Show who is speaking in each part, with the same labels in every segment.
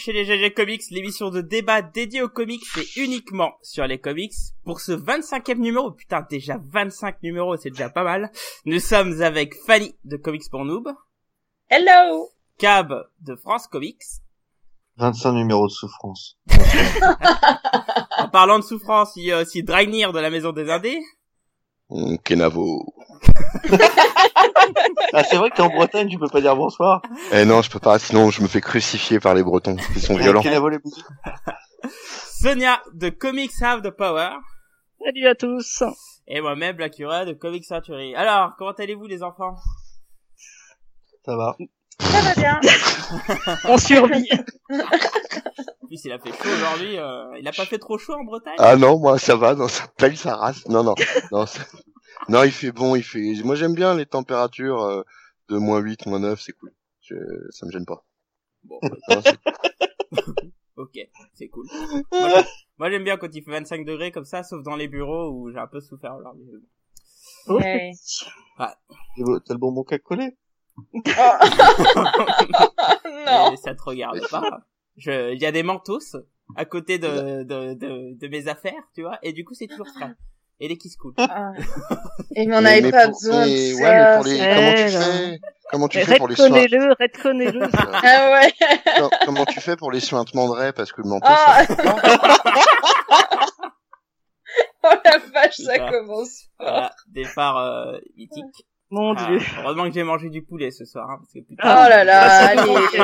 Speaker 1: chez les GG Comics, l'émission de débat dédiée aux comics et uniquement sur les comics. Pour ce 25e numéro, putain déjà 25 numéros, c'est déjà pas mal. Nous sommes avec Fanny de Comics pour Noob.
Speaker 2: Hello
Speaker 1: Cab de France Comics.
Speaker 3: 25 numéros de souffrance.
Speaker 1: en parlant de souffrance, il y a aussi Dragnir de la Maison des Indés.
Speaker 4: Kenavo.
Speaker 3: ah, c'est vrai que t'es en Bretagne, tu peux pas dire bonsoir.
Speaker 4: Eh non, je peux pas, sinon je me fais crucifier par les Bretons. Ils sont violents.
Speaker 3: Kenavo les
Speaker 1: Sonia de Comics Have the Power.
Speaker 5: Salut à tous.
Speaker 1: Et moi-même, Blackura de Comics Century. Alors, comment allez-vous les enfants?
Speaker 3: Ça va.
Speaker 2: Ça va bien.
Speaker 5: On survit.
Speaker 1: En plus, il a fait chaud aujourd'hui. Euh, il a pas fait trop chaud en Bretagne?
Speaker 4: Ah non, moi ça va, non, ça pèle sa race. Non, non, non, ça- non, il fait bon, il fait. Moi j'aime bien les températures euh, de moins 8, moins 9, c'est cool. Je... Ça me gêne pas.
Speaker 1: Bon,
Speaker 4: Non, c'est-
Speaker 1: ok, c'est cool. Moi, j'aime- Moi, j'aime bien quand il fait 25 degrés comme ça, sauf dans les bureaux où j'ai un peu souffert aujourd'hui.
Speaker 2: Ouais.
Speaker 3: T'as le bonbon qu'à coller
Speaker 2: non.
Speaker 1: Et ça te regarde pas. Je, il y a des mentos à côté de, de, de, de mes affaires, tu vois, et du coup, c'est toujours frais. Et les kiss cool.
Speaker 2: Ah. Et mais on n'avait pas
Speaker 4: pour-
Speaker 2: besoin de
Speaker 4: ouais, mais
Speaker 2: ça.
Speaker 4: pour les... comment tu fais Comment tu fais pour les soins
Speaker 5: Redconnez-le, redconnez-le.
Speaker 2: Ah ouais.
Speaker 4: Com- Comment tu fais pour les sointements de raie Parce que le menton,
Speaker 2: Ah.
Speaker 4: ça.
Speaker 2: Oh la vache, ça commence.
Speaker 1: Voilà, départ euh, mythique.
Speaker 5: Mon
Speaker 1: Ah,
Speaker 5: dieu.
Speaker 1: heureusement que j'ai mangé du poulet ce soir, hein, parce que putain.
Speaker 2: Oh là là, allez.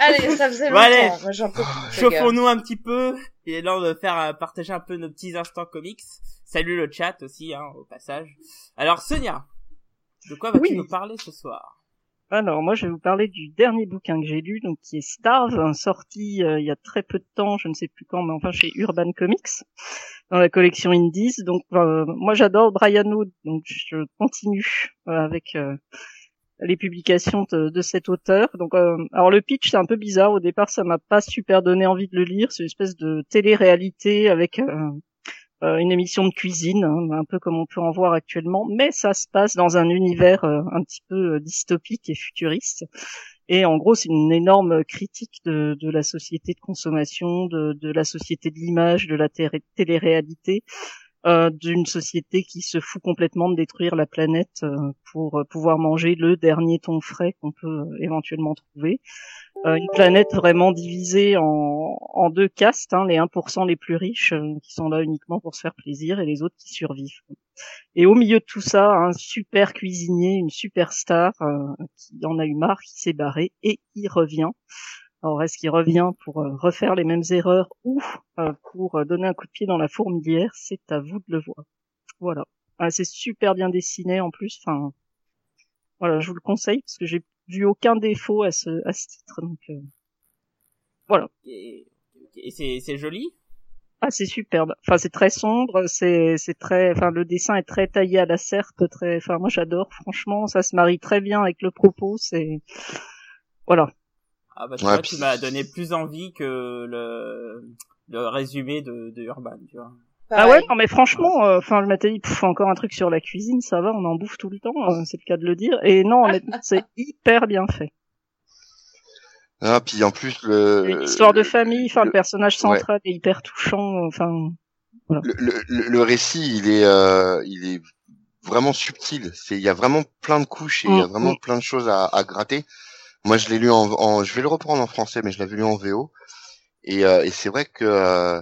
Speaker 2: Allez, ça faisait longtemps.
Speaker 1: allez.
Speaker 2: Peux gars.
Speaker 1: Chauffons-nous un petit peu. Il est l'heure de faire euh, partager un peu nos petits instants comics. Salut le chat aussi, hein, au passage. Alors Sonia, de quoi vas-tu
Speaker 5: Oui.
Speaker 1: nous parler ce soir?
Speaker 5: Alors moi je vais vous parler du dernier bouquin que j'ai lu, donc qui est Starve, un sorti euh, il y a très peu de temps, je ne sais plus quand, mais enfin chez Urban Comics, dans la collection Indies. Donc euh, moi j'adore Brian Wood, donc je continue euh, avec euh, les publications de, de cet auteur. Donc euh, alors le pitch c'est un peu bizarre au départ, ça m'a pas super donné envie de le lire. C'est une espèce de télé-réalité avec une émission de cuisine, hein, un peu comme on peut en voir actuellement, mais ça se passe dans un univers un petit peu dystopique et futuriste. Et en gros, c'est une énorme critique de, la société de consommation, de, de la société de l'image, de la té- télé-réalité, euh, d'une société qui se fout complètement de détruire la planète euh, pour euh, pouvoir manger le dernier thon frais qu'on peut éventuellement trouver. Une planète vraiment divisée en, en deux castes, hein, les 1% les plus riches qui sont là uniquement pour se faire plaisir et les autres qui survivent. Et au milieu de tout ça, un super cuisinier, une super star euh, qui en a eu marre, qui s'est barré et il revient. Alors est-ce qu'il revient pour euh, refaire les mêmes erreurs ou euh, pour euh, donner un coup de pied dans la fourmilière? C'est à vous de le voir. Voilà. Ah, c'est super bien dessiné en plus. Enfin, voilà, je vous le conseille parce que j'ai vu aucun défaut à ce à ce titre. Donc euh, voilà.
Speaker 1: Et, et c'est c'est joli?
Speaker 5: Ah, c'est superbe. Enfin, c'est très sombre, c'est c'est très enfin le dessin est très taillé à la serpe, très enfin moi j'adore franchement, ça se marie très bien avec le propos, c'est voilà.
Speaker 1: Ah bah tu
Speaker 4: Ouais,
Speaker 1: vois,
Speaker 4: puis-
Speaker 1: tu m'as donné plus envie que le le résumé de, de Urban, tu vois.
Speaker 5: Ah ouais, non mais franchement, euh, enfin je m'étais dit pff, encore un truc sur la cuisine, ça va, on en bouffe tout le temps, euh, c'est le cas de le dire. Et non, honnêtement, c'est hyper bien fait.
Speaker 4: Ah, puis en plus le
Speaker 5: une histoire de
Speaker 4: le-
Speaker 5: famille, enfin le
Speaker 4: le-
Speaker 5: personnage central est hyper touchant, euh, enfin
Speaker 4: le, le, le récit, il est, euh, il est vraiment subtil. C'est, il y a vraiment plein de couches et il y a
Speaker 5: Mm,
Speaker 4: vraiment
Speaker 5: mm.
Speaker 4: plein de choses à, à gratter. Moi, je l'ai lu en, en, je vais le reprendre en français, mais je l'avais lu en VO. Et, euh, et c'est vrai que euh,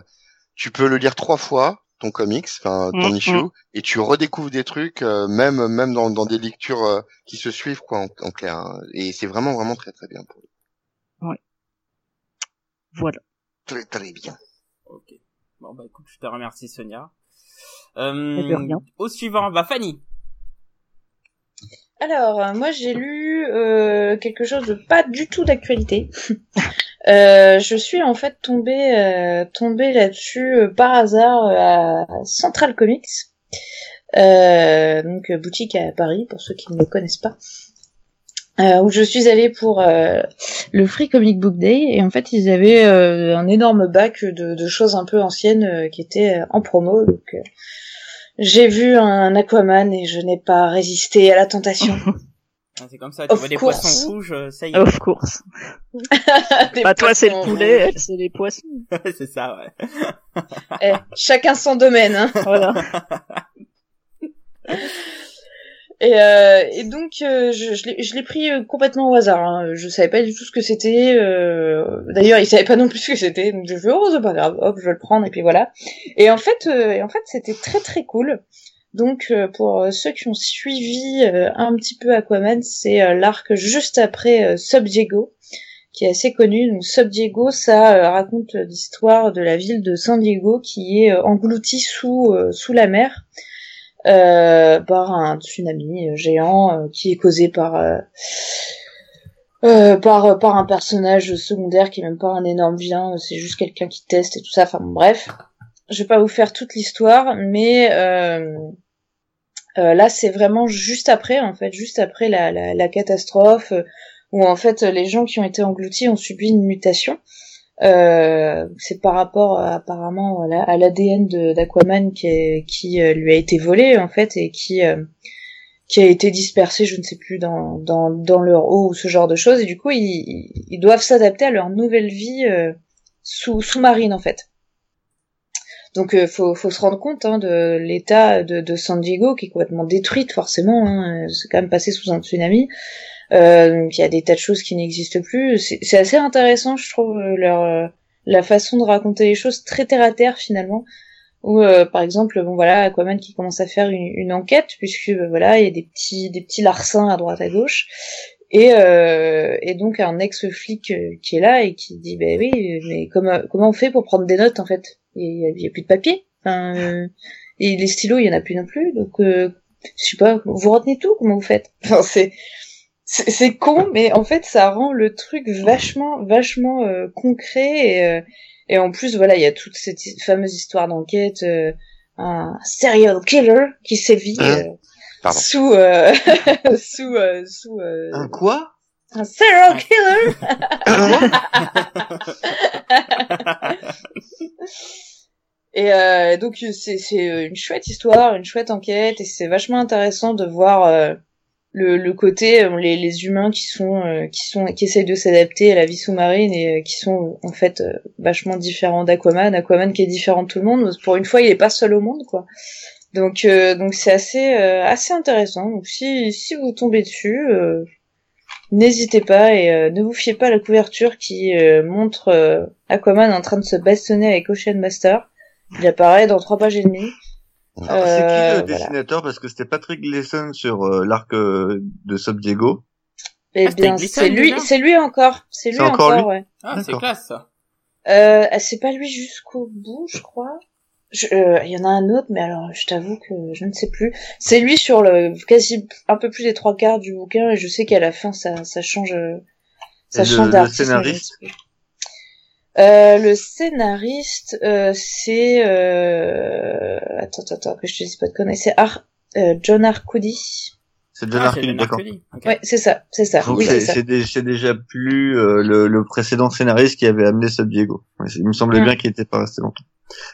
Speaker 4: tu peux le lire trois fois ton comics, enfin ton
Speaker 5: Mm,
Speaker 4: issue,
Speaker 5: mm.
Speaker 4: et tu redécouvres des trucs, euh, même même dans, dans des lectures euh, qui se suivent quoi, en, en clair. hein. Et c'est vraiment vraiment très très bien. Pour lui.
Speaker 5: voilà.
Speaker 4: Très très bien.
Speaker 1: Ok. Bon bah écoute, je te remercie Sonia. Euh,
Speaker 5: Eh bien, rien.
Speaker 1: au suivant, bah Fanny.
Speaker 2: Alors, euh, moi j'ai lu euh, quelque chose de pas du tout d'actualité. Euh, je suis en fait tombée euh, tombée là-dessus par hasard à Central Comics, euh, donc boutique à Paris pour ceux qui ne le connaissent pas, euh, où je suis allée pour euh, le Free Comic Book Day. Et en fait ils avaient euh, un énorme bac de, de choses un peu anciennes euh, qui étaient en promo. Donc euh, j'ai vu un Aquaman et je n'ai pas résisté à la tentation.
Speaker 1: Ah, C'est comme ça, tu
Speaker 2: Of
Speaker 1: vois des
Speaker 2: course.
Speaker 1: poissons rouges, euh, ça y est.
Speaker 5: Of course.
Speaker 2: Des
Speaker 5: Bah toi c'est le poulet, elle c'est les poissons.
Speaker 1: c'est ça, ouais.
Speaker 2: Eh, chacun son domaine. Hein.
Speaker 5: Voilà.
Speaker 2: Et, euh, et donc, euh, je, je l'ai- pris euh, complètement au hasard. Hein. Je savais pas du tout ce que c'était. euh, D'ailleurs, il savait pas non plus ce que c'était. Donc, je fais oh, c'est pas grave. Hop, je vais le prendre et puis voilà. Et en fait, euh, et en fait, c'était très très cool. Donc, pour ceux qui ont suivi un petit peu Aquaman, c'est l'arc juste après Sub Diego, qui est assez connu. Donc, Sub Diego, ça raconte l'histoire de la ville de San Diego qui est euh, engloutie sous euh, sous la mer par un tsunami euh, géant euh, qui est causé par euh, euh, par par un personnage secondaire qui est même pas un énorme vilain, c'est juste quelqu'un qui teste et tout ça. Enfin bref, je vais pas vous faire toute l'histoire, mais euh, euh, là c'est vraiment juste après en fait, juste après la, la, la catastrophe euh, où en fait les gens qui ont été engloutis ont subi une mutation. Euh, c'est par rapport euh, apparemment à la- à l'ADN d'Aquaman qui, euh, lui a été volé en fait et qui euh, qui a été dispersé, je ne sais plus dans dans leur eau ou ce genre de choses et du coup ils, doivent s'adapter à leur nouvelle vie sous sous-marine en fait. Donc faut faut se rendre compte hein, de l'état de, de San Diego qui est complètement détruite forcément. Hein, c'est quand même passé sous un tsunami. Euh, donc il y a des tas de choses qui n'existent plus. C'est assez intéressant, je trouve, euh, leur euh, la façon de raconter les choses très terre à terre finalement. Ou euh, par exemple, bon voilà, Aquaman qui commence à faire une, une enquête puisque euh, voilà, il y a des petits des petits larcins à droite à gauche. Et, euh, et donc un ex-flic qui est là et qui dit ben oui mais comment comment on fait pour prendre des notes en fait? Il y a, il y a plus de papier enfin, euh, et les stylos il y en a plus non plus donc je sais pas vous retenez tout? Comment vous faites? Enfin, c'est c'est c'est con mais en fait ça rend le truc vachement vachement euh, concret et euh, et en plus voilà il y a toute cette hi- fameuse histoire d'enquête euh, un serial killer qui sévit
Speaker 4: Pardon.
Speaker 2: sous euh, sous euh, sous euh,
Speaker 3: Un quoi?
Speaker 2: un serial killer Et euh, donc c'est c'est une chouette histoire, une chouette enquête, et c'est vachement intéressant de voir euh, le, côté euh, les, humains qui sont euh, qui sont qui essayent de s'adapter à la vie sous-marine et euh, qui sont en fait vachement différents d'Aquaman. Aquaman qui est différent de tout le monde. Pour une fois, il est pas seul au monde, quoi. Donc donc c'est assez euh, assez intéressant. Donc si si vous tombez dessus, n'hésitez pas et ne vous fiez pas à la couverture qui montre Aquaman en train de se bastonner avec Ocean Master. Il apparaît dans trois pages et demie.
Speaker 3: Alors, C'est qui
Speaker 2: Euh,
Speaker 3: le
Speaker 2: voilà.
Speaker 3: dessinateur Parce que c'était Patrick Gleason sur euh, l'arc euh, de Sub Diego.
Speaker 2: Eh
Speaker 1: Ah,
Speaker 2: bien, c'est lui, c'est lui encore. C'est lui
Speaker 3: C'est encore lui
Speaker 2: ouais.
Speaker 1: Ah, c'est classe, ça.
Speaker 2: Euh, c'est pas lui jusqu'au bout, je crois. Je- euh, Il y en a un autre, mais alors je t'avoue que je ne sais plus. C'est lui sur le quasi un peu plus des trois quarts du bouquin, et je sais qu'à la fin ça, ça change, ça
Speaker 3: Et
Speaker 2: change
Speaker 3: le
Speaker 2: d'artiste. mais je
Speaker 3: scénariste
Speaker 2: ne sais plus. Euh, le scénariste, euh, c'est euh... attends, attends, attends, que je te dise pas de conneries. C'est Ar... euh, John Arcudi.
Speaker 3: C'est John
Speaker 1: Ah,
Speaker 3: Arcudi, d'accord.
Speaker 1: Arcudi. Ok.
Speaker 2: Ouais, c'est ça, c'est ça. Oui,
Speaker 3: c'est déjà plus euh, le, le précédent scénariste qui avait amené Sub Diego. Il me semblait
Speaker 2: Mm.
Speaker 3: bien qu'il était pas resté longtemps.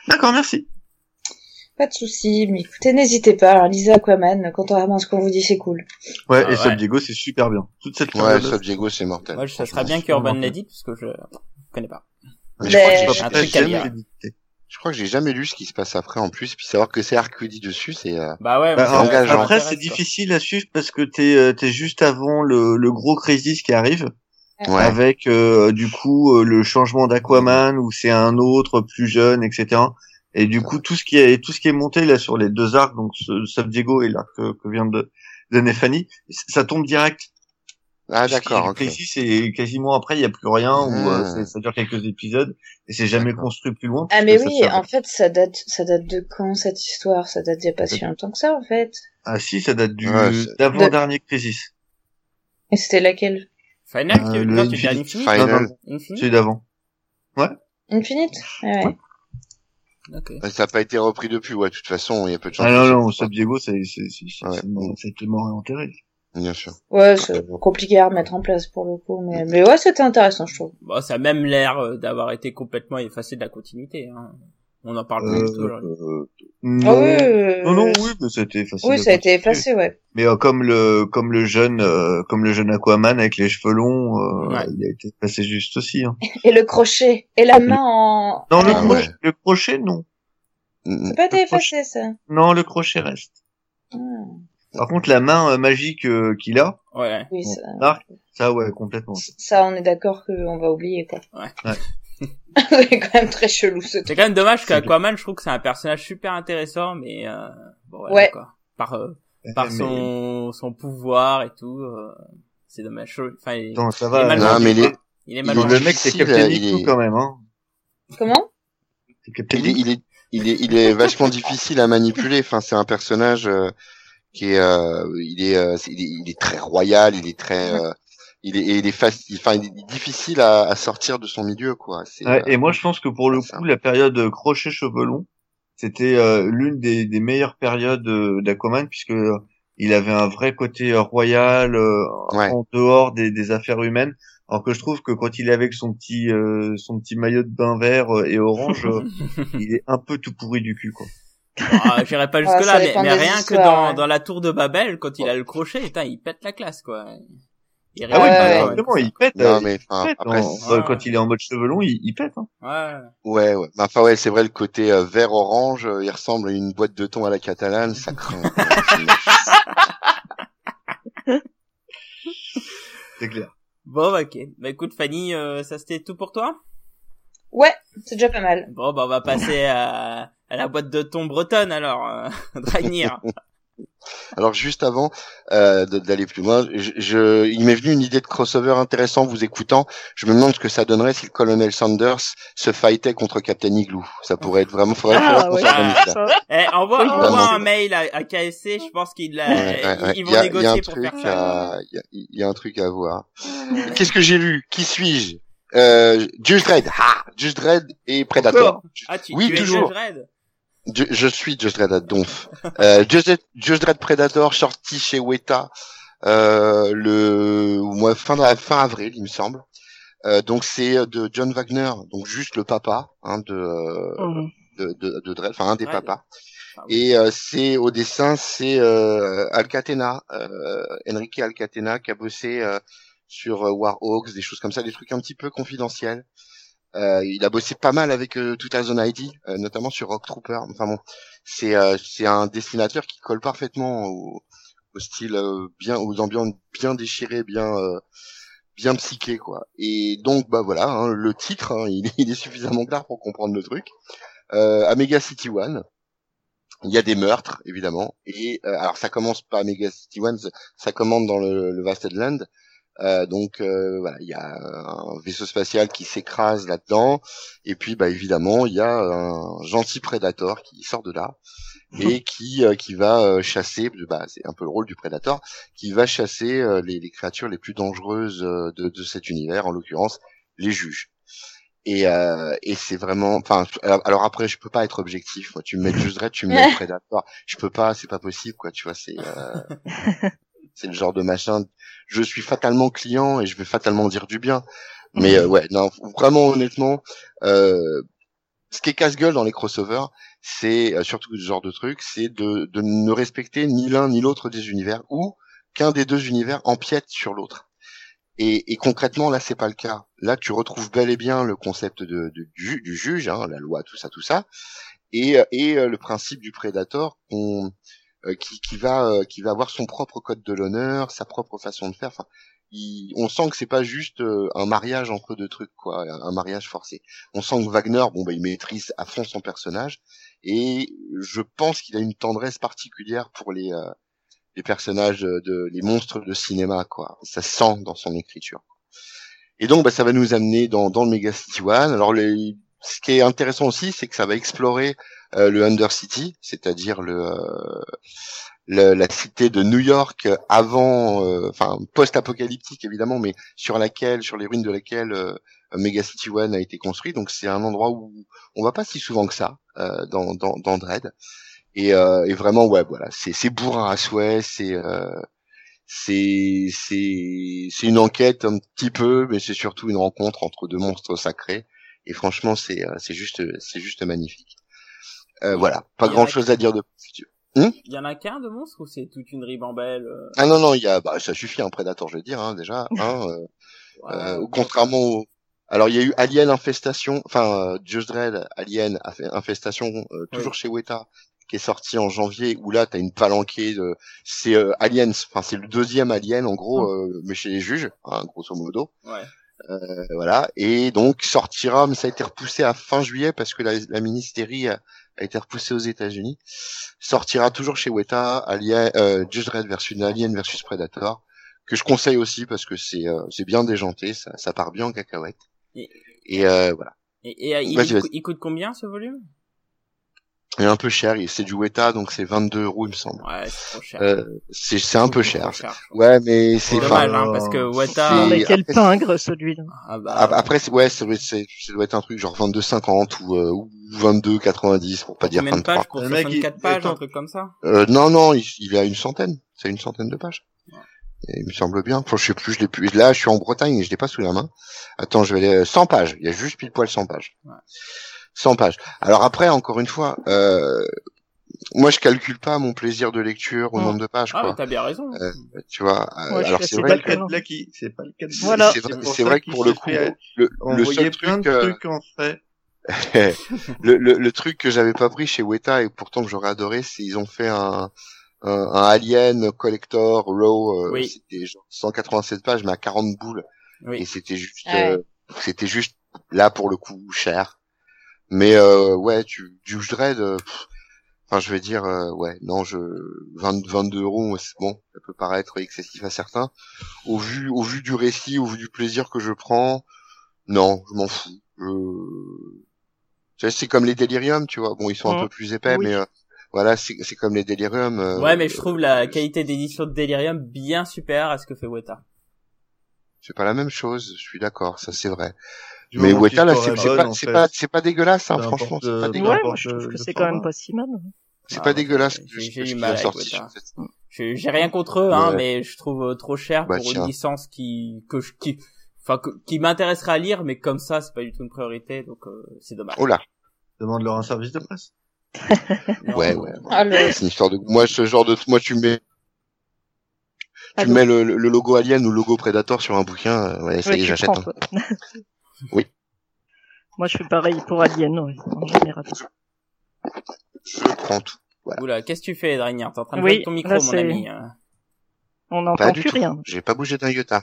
Speaker 3: D'accord, merci.
Speaker 2: Pas de souci, mais écoutez, n'hésitez pas, hein, lisez Aquaman, contrairement à ce qu'on vous dit, c'est cool.
Speaker 3: Ouais,
Speaker 1: Ah
Speaker 3: et Sub
Speaker 1: ouais.
Speaker 3: Diego, c'est super bien. Toute cette
Speaker 4: Ouais, Sub Diego, c'est mortel.
Speaker 1: Moi, ça serait bien qu'Urban l'ait dit, parce que je connais pas.
Speaker 4: Mais je crois que j'ai- jamais lu ce qui se passe après en plus, puis savoir que c'est Arcudi dessus, c'est euh,
Speaker 1: Bah ouais,
Speaker 3: Bah,
Speaker 4: engageant.
Speaker 3: après, c'est difficile à suivre parce que t'es euh, t'es juste avant le, le gros crisis qui arrive,
Speaker 4: ouais.
Speaker 3: avec euh, du coup euh, le changement d'Aquaman où c'est un autre plus jeune, etc. Et du coup tout ce qui est tout ce qui est monté là sur les deux arcs, donc ce- Sub Diego et l'arc que, que vient de donner Fanny, ça tombe direct.
Speaker 4: Ah d'accord,
Speaker 3: le
Speaker 4: ok.
Speaker 3: crisis et quasiment après il y a plus rien ou euh, c'est- ça dure quelques épisodes et c'est jamais construit plus loin.
Speaker 2: Ah mais oui,
Speaker 3: sert-
Speaker 2: en fait, ça date, ça date de quand cette histoire? Ça date d'il y a pas si longtemps que ça, en fait.
Speaker 3: Ah si, ça date du
Speaker 4: Ouais, c'est-
Speaker 3: d'avant dernier crisis.
Speaker 2: Et c'était laquelle?
Speaker 1: Final,
Speaker 3: Euh,
Speaker 1: tu...
Speaker 3: le
Speaker 1: non,
Speaker 3: Infinite.
Speaker 4: Final.
Speaker 3: Non, non,
Speaker 1: Infinite?
Speaker 3: Celui d'avant.
Speaker 2: Infinite? Ouais, ouais.
Speaker 1: Ok.
Speaker 4: Ouais, Ça n'a pas été repris depuis, ouais. De toute façon, il y a peu de chances.
Speaker 3: Ah non
Speaker 4: ça-
Speaker 3: non, Sub Diego c'est c'est c'est c'est
Speaker 4: Ouais.
Speaker 3: c'est mort et enterré.
Speaker 4: Bien sûr.
Speaker 2: Ouais, c'est compliqué à remettre en place pour le coup, mais, mais ouais, c'était intéressant, je trouve.
Speaker 1: Bon, ça a même l'air euh, d'avoir été complètement effacé de la continuité. Hein. On en parle
Speaker 3: Euh,
Speaker 1: plus aujourd'hui.
Speaker 3: euh,
Speaker 2: Ah
Speaker 3: non,
Speaker 2: oui, euh,
Speaker 3: non, non, oui, mais c'était facile.
Speaker 2: Oui,
Speaker 3: à
Speaker 2: ça a été effacé, ouais.
Speaker 3: Mais euh, comme le comme le jeune euh, comme le jeune Aquaman avec les cheveux longs, euh,
Speaker 1: Ouais.
Speaker 3: il a été passé juste aussi. Hein.
Speaker 2: Et le crochet. Et la main en...
Speaker 3: Non, le,
Speaker 4: Ah,
Speaker 3: crochet,
Speaker 4: ouais.
Speaker 3: le crochet, non.
Speaker 2: Ça pas été effacé, ça.
Speaker 3: Non, le crochet reste.
Speaker 2: Hmm.
Speaker 3: Par contre, la main euh, magique euh, qu'il a,
Speaker 1: Ouais.
Speaker 2: Oui, ça...
Speaker 3: Marc, ça, ouais, complètement.
Speaker 2: ça, on est d'accord qu'on va oublier, quoi.
Speaker 1: Ouais.
Speaker 3: Ouais.
Speaker 2: c'est quand même très chelou, ce
Speaker 1: C'est
Speaker 2: truc.
Speaker 1: quand même dommage
Speaker 3: C'est
Speaker 1: qu'Aquaman, je trouve que c'est un personnage super intéressant, mais euh, bon, ouais,
Speaker 2: Ouais.
Speaker 1: d'accord. Par euh, par
Speaker 3: Mais-
Speaker 1: son son pouvoir et tout, euh, c'est dommage. Enfin, il,
Speaker 3: Attends, ça
Speaker 1: il est
Speaker 3: va.
Speaker 1: mal
Speaker 4: Non, mais les-
Speaker 1: quoi. il est
Speaker 4: il
Speaker 1: mal
Speaker 4: est
Speaker 3: le mec, c'est Captain
Speaker 4: il
Speaker 3: Nico
Speaker 4: est-
Speaker 3: quand même, hein.
Speaker 2: Comment?
Speaker 3: C'est
Speaker 4: il est, il est, il est, il est vachement difficile à manipuler. Enfin, c'est un personnage euh, qui est, euh, il est, euh, il est, il est très royal, il est très, euh, il est, il est facile, enfin, il est difficile à, à sortir de son milieu, quoi.
Speaker 3: Ouais,
Speaker 4: euh,
Speaker 3: et moi, je pense que pour le
Speaker 4: ça.
Speaker 3: coup, la période crochet cheveux longs, c'était euh, l'une des, des meilleures périodes euh, d'Aquaman puisque il avait un vrai côté euh, royal euh,
Speaker 4: Ouais.
Speaker 3: en dehors des, des affaires humaines. Alors que je trouve que quand il est avec son petit euh, son petit maillot de bain vert euh, et orange, euh, il est un peu tout pourri du cul quoi.
Speaker 1: Ah, J'irai pas jusque
Speaker 2: Ah,
Speaker 1: là,
Speaker 2: ça
Speaker 1: mais, mais rien que dans
Speaker 2: ouais.
Speaker 1: dans la tour de Babel, quand il a le crochet, putain, il pète la classe, quoi. Il
Speaker 3: Ah
Speaker 2: Ouais,
Speaker 3: bah,
Speaker 2: ouais.
Speaker 3: il pète.
Speaker 4: non,
Speaker 3: euh,
Speaker 4: mais enfin,
Speaker 3: pète
Speaker 4: après,
Speaker 3: euh, quand il est en mode cheveux longs, il, il pète. Hein.
Speaker 1: Ouais.
Speaker 4: ouais, ouais. Bah, Enfin, ouais, c'est vrai, le côté euh, vert orange, euh, il ressemble à une boîte de thon à la catalane, ça craint.
Speaker 3: C'est clair.
Speaker 1: Bon, bah, ok. Bah écoute, Fanny, euh, ça c'était tout pour toi?
Speaker 2: Ouais, c'est déjà pas mal.
Speaker 1: Bon, bah on va passer à, à la boîte de thon bretonne alors, euh, Dragnir.
Speaker 4: Alors juste avant euh, d'aller plus loin, je, je- il m'est venu une idée de crossover intéressant vous écoutant. Je me demande ce que ça donnerait si le colonel Sanders se fightait contre Captain Igloo. Ça pourrait être vraiment. Faudrait,
Speaker 5: Ah ouais,
Speaker 4: ça.
Speaker 1: Eh, envoie,
Speaker 5: Oui,
Speaker 1: envoie un mail à, à KSC, je pense qu'ils l'a-
Speaker 4: Ouais, ouais, ouais.
Speaker 1: ils
Speaker 4: Il
Speaker 1: vont
Speaker 4: y a, il y a
Speaker 1: négocier
Speaker 4: un
Speaker 1: pour
Speaker 4: truc
Speaker 1: faire ça.
Speaker 4: il y a, il y a un truc à voir. Qu'est-ce que j'ai lu? Qui suis-je? Euh, Judge Dredd. Ah, Judge Dredd et Predator.
Speaker 1: Ah, tu,
Speaker 4: Oui,
Speaker 1: tu
Speaker 4: toujours.
Speaker 1: Judge Dredd
Speaker 4: Je, je suis Judge Dredd à Donf. Euh, Judge, Judge Dredd Predator sorti chez Weta euh, le mois fin fin avril, il me semble. Euh, donc c'est de John Wagner, donc juste le papa hein, de, euh,
Speaker 5: Mhm.
Speaker 4: de, de, de Dredd, enfin un des
Speaker 1: Dredd.
Speaker 4: papas.
Speaker 1: Ah oui.
Speaker 4: Et euh, c'est au dessin, c'est euh, Alcatena, euh, Enrique Alcatena qui a bossé euh, sur euh, Warhawks, des choses comme ça, des trucs un petit peu confidentiels. Euh, il a bossé pas mal avec euh, Tout Zone ID, euh, notamment sur Rock Trooper. Enfin bon, c'est euh, c'est un dessinateur qui colle parfaitement au, au style euh, bien, aux ambiances bien déchirées, bien euh, bien psyché quoi. Et donc bah voilà, hein, le titre, hein, il, il est suffisamment clair pour comprendre le truc. Euh, Omega City One. Il y a des meurtres, évidemment. Et alors ça commence pas à Mega City One, ça commence dans le, le Vasted Land. Euh, donc euh, voilà, il y a un vaisseau spatial qui s'écrase là-dedans. Et puis bah évidemment, il y a un gentil prédateur qui sort de là et qui euh, qui va euh, chasser. Bah c'est un peu le rôle du prédateur, qui va chasser euh, les, les créatures les plus dangereuses de, de cet univers, en l'occurrence les juges. Et, euh, et c'est vraiment, enfin, alors, après, je peux pas être objectif. Moi, tu me mets juste Dredd, tu me mets Predator. Je peux pas, c'est pas possible, quoi. Tu vois, c'est, euh, c'est le genre de machin. Je suis fatalement client et je vais fatalement dire du bien. Mais euh, ouais, non, vraiment honnêtement, euh, ce qui est casse-gueule dans les crossovers, c'est euh, surtout ce genre de truc, c'est de, de ne respecter ni l'un ni l'autre des univers ou qu'un des deux univers empiète sur l'autre. Et, et concrètement, là, c'est pas le cas. Là, tu retrouves bel et bien le concept de, de- du, du juge, hein, la loi, tout ça, tout ça, et, et euh, le principe du prédateur qu'on- qui, qui va euh, qui va avoir son propre code de l'honneur, sa propre façon de faire. Enfin, il- on sent que c'est pas juste euh, un mariage entre deux trucs, quoi, un, mariage forcé. On sent que Wagner, bon, bah, il maîtrise à fond son personnage, et je pense qu'il a une tendresse particulière pour les euh, les personnages de, les monstres de cinéma, quoi. Ça se sent dans son écriture. Et donc, bah, ça va nous amener dans, dans le Mega City One. Alors, les, ce qui est intéressant aussi, c'est que ça va explorer euh, le Undercity, c'est-à-dire le, euh, le- la cité de New York avant, euh, enfin post-apocalyptique évidemment, mais sur laquelle, sur les ruines de laquelle euh, Mega City One a été construit. Donc, c'est un endroit où on va pas si souvent que ça euh, dans, dans, dans Dread. Et, et vraiment, ouais, voilà, c'est bourrin à souhait, c'est c'est c'est une enquête un petit peu, mais c'est surtout une rencontre entre deux monstres sacrés. Et franchement, c'est euh, c'est juste c'est juste magnifique. Euh, voilà, pas grand chose à dire de plus.
Speaker 1: Il y en a qu'un de monstre ou c'est toute une ribambelle euh,
Speaker 4: Ah non non, il y a, bah ça suffit un Predator, je vais dire hein, déjà. Hein, euh, euh, contrairement au, alors il y a eu Alien Infestation, enfin euh, Judge Dredd, Alien Inf- Infestation, euh, toujours chez Weta, qui est sorti en janvier, où là t'as une palanquée de, c'est euh, Aliens, enfin c'est le deuxième Alien en gros, euh, mais chez les juges, hein, grosso modo.
Speaker 1: Ouais.
Speaker 4: Euh, voilà, et donc sortira, mais ça a été repoussé à fin juillet parce que la, la mini-série a, a été repoussée aux États-Unis. Sortira toujours chez Weta, Alien, euh, Judge Dredd versus Alien versus Predator, que je conseille aussi parce que c'est euh, c'est bien déjanté, ça, ça part bien en cacahuète.
Speaker 1: Et-
Speaker 4: Et euh, voilà,
Speaker 1: Et, et euh, il, il coûte- il coûte combien ce volume?
Speaker 4: Est un peu cher, il- c'est du Weta donc c'est 22 euros il me semble.
Speaker 1: Ouais, c'est trop cher.
Speaker 4: Euh, c'est c'est un peu cher.
Speaker 1: cher.
Speaker 4: Ouais, mais c'est
Speaker 1: dommage, hein, parce que Weta...
Speaker 5: Mais quel
Speaker 4: après-
Speaker 5: pingre celui-là.
Speaker 1: Ah bah,
Speaker 4: Ap- Après, c'est- ouais, ça doit, c'est- ça doit être un truc genre 22,50 ou, euh, ou 22,90 pour pas dire
Speaker 1: combien de
Speaker 4: 23.
Speaker 1: pages pour
Speaker 3: Le mec,
Speaker 1: 64
Speaker 3: il-
Speaker 1: pages, un truc comme ça
Speaker 4: Euh, non, non, il, il a une centaine. C'est une centaine de pages. Et il me semble bien. Enfin, je sais plus, je l'ai plus. Là, je suis en Bretagne et je l'ai pas sous la main. Attends, je vais aller, euh, 100 pages. Il y a juste pile poil 100 pages.
Speaker 1: Ouais.
Speaker 4: 100 pages. Alors après, encore une fois, euh, moi, je calcule pas mon plaisir de lecture au nombre de pages,
Speaker 1: Ah,
Speaker 4: quoi.
Speaker 1: mais t'as bien raison.
Speaker 4: Euh, tu vois. euh,
Speaker 5: Ouais,
Speaker 4: alors c'est vrai
Speaker 3: pas
Speaker 4: que
Speaker 3: le cas de
Speaker 5: D'accord.
Speaker 3: Blacky, c'est pas le cas de.
Speaker 5: Voilà.
Speaker 4: c'est vrai, c'est que pour le coup, le, le seul
Speaker 3: plein
Speaker 4: truc,
Speaker 3: de
Speaker 4: euh,
Speaker 3: trucs en fait.
Speaker 4: le, le, le truc que j'avais pas pris chez Weta et pourtant que j'aurais adoré, c'est ils ont fait un, un, un Alien Collector Raw, euh,
Speaker 1: Oui.
Speaker 4: c'était genre 187 pages mais à 40 boules et
Speaker 1: Oui.
Speaker 4: c'était juste,
Speaker 2: Ouais.
Speaker 4: euh, c'était juste là pour le coup cher. Mais euh, ouais, tu du Dredd, euh, enfin je vais dire euh, ouais non je 20, 22 euros c'est bon ça peut paraître excessif à certains au vu au vu du récit au vu du plaisir que je prends non je m'en fous je c'est comme les déliriums tu vois bon ils sont un
Speaker 5: Mhm.
Speaker 4: peu plus épais
Speaker 5: Oui.
Speaker 4: mais euh, voilà c'est comme les déliriums euh,
Speaker 1: Ouais, mais je trouve la qualité d'édition de Delirium bien supérieure à ce que fait Weta.
Speaker 4: c'est pas la même chose je suis d'accord ça c'est vrai mais Weta là c'est c'est pas c'est pas c'est pas dégueulasse hein, franchement c'est pas dégueulasse
Speaker 5: Ouais, moi je trouve que c'est quand même pas si mal.
Speaker 4: c'est
Speaker 1: Ah,
Speaker 4: pas
Speaker 1: ouais,
Speaker 4: dégueulasse
Speaker 1: j'ai-
Speaker 4: ce
Speaker 1: mal J'ai rien contre eux, hein,
Speaker 4: Ouais.
Speaker 1: mais je trouve euh, trop cher
Speaker 4: Bah,
Speaker 1: pour une licence qui que je, qui enfin que- qui m'intéresserait à lire, mais comme ça c'est pas du tout une priorité, donc euh, c'est dommage.
Speaker 4: oh là
Speaker 3: Demande-leur un service de presse.
Speaker 4: Ouais
Speaker 1: non.
Speaker 4: ouais
Speaker 2: Ah,
Speaker 4: c'est une histoire de moi ce genre de moi tu mets tu
Speaker 5: Allô
Speaker 4: mets le, le- logo Alien ou le logo Predator sur un bouquin euh, ouais ça
Speaker 5: Ouais,
Speaker 4: y est
Speaker 5: tu
Speaker 4: j'achète
Speaker 5: prends,
Speaker 4: hein. Oui.
Speaker 5: Moi, je fais pareil pour Alien, ouais, en général.
Speaker 4: je prends tout voilà
Speaker 1: Oula, qu'est-ce que tu fais, Dragnard T'es en train de
Speaker 5: Oui,
Speaker 1: ton micro,
Speaker 5: là,
Speaker 1: mon ami. euh.
Speaker 5: On
Speaker 4: pas
Speaker 5: n'entend
Speaker 4: du
Speaker 5: plus
Speaker 4: tout
Speaker 5: rien.
Speaker 4: j'ai pas bougé d'un iota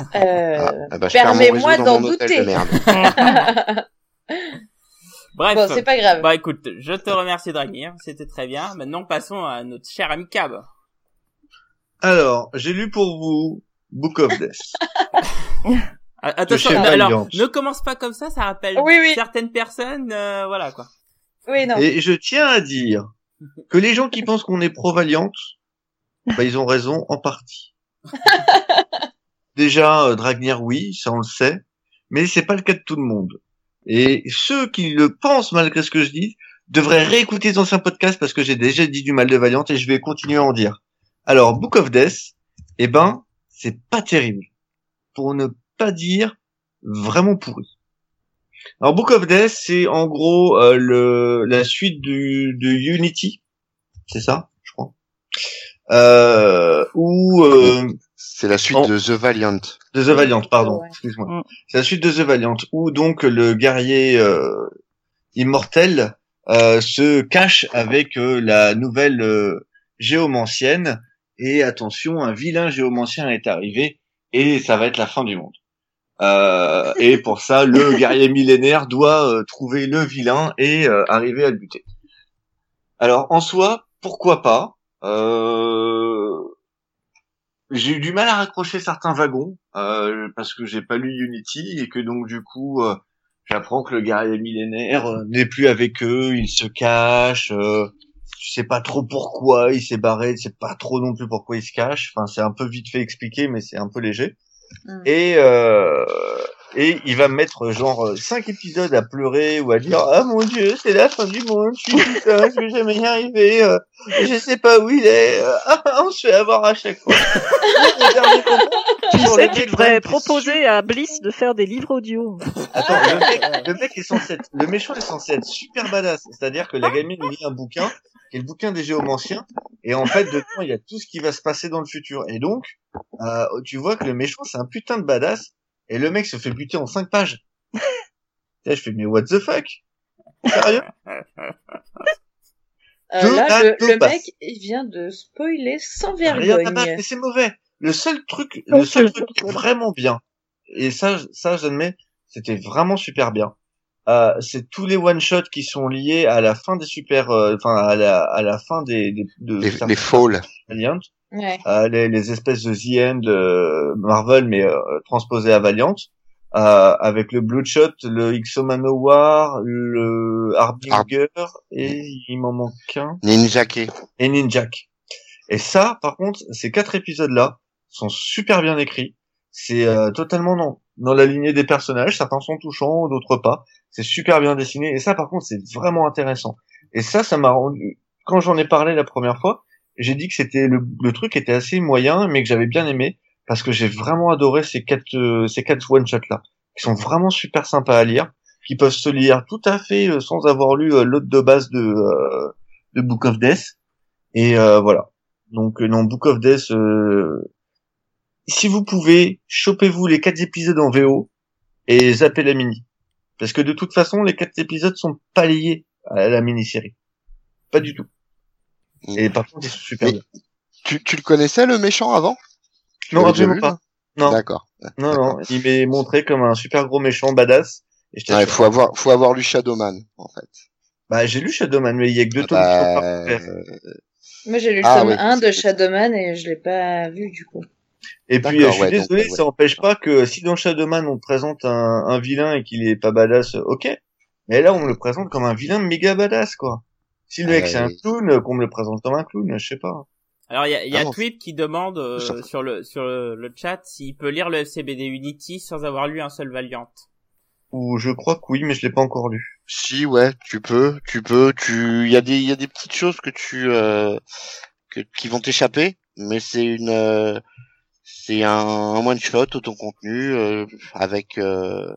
Speaker 2: Euh,
Speaker 4: ah, ah bah,
Speaker 2: permets-moi d'en douter.
Speaker 4: de merde
Speaker 1: Bref,
Speaker 2: bon, c'est pas grave.
Speaker 1: bah écoute, je te remercie, Dragnir, c'était très bien. Maintenant, passons à notre cher ami Cab.
Speaker 3: Alors, j'ai lu pour vous Book of Death.
Speaker 1: Attention, alors, ne commence pas comme ça, ça rappelle
Speaker 2: Oui, oui.
Speaker 1: certaines personnes, euh, voilà quoi.
Speaker 2: Oui, non.
Speaker 3: Et je tiens à dire que les gens qui pensent qu'on est pro-Valiant, bah, ils ont raison en partie. Déjà, euh, Dragnir, oui, ça on le sait, mais c'est pas le cas de tout le monde. Et ceux qui le pensent malgré ce que je dis devraient réécouter les anciens podcasts parce que j'ai déjà dit du mal de Valiant et je vais continuer à en dire. Alors, Book of Death, eh ben, c'est pas terrible. Pour ne pas dire vraiment pourri. Alors Book of Death, c'est en gros euh, le la suite du de Unity, c'est ça, je crois. Euh, ou euh,
Speaker 4: c'est la suite de The Valiant
Speaker 3: de The Valiant, pardon,
Speaker 2: Ouais.
Speaker 3: excuse-moi.
Speaker 5: Mm.
Speaker 3: C'est la suite de The Valiant, où donc le guerrier euh, immortel euh, se cache avec euh, la nouvelle euh, géomancienne. Et attention, un vilain géomancien est arrivé et ça va être la fin du monde. Euh, et pour ça, le guerrier millénaire doit euh, trouver le vilain et euh, arriver à le buter. Alors en soi, pourquoi pas euh, J'ai eu du mal à raccrocher certains wagons euh, parce que j'ai pas lu Unity et que donc du coup euh, j'apprends que le guerrier millénaire n'est plus avec eux, il se cache. Euh, tu sais pas trop pourquoi il s'est barré, tu sais pas trop non plus pourquoi il se cache. Enfin, c'est un peu vite fait expliqué, mais c'est un peu léger.
Speaker 2: Mm.
Speaker 3: Et euh, et il va mettre genre euh, cinq épisodes à pleurer ou à dire ah mon dieu c'est la fin du monde je suis putain je vais jamais y arriver euh, je sais pas où il est euh, ah, on se fait avoir à chaque fois
Speaker 5: Tu sais, devrais
Speaker 3: vraiment,
Speaker 5: proposer à Bliss de faire des livres audio.
Speaker 3: Attends, le mec, le mec est censé être, le méchant est censé être super badass. C'est-à-dire que la gamine lit un bouquin, qui est le bouquin des géomanciens, et en fait, dedans, il y a tout ce qui va se passer dans le futur. Et donc, euh, tu vois que le méchant, c'est un putain de badass, et le mec se fait buter en cinq pages. Là, je fais, mais what the fuck? Sérieux?
Speaker 2: Euh, là, le, mec, il vient de spoiler sans vergogne.
Speaker 3: c'est mauvais. Le seul truc, le seul truc vraiment bien, et ça, ça, j'admets, c'était vraiment super bien. Euh, c'est tous les one shots qui sont liés à la fin des super, euh, enfin à la à la fin des, des de
Speaker 4: Les, les falls.
Speaker 3: Valiant,
Speaker 2: Ouais.
Speaker 3: euh, les, les espèces de The End euh, Marvel mais euh, transposées à Valiant, euh, avec le Bloodshot, le X-Omano War, le Harbinger et il m'en manque un
Speaker 4: Ninjake.
Speaker 3: et Ninjak. Et ça, par contre, ces quatre épisodes-là sont super bien écrits. C'est euh, totalement dans, dans la lignée des personnages. Certains sont touchants, d'autres pas. C'est super bien dessiné. Et ça, par contre, c'est vraiment intéressant. Et ça, ça m'a rendu... Quand j'en ai parlé la première fois, j'ai dit que c'était le, le truc était assez moyen, mais que j'avais bien aimé parce que j'ai vraiment adoré ces quatre euh, ces quatre one shots là, qui sont vraiment super sympas à lire, qui peuvent se lire tout à fait euh, sans avoir lu euh, l'autre de base de euh, de Book of Death. Et euh, voilà. Donc euh, non, Book of Death. si vous pouvez, chopez-vous les quatre épisodes en VO et zappez la mini, parce que de toute façon, les quatre épisodes sont pas liés à la mini-série, pas du tout. Et par contre, ils sont super bien.
Speaker 4: Tu, tu le connaissais le méchant avant?
Speaker 3: Non, absolument pas. Non,
Speaker 4: D'accord.
Speaker 3: non, non. Il m'est montré comme un super gros méchant badass. Et je
Speaker 4: Ouais, faut avoir, faut avoir lu Shadowman, en fait.
Speaker 3: Bah, j'ai lu Shadowman, mais il y a que deux tomes
Speaker 4: Bah,
Speaker 3: qui sont pas offerts.
Speaker 4: euh,
Speaker 2: Moi, j'ai lu le
Speaker 4: Ah,
Speaker 2: tome
Speaker 4: oui.
Speaker 2: 1 de Shadowman et je l'ai pas vu, du coup.
Speaker 3: Et puis, je suis
Speaker 4: ouais, donc,
Speaker 3: désolé,
Speaker 4: ouais.
Speaker 3: ça empêche pas que si dans Shadowman on te présente un, un vilain et qu'il est pas badass, ok. Mais là, on me le présente comme un vilain méga badass, quoi. Si le
Speaker 4: Ah,
Speaker 3: mec c'est un clown, qu'on me le présente comme un clown, je sais pas.
Speaker 1: Alors il y a, il y a
Speaker 4: Ah
Speaker 1: Tweet qui demande euh, sur le sur le, le chat s'il peut lire le FCBD Unity sans avoir lu un seul Valiant.
Speaker 3: Ou je crois que oui, mais je l'ai pas encore lu.
Speaker 4: Si, ouais, tu peux, tu peux, tu, il y a des, il y a des petites choses que tu, euh, que, qui vont t'échapper, mais c'est une, euh, c'est un, un one shot auto contenu euh, avec, euh,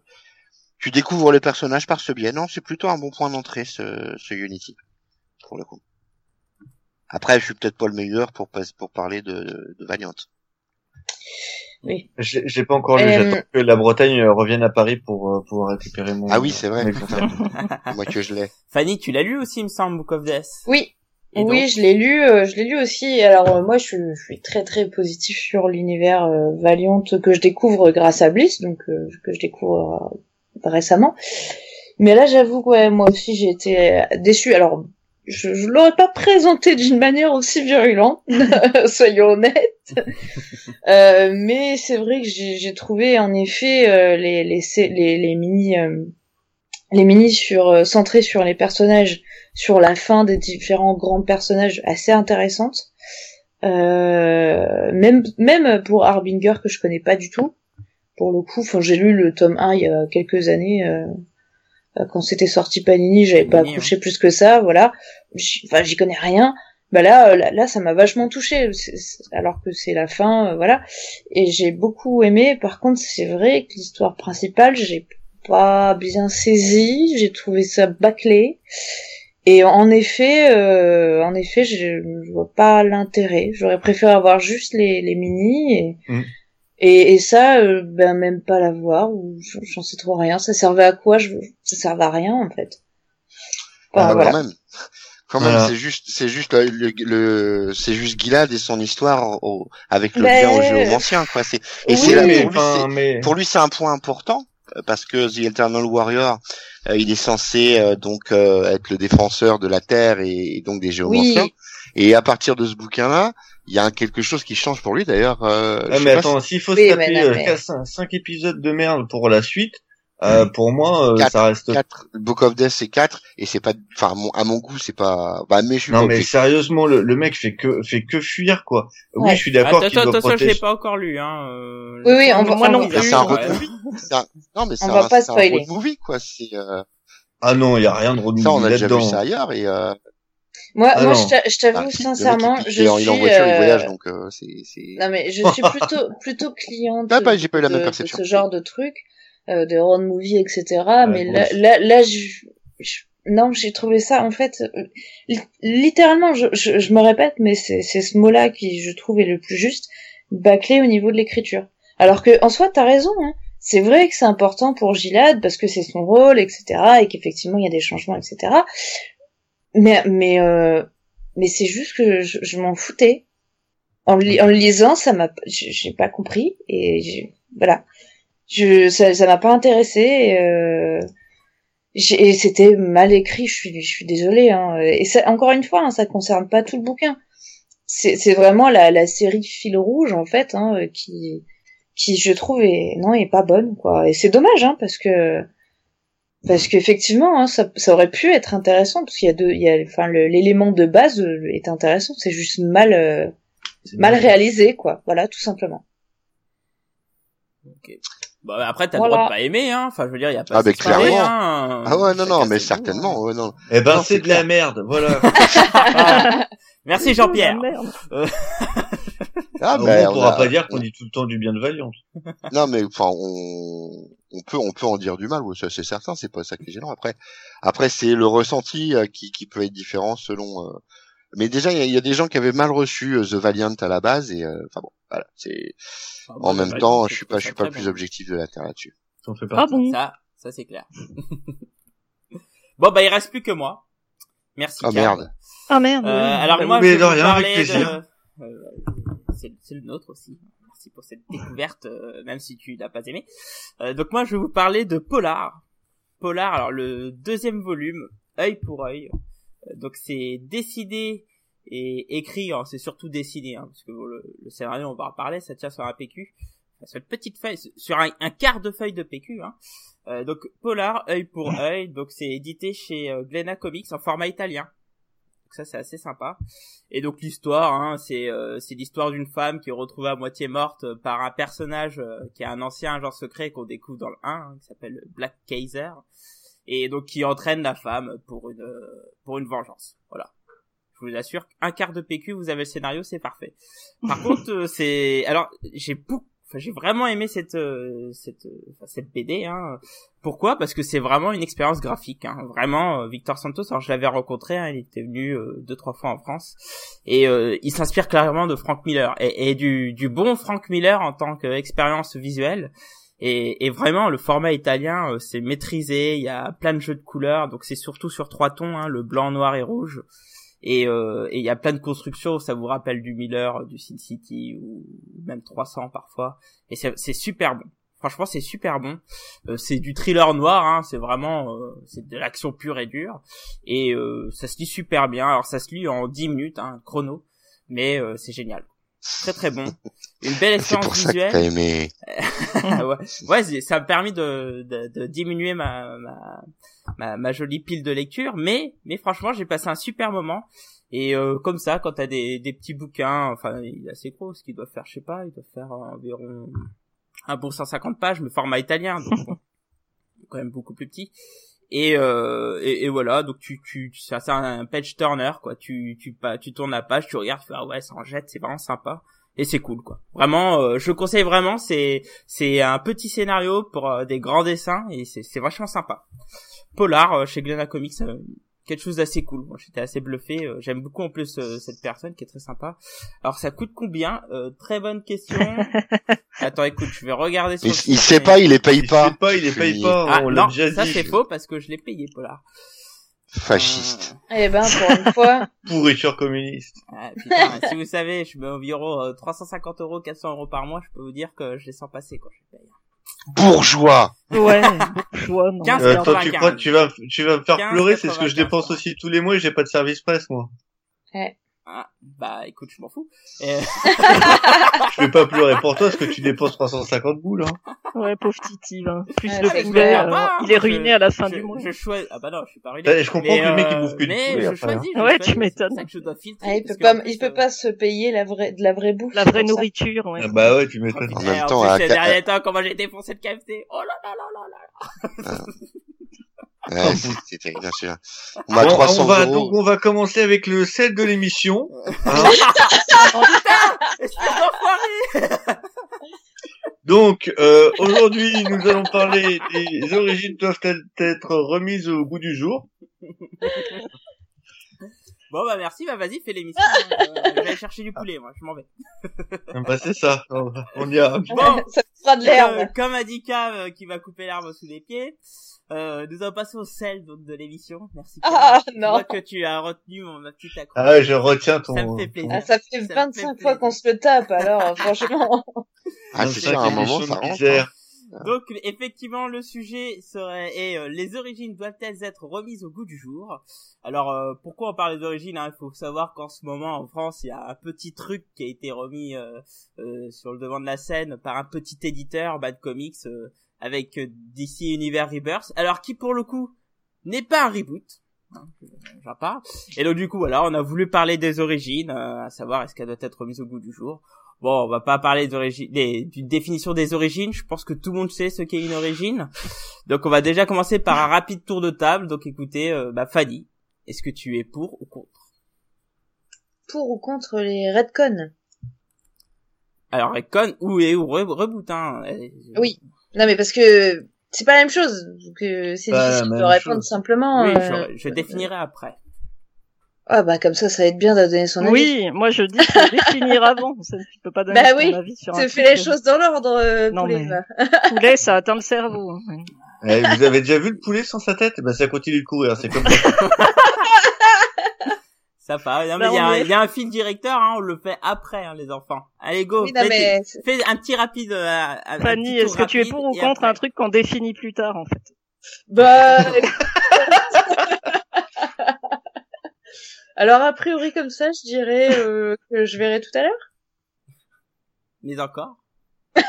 Speaker 4: tu découvres les personnages par ce biais. Non, c'est plutôt un bon point d'entrée ce, ce Unity pour le coup. Après, je suis peut-être pas le meilleur pour pour parler de, de Valiant.
Speaker 2: Oui.
Speaker 3: J'ai j'ai pas encore lu,
Speaker 2: Euh,
Speaker 3: j'attends que la Bretagne euh, revienne à Paris pour euh, pouvoir récupérer mon.
Speaker 4: Ah oui, c'est vrai. Moi que je l'ai.
Speaker 1: Fanny, tu l'as lu aussi, il me semble, Book of Death?
Speaker 2: Oui.
Speaker 1: Et
Speaker 2: oui,
Speaker 1: donc
Speaker 2: je l'ai lu, euh, je l'ai lu aussi. Alors euh, moi, je suis, je suis très très positif sur l'univers euh, Valiant que je découvre grâce à Bliss, donc euh, que je découvre euh, récemment. Mais là, j'avoue que ouais, moi aussi, j'ai été déçue. Alors, je, je l'aurais pas présenté d'une manière aussi virulente, soyons honnêtes. Euh, mais c'est vrai que j'ai j'ai trouvé en effet euh, les, les les les mini euh, les mini sur euh, centrés sur les personnages sur la fin des différents grands personnages assez intéressantes. Euh, même même pour Harbinger que je connais pas du tout. Pour le coup, enfin j'ai lu le tome 1 il y a quelques années euh, quand c'était sorti Panini, j'avais pas
Speaker 1: Panini,
Speaker 2: accroché plus que ça, voilà. J'y- Enfin j'y connais rien. Bah là, là, là, ça m'a vachement touché, alors que c'est la fin, euh, voilà. Et j'ai beaucoup aimé. Par contre, c'est vrai que l'histoire principale, j'ai pas bien saisi. J'ai trouvé ça bâclé. Et en effet, euh, en effet, je, je vois pas l'intérêt. J'aurais préféré avoir juste les, les mini et,
Speaker 3: Mm.
Speaker 2: et, et ça, euh, ben même pas l'avoir ou j'en sais trop rien. Ça servait à quoi? Je, Ça servait à rien en fait. Enfin,
Speaker 4: Ah,
Speaker 2: voilà.
Speaker 4: Quand même. Quand même,
Speaker 3: Voilà.
Speaker 4: c'est juste, c'est juste le, le, le- c'est juste Gilad et son histoire au- avec le
Speaker 2: Ben,
Speaker 4: lien au jeu ancien, quoi. C'est, et
Speaker 2: oui,
Speaker 4: c'est là,
Speaker 3: mais,
Speaker 4: pour lui,
Speaker 3: enfin,
Speaker 4: c'est-
Speaker 3: mais...
Speaker 4: pour lui, c'est un point important parce que The Eternal Warrior, euh, il est censé euh, donc euh, être le défenseur de la Terre et, et donc des géomanciens.
Speaker 2: Oui.
Speaker 4: Et à partir de ce bouquin-là, il y a quelque chose qui change pour lui. D'ailleurs, euh,
Speaker 3: Ah,
Speaker 4: je
Speaker 3: mais
Speaker 4: sais pas
Speaker 3: attends, s'il faut
Speaker 2: Oui,
Speaker 3: se taper
Speaker 2: non,
Speaker 3: euh, épisodes de merde pour la suite, Euh, pour moi, euh,
Speaker 4: Quatre.
Speaker 3: ça reste.
Speaker 4: 4 Book of Death c'est 4 et c'est pas enfin à mon, à mon goût c'est pas bah mais je suis
Speaker 3: Non
Speaker 4: pas
Speaker 3: mais sérieusement, le, le mec fait que fait que fuir quoi. Oui,
Speaker 2: Ouais.
Speaker 3: je suis d'accord
Speaker 1: Attends,
Speaker 3: doit
Speaker 1: attention, je l'ai pas encore lu, hein. euh,
Speaker 2: Oui, oui, on va-
Speaker 1: moi
Speaker 2: on
Speaker 1: non plus.
Speaker 4: c'est un road movie. C'est un- Non mais c'est
Speaker 2: On
Speaker 4: un,
Speaker 2: va pas
Speaker 4: c'est un
Speaker 2: spoiler.
Speaker 4: road movie quoi, c'est euh,
Speaker 3: Ah non, il y a rien de road
Speaker 4: ça on
Speaker 3: movie
Speaker 4: a déjà vu
Speaker 3: là-dedans.
Speaker 4: ça ailleurs et euh,
Speaker 2: Moi,
Speaker 3: Ah
Speaker 2: moi, je t'a- je t'avoue
Speaker 4: ah,
Speaker 2: sincèrement, je
Speaker 4: en- il est en
Speaker 2: suis.
Speaker 4: voiture, il
Speaker 2: euh,
Speaker 4: voyage donc euh, c'est c'est
Speaker 2: Non mais je suis plutôt plutôt cliente
Speaker 4: Ah, bah, j'ai pas eu la
Speaker 2: de,
Speaker 4: même perception.
Speaker 2: ce genre de truc, euh, de road movie, etc. mais là, là, là, je, je- non, j'ai trouvé ça en fait, euh, li- littéralement, je, je, je me répète, mais c'est c'est ce mot-là qui je trouve est le plus juste, bâclé au niveau de l'écriture. Alors que en soi, t'as raison. Hein. C'est vrai que c'est important pour Gilad parce que c'est son rôle, etc. Et qu'effectivement il y a des changements, etc. Mais mais euh, mais c'est juste que je, je m'en foutais. En, le li- en le lisant, ça m'a, j'ai pas compris et voilà, je ça ça m'a pas intéressé. Et, euh, et c'était mal écrit. Je suis je suis désolée. Hein. Et ça, encore une fois, hein, ça concerne pas tout le bouquin. C'est c'est vraiment la la série fil rouge en fait hein, qui qui je trouve est non est pas bonne quoi. Et c'est dommage hein parce que parce qu'effectivement, hein, ça, ça aurait pu être intéressant parce qu'il y a deux, il y a, enfin, l'élément de base est intéressant, c'est juste mal, euh, mal réalisé, quoi. Voilà, tout simplement.
Speaker 1: Ok. Bah, après, t'as le
Speaker 2: Voilà.
Speaker 1: droit de pas aimer, hein. Enfin, je veux dire, y a pas
Speaker 4: Ah, bah,
Speaker 1: séparer,
Speaker 4: clairement.
Speaker 1: hein.
Speaker 4: Ah ouais non non mais certainement ouais, non
Speaker 3: Eh ben c'est de la merde, voilà.
Speaker 1: Ah. Merci Jean-Pierre.
Speaker 5: Ah, merde.
Speaker 4: ah ben
Speaker 3: on
Speaker 4: on
Speaker 3: pourra
Speaker 4: a-
Speaker 3: pas dire qu'on dit tout le temps du bien de Valiant.
Speaker 4: Non, mais enfin, on, on peut, on peut en dire du mal, ouais, ça c'est certain, c'est pas ça qui est gênant. Après, après c'est le ressenti euh, qui, qui peut être différent selon. euh, Mais déjà, il y, a- il y a des gens qui avaient mal reçu euh, The Valiant à la base, et euh, enfin bon, voilà. C'est
Speaker 1: Enfin,
Speaker 4: en même temps, je suis pas, je suis pas le plus
Speaker 1: bon.
Speaker 4: objectif de la terre là-dessus.
Speaker 3: T'en fais
Speaker 5: Ah bon
Speaker 1: Ça, ça c'est clair. bon, bah, il reste plus que moi. Merci.
Speaker 4: Ah,
Speaker 1: Karl.
Speaker 4: merde.
Speaker 5: Ah merde.
Speaker 1: Euh, alors moi,
Speaker 3: Mais
Speaker 1: je vais vous parler de... euh, c'est, c'est le nôtre aussi. Merci pour cette découverte, euh, même si tu l'as pas aimé. Euh, donc moi, je vais vous parler de Polar. Polar, alors le deuxième volume, œil pour œil. Donc c'est décidé et écrit, c'est surtout dessiné, hein, parce que le, le scénario, on va en parler, ça tient sur un PQ, sur une petite feuille, sur un, un quart de feuille de PQ. Hein. Euh, donc Polar, œil pour œil, donc c'est édité chez euh, Glénat Comics en format italien. Donc ça c'est assez sympa. Et donc l'histoire, hein, c'est euh, c'est l'histoire d'une femme qui est retrouvée à moitié morte euh, par un personnage euh, qui est un ancien agent secret qu'on découvre dans le 1, hein, qui s'appelle Black Kaiser, et donc qui entraîne la femme pour une euh, pour une vengeance. Voilà. Je vous assure, un quart de PQ, vous avez le scénario, c'est parfait. Par contre, euh, c'est alors j'ai beaucoup Enfin, j'ai vraiment aimé cette euh, cette cette BD hein. Pourquoi? Parce que c'est vraiment une expérience graphique hein. Vraiment Victor Santos, alors je l'avais rencontré, hein, il était venu euh, deux trois fois en France et euh, il s'inspire clairement de Frank Miller et, et du du bon Frank Miller en tant qu'expérience visuelle. Et, et vraiment le format italien euh, c'est maîtrisé, il y a plein de jeux de couleurs, donc c'est surtout sur trois tons, hein, le blanc, noir et rouge. Et euh, et il y a plein de constructions ça vous rappelle du Miller du Sin City ou même 300 parfois. Et c'est c'est super bon. Franchement c'est super bon. Euh, c'est du thriller noir hein, c'est vraiment euh, c'est de l'action pure et dure. Et euh, ça se lit super bien. Alors ça se lit en 10 minutes hein, chrono. Mais euh, c'est génial très très bon une belle
Speaker 4: C'est
Speaker 1: expérience
Speaker 4: pour ça que
Speaker 1: visuelle
Speaker 4: t'as aimé.
Speaker 1: ouais, ouais ça m'a permis de, de, de diminuer ma, ma, ma, ma jolie pile de lecture, mais, mais franchement, j'ai passé un super moment. Et euh, comme ça, quand t'as des, des petits bouquins, enfin, il est assez gros, ce qu'il doit faire, je sais pas, il doit faire environ un bon 150 pages, mais format italien, donc bon, quand même beaucoup plus petit. Et, euh, et, et voilà, donc tu, tu, c'est c'est un page turner, quoi. Tu, tu, pas, tu tournes la page, tu regardes, tu fais, ah ouais, ça en jette, c'est vraiment sympa. Et c'est cool, quoi. Vraiment, euh, je conseille vraiment. C'est, c'est un petit scénario pour euh, des grands dessins et c'est, c'est vachement sympa. Polar euh, chez Glénat Comics, euh, quelque chose d'assez cool. Moi, j'étais assez bluffé. euh, J'aime beaucoup en plus euh, cette personne qui est très sympa. Alors, ça coûte combien Euh, Très bonne question. Attends, écoute, je vais regarder sur
Speaker 4: Il, il sait pas, il les paye
Speaker 3: Il
Speaker 4: pas.
Speaker 3: sait pas, il les paye pas,
Speaker 1: Ah
Speaker 3: on l'a
Speaker 1: non,
Speaker 3: déjà
Speaker 1: ça c'est faux parce que je l'ai payé Polar.
Speaker 4: Fasciste.
Speaker 2: Eh ben, pour une fois,
Speaker 3: Pourriture communiste.
Speaker 1: Ah, putain, si vous savez, je mets environ euh, 350 euros, 400 euros par mois, je peux vous dire que je les sens passer quand je paye.
Speaker 4: Bourgeois.
Speaker 5: Ouais, bourgeois, non.
Speaker 1: 15,
Speaker 3: Euh, toi, tu crois que tu vas, tu vas me faire
Speaker 1: 15,
Speaker 3: pleurer, c'est ce que je
Speaker 1: 95,
Speaker 3: dépense aussi tous les mois et j'ai pas de service presse, moi.
Speaker 1: Ah, bah écoute, je m'en fous. Et...
Speaker 3: je vais pas pleurer pour toi parce que tu dépenses 350 boules. Hein.
Speaker 5: Ouais, pauvre Titi. Hein. Plus
Speaker 2: Ouais,
Speaker 5: le poulet, euh,
Speaker 1: Ah,
Speaker 5: il est
Speaker 1: je-
Speaker 5: ruiné à la fin
Speaker 1: je,
Speaker 5: du mois.
Speaker 1: Je choisis. Ah bah non, je suis pas ruiné.
Speaker 3: Je comprends
Speaker 1: Mais,
Speaker 3: que le mec il
Speaker 1: euh,
Speaker 3: bouffe que du
Speaker 1: Mais
Speaker 3: poulet
Speaker 1: je
Speaker 3: hein.
Speaker 1: choisis. je
Speaker 5: Ouais,
Speaker 1: choisis.
Speaker 5: tu m'étonnes.
Speaker 1: C'est ça que je dois filtrer.
Speaker 2: Ah, il peut pas, il peut
Speaker 1: euh,
Speaker 2: pas se payer la vraie, de la vraie bouffe.
Speaker 5: La vraie nourriture, ouais.
Speaker 3: Ah Bah ouais, tu m'étonnes.
Speaker 1: putain,
Speaker 4: En même
Speaker 1: en
Speaker 4: temps,
Speaker 1: plus,
Speaker 4: à-
Speaker 1: ces derniers temps, comment j'ai défoncé le KFC. Oh là là là là là.
Speaker 4: Ouais, c'est- c'était bien sûr. On
Speaker 3: Bon,
Speaker 4: 300
Speaker 3: on va
Speaker 4: euros.
Speaker 3: donc on va commencer avec le sel de l'émission. Hein. Donc euh, aujourd'hui nous allons parler des origines doivent-elles être remises au goût du jour?
Speaker 1: Bon bah merci, bah vas-y, fais l'émission. Euh, je vais aller chercher du poulet, moi, je m'en vais.
Speaker 3: Bah c'est ça. On y a.
Speaker 1: Bon,
Speaker 2: ça fera de
Speaker 1: Euh,
Speaker 2: l'herbe.
Speaker 1: comme a dit Cam euh, qui va couper l'herbe sous les pieds, euh, nous allons passer au sel donc, de l'émission. Merci. Cam.
Speaker 2: Ah,
Speaker 1: Je
Speaker 2: non.
Speaker 1: vois que tu as retenu mon, ma petite accro.
Speaker 3: Ah ouais, je retiens ton.
Speaker 1: Ça me fait plaisir.
Speaker 2: Ah, ça fait
Speaker 1: Ça me fait
Speaker 2: 25 fois qu'on se le tape, alors, franchement.
Speaker 4: Ah, c'est ça, à un moment, ça rentre.
Speaker 3: misères.
Speaker 1: Donc effectivement le sujet serait et euh, les origines doivent-elles être remises au goût du jour? Alors euh, pourquoi on parle des origines hein? Il faut savoir qu'en ce moment en France il y a un petit truc qui a été remis euh, sur le devant de la scène par un petit éditeur Bad Comics avec DC Universe Rebirth. Alors qui pour le coup n'est pas un reboot. hein, parle. Et donc du coup voilà on a voulu parler des origines, à savoir est-ce qu'elle doit être remise au goût du jour? Bon, on va pas parler d'origine, des, d'une définition des origines. Je pense que tout le monde sait ce qu'est une origine. Donc, on va déjà commencer par un rapide tour de table. Donc, écoutez, euh, bah, Fanny, est-ce que tu es pour ou contre?
Speaker 2: Pour ou contre les Redcon?
Speaker 1: Alors, Recon ou et ou re, reboot, hein. Euh,
Speaker 2: Oui. Non, mais parce que c'est pas la même chose. Que c'est
Speaker 3: Pas la
Speaker 2: difficile de répondre
Speaker 3: chose.
Speaker 2: simplement.
Speaker 1: Oui,
Speaker 2: euh,
Speaker 1: je, je définirai après.
Speaker 2: Ah, bah, comme ça, ça va être bien de donner son avis.
Speaker 5: Oui, moi je dis faut définir avant. Ça, tu peux pas donner
Speaker 2: Bah
Speaker 5: ton
Speaker 2: oui,
Speaker 5: avis sur un
Speaker 2: Tu fais les
Speaker 5: euh,
Speaker 2: choses dans l'ordre, euh,
Speaker 5: Non,
Speaker 2: poulet,
Speaker 5: mais-
Speaker 2: va.
Speaker 5: Poulet, ça atteint le cerveau. hein.
Speaker 3: Eh, vous avez déjà vu le poulet sans sa tête? Bah ça continue de courir. C'est comme ça.
Speaker 1: Ça. Non, mais
Speaker 5: Bah,
Speaker 1: il y, a un-
Speaker 5: est-
Speaker 1: il y a un fil directeur, hein. On le fait après, hein, les enfants. Allez, go.
Speaker 2: Oui, non,
Speaker 1: fais,
Speaker 2: mais
Speaker 1: fais un petit rapide. euh,
Speaker 5: Fanny, est-ce que tu es pour ou contre
Speaker 1: après.
Speaker 5: un truc qu'on définit plus tard en fait?
Speaker 2: Bah. Alors, a priori, comme ça, je dirais euh, que je verrai tout à l'heure.
Speaker 1: Mais encore.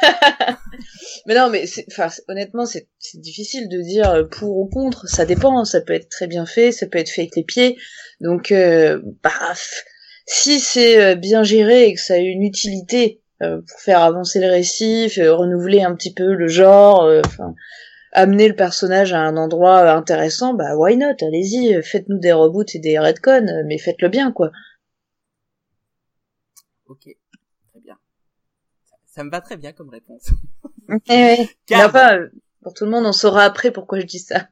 Speaker 2: Mais non, mais c'est, enfin, honnêtement, c'est, difficile de dire euh, pour ou contre. Ça dépend. Ça peut être très bien fait, ça peut être fait avec les pieds. Donc, euh, bah, si c'est euh, bien géré et que ça a une utilité euh, pour faire avancer le récit, faire renouveler un petit peu le genre, euh, enfin, amener le personnage à un endroit intéressant, bah why not? Allez-y, faites-nous des reboots et des retcons, euh, mais faites-le bien, quoi.
Speaker 1: Ok. Très bien. Ça, me va très bien comme réponse.
Speaker 2: Eh. Mais enfin, euh, pour tout le monde, on saura après pourquoi je dis ça.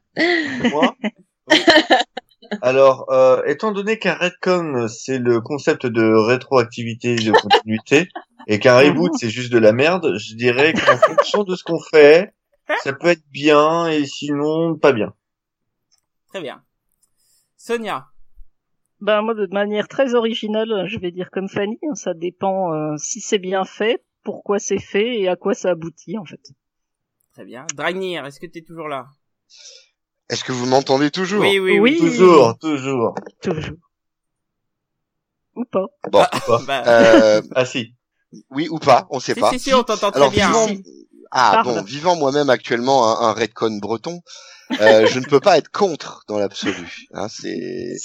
Speaker 3: Moi? Oui. Alors, euh, étant donné qu'un retcon, c'est le concept de rétroactivité de continuité, et qu'un reboot, c'est juste de la merde, je dirais qu'en fonction de ce qu'on fait, ça peut être bien, et sinon, pas bien.
Speaker 1: Très bien. Sonia.
Speaker 5: Ben moi, de manière très originale, je vais dire comme Fanny, hein, ça dépend euh, si c'est bien fait, pourquoi c'est fait et à quoi ça aboutit en fait.
Speaker 1: Très bien. Dragnir, est-ce que tu es toujours là?
Speaker 4: Est-ce que vous m'entendez toujours?
Speaker 1: Oui, oui,
Speaker 5: Oui.
Speaker 1: oui.
Speaker 3: Toujours, toujours.
Speaker 5: Toujours. Ou pas.
Speaker 4: Bon,
Speaker 1: Bah,
Speaker 4: euh,
Speaker 3: Ah si.
Speaker 4: oui ou pas, on sait
Speaker 1: si,
Speaker 4: pas.
Speaker 1: si, si, on t'entend très
Speaker 4: Alors
Speaker 1: bien.
Speaker 4: vivant,
Speaker 1: hein.
Speaker 4: Ah
Speaker 5: Parle.
Speaker 4: bon, vivant moi-même actuellement un, un redcon breton, euh, je ne peux pas être contre dans l'absolu. Hein, c'est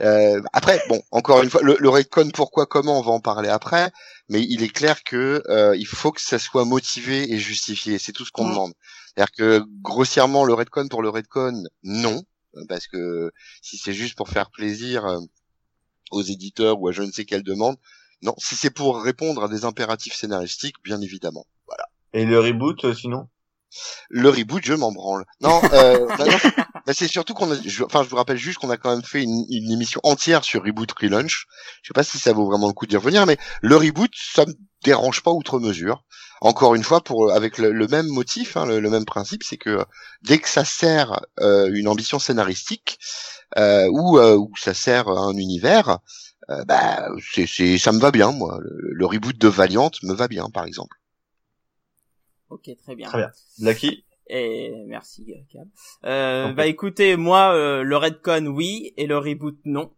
Speaker 4: euh, après bon, encore une fois, le, le redcon pourquoi comment on va en parler après, mais il est clair que euh, il faut que ça soit motivé et justifié. C'est tout ce qu'on
Speaker 5: Mm.
Speaker 4: demande. C'est-à-dire que grossièrement le redcon pour le redcon, non, parce que si c'est juste pour faire plaisir euh, aux éditeurs ou à je ne sais quelle demande, non. Si c'est pour répondre à des impératifs scénaristiques, bien évidemment.
Speaker 3: Et le reboot, euh, sinon?
Speaker 4: Le reboot, je m'en branle. Non, euh, bah non, bah c'est surtout qu'on a, je, enfin, je vous rappelle juste qu'on a quand même fait une, une émission entière sur Reboot Relaunch. Je sais pas si ça vaut vraiment le coup d'y revenir, mais le reboot, ça me dérange pas outre mesure. Encore une fois, pour avec le, le même motif, hein, le, le même principe, c'est que dès que ça sert euh, une ambition scénaristique euh, ou euh, ou ça sert un univers, euh, bah c'est, c'est, ça me va bien, moi. Le, le reboot de Valiant me va bien, par exemple.
Speaker 1: Ok, très bien.
Speaker 3: Très bien. Lucky
Speaker 1: Et merci, Cam. Euh, bah écoutez, moi, euh, le Redcon, oui, et le reboot, non.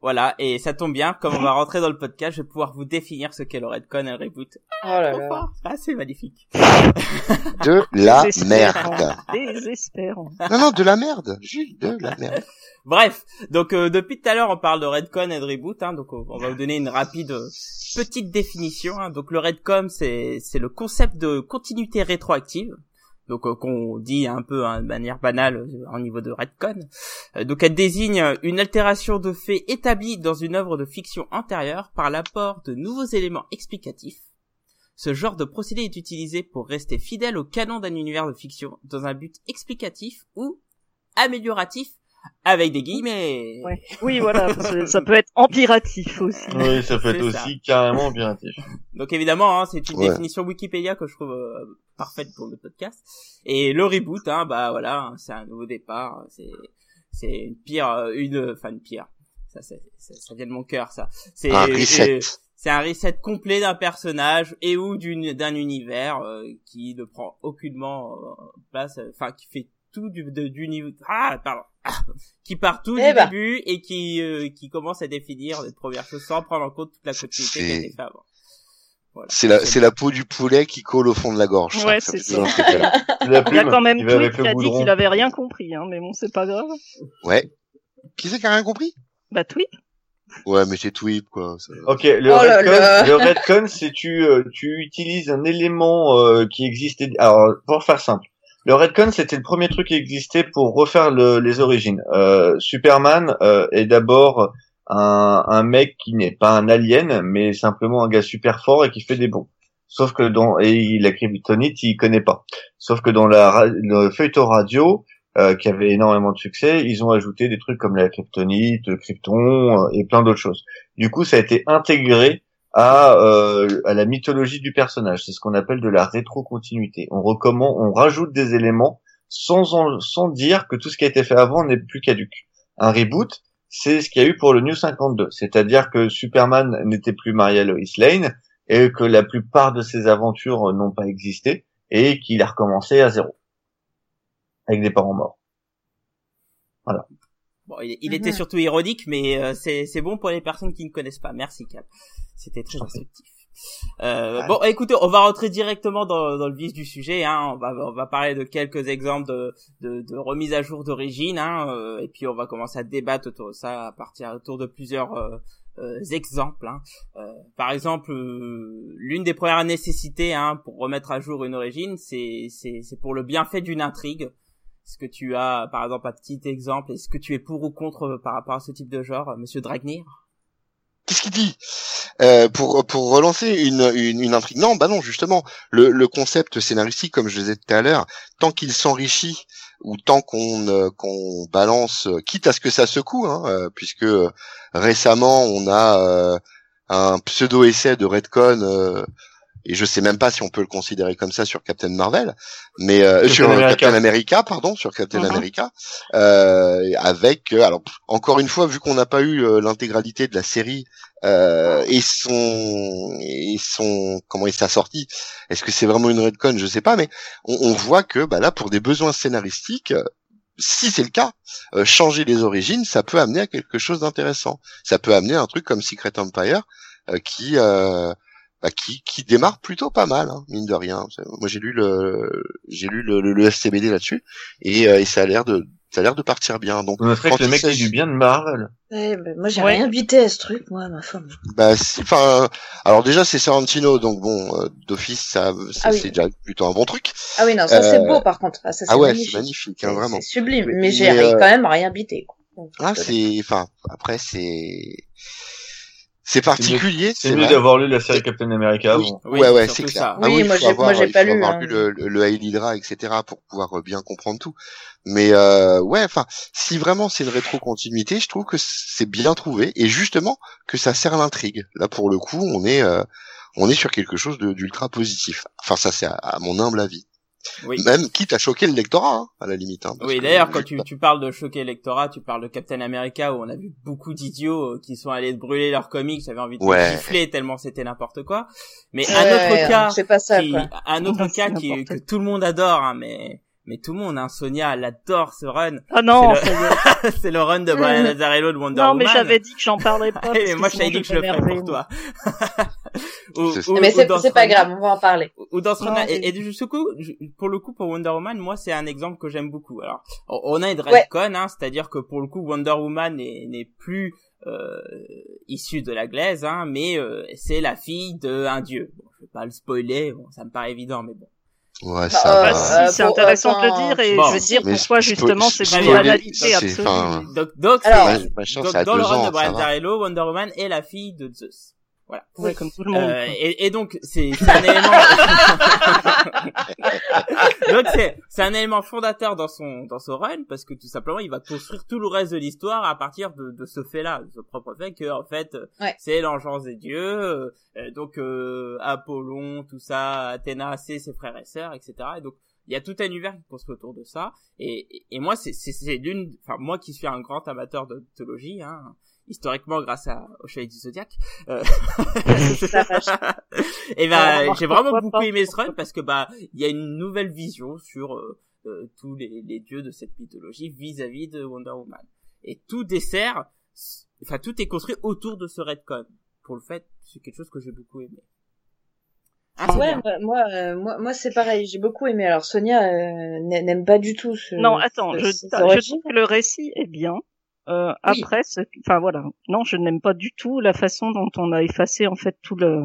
Speaker 1: Voilà, et ça tombe bien, comme on va rentrer dans le podcast, je vais pouvoir vous définir ce qu'est le Redcon et le reboot.
Speaker 2: Oh là là.
Speaker 1: fort. Ah, c'est magnifique.
Speaker 4: De la merde.
Speaker 5: Désespérant.
Speaker 4: Non, non, de la merde. Juste de la merde.
Speaker 1: Bref, donc euh, depuis tout à l'heure, on parle de Redcon et de reboot, hein, donc on, on va vous donner une rapide euh, petite définition. hein. Donc le Redcon, c'est c'est le concept de continuité rétroactive. Donc euh, qu'on dit un peu hein, de manière banale euh, au niveau de Redcon. Euh, donc elle désigne une altération de faits établis dans une œuvre de fiction antérieure par l'apport de nouveaux éléments explicatifs. Ce genre de procédé est utilisé pour rester fidèle au canon d'un univers de fiction dans un but explicatif ou amélioratif avec des guillemets.
Speaker 5: Ouais. Oui, voilà. ça peut être empiratif aussi.
Speaker 3: Oui, ça peut être
Speaker 1: ça.
Speaker 3: aussi carrément piratif.
Speaker 1: Donc évidemment, hein, c'est une
Speaker 4: Ouais.
Speaker 1: définition Wikipédia que je trouve euh, parfaite pour le podcast. Et le reboot, hein, bah voilà, hein, c'est un nouveau départ. C'est c'est une pire, euh, une, enfin une pire. Ça, ça, ça vient de mon cœur, ça. C'est
Speaker 4: Un reset.
Speaker 1: euh, c'est un reset complet d'un personnage et ou d'une d'un univers euh, qui ne prend aucunement euh, place, euh, enfin qui fait du de, du niveau. Ah pardon. Ah, qui part tout
Speaker 2: Eh
Speaker 1: du
Speaker 2: ben.
Speaker 1: début et qui euh, qui commence à définir les premières choses sans prendre en compte toute la continuité qui a
Speaker 4: C'est-
Speaker 1: été faite avant. Voilà.
Speaker 4: C'est la, c'est la peau du poulet qui colle au fond de la gorge.
Speaker 5: Ouais, c'est ça. Il y a quand même Tweet qui a dit qu'il avait rien compris, hein, mais bon, c'est pas grave.
Speaker 4: Ouais. Qui c'est qui a rien compris?
Speaker 5: Bah, Tweet.
Speaker 4: Ouais, mais c'est Tweep, quoi. ça-
Speaker 3: Ok, le
Speaker 2: Oh
Speaker 3: redcon,
Speaker 2: là.
Speaker 3: le redcon, c'est tu euh, tu utilises un élément euh, qui existait. Alors pour faire simple, le redcon c'était le premier truc qui existait pour refaire le- les origines. Euh, Superman euh, est d'abord un, mec qui n'est pas un alien, mais simplement un gars super fort et qui fait des bons. Sauf que dans et la kryptonite, il connaît pas. Sauf que dans la le feuilleton radio, euh, qui avait énormément de succès, ils ont ajouté des trucs comme la kryptonite, le krypton euh, et plein d'autres choses. Du coup, ça a été intégré à, euh, à la mythologie du personnage. C'est ce qu'on appelle de la rétrocontinuité. On recommande, on rajoute des éléments sans en- sans dire que tout ce qui a été fait avant n'est plus caduque. Un reboot, c'est ce qu'il y a eu pour le New 52, c'est-à-dire que Superman n'était plus marié à Lois Lane et que la plupart de ses aventures n'ont pas existé et qu'il a recommencé à zéro avec des parents morts.
Speaker 1: Bon, il, il
Speaker 2: Mhm.
Speaker 1: était surtout ironique, mais euh, c'est c'est bon pour les personnes qui ne connaissent pas. Merci Cap. C'était très instructif. Euh, bon, écoutez, on va rentrer directement dans, dans le vif du sujet. Hein. On va on va parler de quelques exemples de de, de remise à jour d'origine, hein, euh, et puis on va commencer à débattre autour de ça à partir autour de plusieurs euh, euh, exemples. Hein. Euh, par exemple, euh, l'une des premières nécessités hein, pour remettre à jour une origine, c'est c'est c'est pour le bienfait d'une intrigue. Est-ce que tu as, par exemple, un petit exemple? Est-ce que tu es pour ou contre par rapport à ce type de genre, Monsieur Dragnir?
Speaker 4: Qu'est-ce qu'il dit? Euh, pour pour relancer une, une intrigue Non, bah non, justement, le le concept scénaristique, comme je disais tout à l'heure, tant qu'il s'enrichit ou tant qu'on euh, qu'on balance, euh, quitte à ce que ça secoue, hein, puisque récemment on a un pseudo essai de Redcon. Et je sais même pas si on peut le considérer comme ça sur Captain Marvel, mais euh,
Speaker 3: Captain
Speaker 4: sur euh,
Speaker 3: America.
Speaker 4: Captain America, pardon, sur Captain
Speaker 5: Mhm.
Speaker 4: America, euh, avec euh, alors encore une fois, vu qu'on n'a pas eu euh, l'intégralité de la série euh, et son et son comment est sa sortie, est-ce que c'est vraiment une redcon Je sais pas, mais on, on voit que bah là, pour des besoins scénaristiques, si c'est le cas, euh, changer les origines, ça peut amener à quelque chose d'intéressant. Ça peut amener à un truc comme Secret Empire euh, qui euh, bah, qui qui démarre plutôt pas mal, hein, mine de rien. Moi, j'ai lu le j'ai lu le, le, le SCBD là-dessus et, euh, et ça a l'air de ça a l'air de partir bien. Donc
Speaker 3: On noterait
Speaker 4: Quand
Speaker 3: le mec du bien de Marvel.
Speaker 2: Ouais, bah, moi j'ai
Speaker 5: Ouais.
Speaker 2: rien buté à ce truc, moi, ma femme.
Speaker 4: Bah, si- enfin, euh, alors déjà c'est Sorrentino, donc bon, euh, d'office ça, c'est
Speaker 2: Ah oui.
Speaker 4: c'est déjà plutôt un bon truc.
Speaker 2: Ah oui, non, ça c'est
Speaker 4: Euh,
Speaker 2: beau par contre. Ah, ça, c'est
Speaker 4: Ah ouais,
Speaker 2: magnifique.
Speaker 4: c'est magnifique, hein, vraiment.
Speaker 2: C'est sublime,
Speaker 4: Mais-
Speaker 2: mais j'ai
Speaker 4: mais, euh,
Speaker 2: quand même rien bité. Quoi. Donc,
Speaker 4: Ah,
Speaker 2: euh,
Speaker 4: c'est, enfin, après c'est, c'est particulier.
Speaker 3: C'est mieux d'avoir lu la série Captain America
Speaker 4: Oui.
Speaker 3: avant.
Speaker 1: Oui,
Speaker 4: ouais, ouais, c'est clair.
Speaker 1: ça.
Speaker 4: Ah
Speaker 2: Oui, moi, j'ai-
Speaker 4: avoir-
Speaker 2: moi, j'ai
Speaker 4: il
Speaker 2: pas lu,
Speaker 4: avoir
Speaker 2: hein.
Speaker 4: lu le, le, le Hydra, etc. pour pouvoir euh, bien comprendre tout. Mais euh, ouais, enfin, si vraiment c'est une rétro-continuité, je trouve que c'est bien trouvé et justement que ça sert l'intrigue. Là, pour le coup, on est, euh, on est sur quelque chose de- d'ultra positif. Enfin, ça c'est à, à mon humble avis.
Speaker 1: Oui.
Speaker 4: Même quitte à choquer le lectorat, hein, à la limite. Hein,
Speaker 1: Oui, d'ailleurs, quand tu, tu parles de choquer l'électorat, tu parles de Captain America où on a vu beaucoup d'idiots euh, qui sont allés brûler leurs comics, j'avais envie de
Speaker 4: Ouais.
Speaker 1: les gifler tellement c'était n'importe quoi. Mais
Speaker 2: ouais,
Speaker 1: un autre cas,
Speaker 2: C'est pas ça,
Speaker 1: qui,
Speaker 2: quoi.
Speaker 1: un autre cas qui, que tout le monde adore, hein, mais mais tout le monde, hein, Sonia, elle adore ce run.
Speaker 5: Ah non,
Speaker 1: C'est le run de Brian Lazzarello de Wonder
Speaker 5: non,
Speaker 1: Woman.
Speaker 5: mais j'avais dit que j'en parlerais pas.
Speaker 1: Mais moi, t'avais dit que je le ferais pour toi. Ou-
Speaker 4: C'est-
Speaker 1: ou-
Speaker 2: Mais c'est pas
Speaker 1: run-
Speaker 2: grave, on va en parler.
Speaker 1: ou dans ce
Speaker 5: Non,
Speaker 1: Et, et du coup, pour le coup, pour Wonder Woman, moi, c'est un exemple que j'aime beaucoup. Alors, on a une
Speaker 2: Ouais.
Speaker 1: retcon, hein, c'est-à-dire que pour le coup, Wonder Woman n'est n'est plus euh, issue de la glaise, hein, mais euh, c'est la fille d'un dieu. Bon, je vais pas le spoiler, bon, ça me paraît évident, mais bon.
Speaker 4: Ouais,
Speaker 2: Bah,
Speaker 4: ça
Speaker 2: euh,
Speaker 4: va.
Speaker 2: Euh,
Speaker 5: c'est intéressant de le dire et
Speaker 1: bon.
Speaker 5: je dire
Speaker 4: Mais
Speaker 5: pourquoi justement c'est une banalité absolue.
Speaker 4: enfin,
Speaker 1: Donc,
Speaker 2: Alors,
Speaker 1: dans le
Speaker 4: ans,
Speaker 1: de Brian. Darello, Wonder Woman est la fille de Zeus. Voilà.
Speaker 5: Ouais, comme tout le monde.
Speaker 1: Euh, et, et donc c'est un élément donc c'est c'est un élément fondateur dans son dans son run parce que tout simplement il va construire tout le reste de l'histoire à partir de, de ce fait là de ce propre fait que en fait
Speaker 2: Ouais.
Speaker 1: c'est l'engeance des dieux euh, donc euh, Apollon tout ça Athéna c'est ses frères et sœurs etc et donc il y a tout un univers qui construit autour de ça et, et, et moi c'est c'est c'est d'une enfin moi qui suis un grand amateur de mythologie hein historiquement grâce à au Chevalier du Zodiaque euh, et
Speaker 5: On
Speaker 1: bah
Speaker 5: remarque
Speaker 1: j'ai vraiment beaucoup aimé ce run parce que bah il y a une nouvelle vision sur euh, euh, tous les, les dieux de cette mythologie vis-à-vis de Wonder Woman et tout dessert enfin tout est construit autour de ce redcon pour le fait c'est quelque chose que j'ai beaucoup aimé ah,
Speaker 2: Ouais,
Speaker 1: bien.
Speaker 2: moi, moi, euh, moi, moi, c'est pareil. J'ai beaucoup aimé. Alors Sonia euh, n'a- n'aime pas du tout ce.
Speaker 5: Non, attends,
Speaker 2: ce-
Speaker 5: je, je trouve que le récit est bien. Euh,
Speaker 2: Oui.
Speaker 5: Après, ce- enfin voilà, non, je n'aime pas du tout la façon dont on a effacé en fait tout le,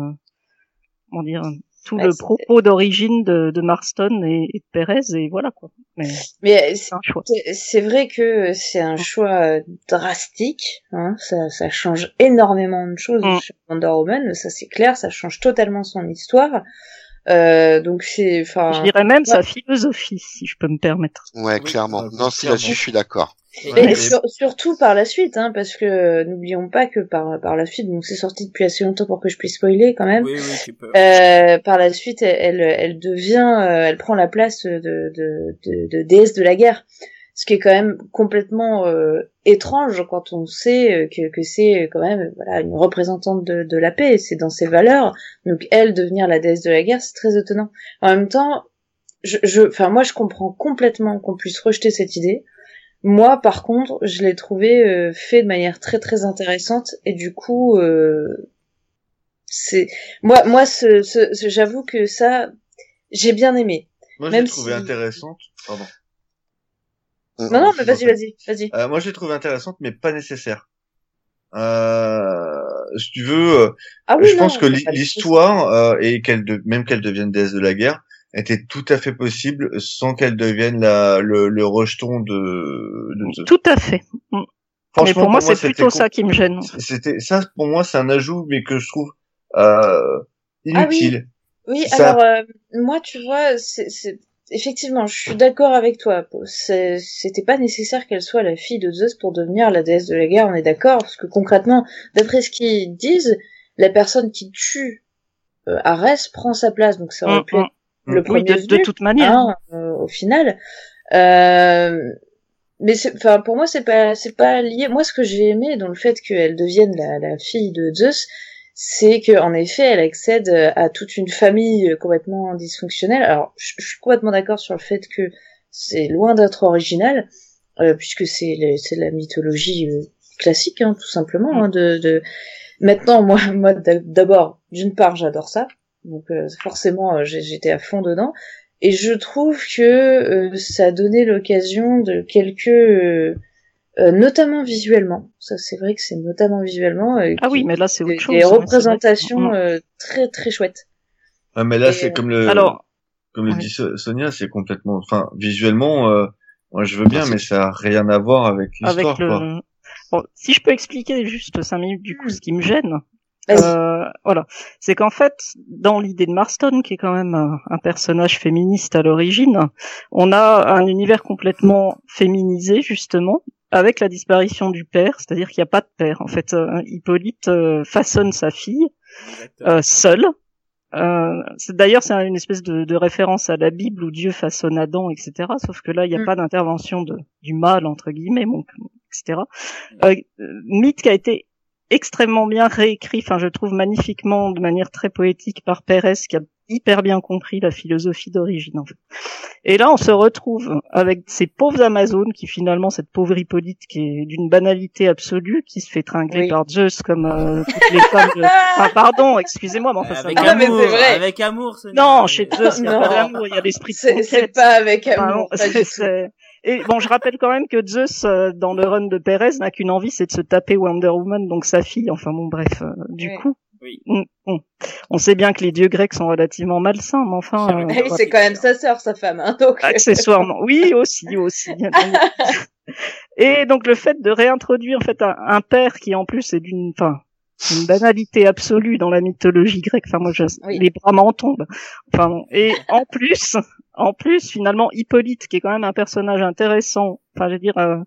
Speaker 5: comment dire, tout
Speaker 2: Ouais,
Speaker 5: le propos d'origine de, de Marston et, et de Perez et voilà quoi. Mais
Speaker 2: Mais
Speaker 5: c'est un choix.
Speaker 2: c'est c'est vrai que c'est un choix euh, drastique. Hein, ça, ça change énormément de choses
Speaker 5: Mm.
Speaker 2: sur Wonder Woman. Ça c'est clair. Ça change totalement son histoire. Euh, donc c'est, enfin.
Speaker 5: Je dirais même sa philosophie, si je peux me permettre.
Speaker 4: Ouais,
Speaker 1: Oui,
Speaker 4: clairement.
Speaker 3: euh,
Speaker 4: Non, si là-dessus, je suis d'accord.
Speaker 1: Et-
Speaker 3: Ouais,
Speaker 2: Et
Speaker 3: et-
Speaker 2: sur- surtout par la suite, hein, parce que euh, n'oublions pas que par par la suite, bon, c'est sorti depuis assez longtemps pour que je puisse spoiler quand même.
Speaker 1: oui oui tu peux
Speaker 2: Euh, par la suite, elle, elle, devient, euh, elle prend la place de, de, de, de déesse de la guerre, ce qui est quand même complètement euh, étrange quand on sait euh, que, que c'est quand même voilà une représentante de, de la paix, c'est dans ses valeurs. Donc elle devenir la déesse de la guerre, c'est très étonnant. En même temps, je, je, enfin moi, je comprends complètement qu'on puisse rejeter cette idée. Moi, par contre, je l'ai trouvé euh, fait de manière très très intéressante et du coup, euh, c'est moi, moi, ce, ce, ce- j'avoue que ça, j'ai bien aimé.
Speaker 3: Moi, j'ai trouvé
Speaker 2: si-
Speaker 3: intéressante. Pardon.
Speaker 2: Non, non, mais vas-y, vas-y, vas-y.
Speaker 3: Euh, moi, j'ai trouvé intéressante, mais pas nécessaire. Euh, si tu veux, euh,
Speaker 2: Ah oui,
Speaker 3: je
Speaker 2: non,
Speaker 3: pense que l'histoire euh, et qu'elle, de- même qu'elle devienne déesse de la guerre, était tout à fait possible sans qu'elle devienne la, le, le rejeton de. de Zeus.
Speaker 5: Tout à fait. Mais
Speaker 3: Franchement,
Speaker 5: pour moi, c'est plutôt ça qui me gêne.
Speaker 3: C'était ça pour moi, c'est un ajout, mais que je trouve euh,
Speaker 2: Ah oui.
Speaker 3: inutile.
Speaker 2: Oui,
Speaker 3: Ça-
Speaker 2: alors euh, moi, tu vois, c'est c'est- effectivement, je suis d'accord avec toi. C'est- C'était pas nécessaire qu'elle soit la fille de Zeus pour devenir la déesse de la guerre. On est d'accord, parce que concrètement, d'après ce qu'ils disent, la personne qui tue euh, Arès prend sa place. Donc ça aurait
Speaker 5: Mm,
Speaker 2: pu
Speaker 5: mm.
Speaker 2: être le
Speaker 5: Oui,
Speaker 2: premier
Speaker 5: de, toute manière.
Speaker 2: hein, euh, au final. Euh, mais c'est- enfin, pour moi, c'est pas, c'est pas lié. Moi, ce que j'ai aimé dans le fait qu'elle devienne la, la fille de Zeus, c'est que en effet, elle accède à toute une famille euh, complètement dysfonctionnelle. Alors, je, je suis complètement d'accord sur le fait que c'est loin d'être original, euh, puisque c'est c'est la mythologie euh, classique, hein, tout simplement. hein, de, de... Maintenant, moi, moi, d'abord, d'une part, j'adore ça, donc euh, forcément, euh, j'ai- j'étais à fond dedans. Et je trouve que euh, ça a donné l'occasion de quelques, euh, euh, notamment visuellement, ça c'est vrai que c'est notamment visuellement, euh,
Speaker 5: Ah oui, mais là, c'est
Speaker 2: des,
Speaker 5: autre chose.
Speaker 2: des
Speaker 5: hein,
Speaker 2: représentations
Speaker 5: Mm.
Speaker 2: euh, très très chouettes.
Speaker 3: Ah, mais là, c'est
Speaker 2: euh,
Speaker 3: comme le,
Speaker 5: Alors,
Speaker 3: comme le dit So- Sonia, c'est complètement, enfin, visuellement, euh, moi je veux bien,
Speaker 4: Ah,
Speaker 3: mais ça a rien à voir avec l'histoire,
Speaker 5: le...
Speaker 3: quoi.
Speaker 5: Bon, si je peux expliquer juste cinq minutes du coup ce qui me gêne. Euh, voilà, c'est qu'en fait, dans l'idée de Marston, qui est quand même un, un personnage féministe à l'origine, on a un univers complètement féminisé justement, avec la disparition du père, c'est-à-dire qu'il n'y a pas de père. En fait, euh, Hippolyte euh, façonne sa fille euh, seule. Euh, c'est- D'ailleurs, c'est une espèce de, de référence à la Bible où Dieu façonne Adam, etc. Sauf que là, il n'y a
Speaker 2: Mm.
Speaker 5: pas d'intervention du mal entre guillemets, bon, etc. Euh, mythe qui a été extrêmement bien réécrit, enfin je trouve magnifiquement, de manière très poétique par Pérez, qui a hyper bien compris la philosophie d'origine. En fait. Et là, on se retrouve avec ces pauvres Amazones qui finalement, cette pauvre Hippolyte qui est d'une banalité absolue, qui se fait tringler
Speaker 2: Oui.
Speaker 5: par Zeus comme euh, toutes les femmes. De... Ah, pardon, excusez-moi, mais enfin, ça
Speaker 1: avec
Speaker 2: mais
Speaker 1: amour,
Speaker 2: c'est vrai.
Speaker 1: avec amour. ce
Speaker 5: non, chez Zeus, il n'y a
Speaker 2: Non.
Speaker 5: pas d'amour, il y a l'esprit de
Speaker 2: C'est pas avec amour.
Speaker 5: non, Et bon, je rappelle quand même que Zeus, euh, dans le run de Perez, n'a qu'une envie, c'est de se taper Wonder Woman, donc sa fille. Enfin bon, bref, euh, du
Speaker 2: Oui.
Speaker 5: coup,
Speaker 1: Oui.
Speaker 5: on, on- on sait bien que les dieux grecs sont relativement malsains, mais enfin, euh,
Speaker 2: Ah oui, c'est quand même sa sœur, sa femme. Hein, donc.
Speaker 5: accessoirement, oui, aussi, aussi. Et donc le fait de réintroduire en fait un, un père qui en plus est d'une, enfin, une banalité absolue dans la mythologie grecque. Enfin moi, je,
Speaker 2: Oui.
Speaker 5: les bras m'en tombent. Enfin bon. et en plus, en plus finalement Hippolyte, qui est quand même un personnage intéressant. Enfin, je veux dire. euh,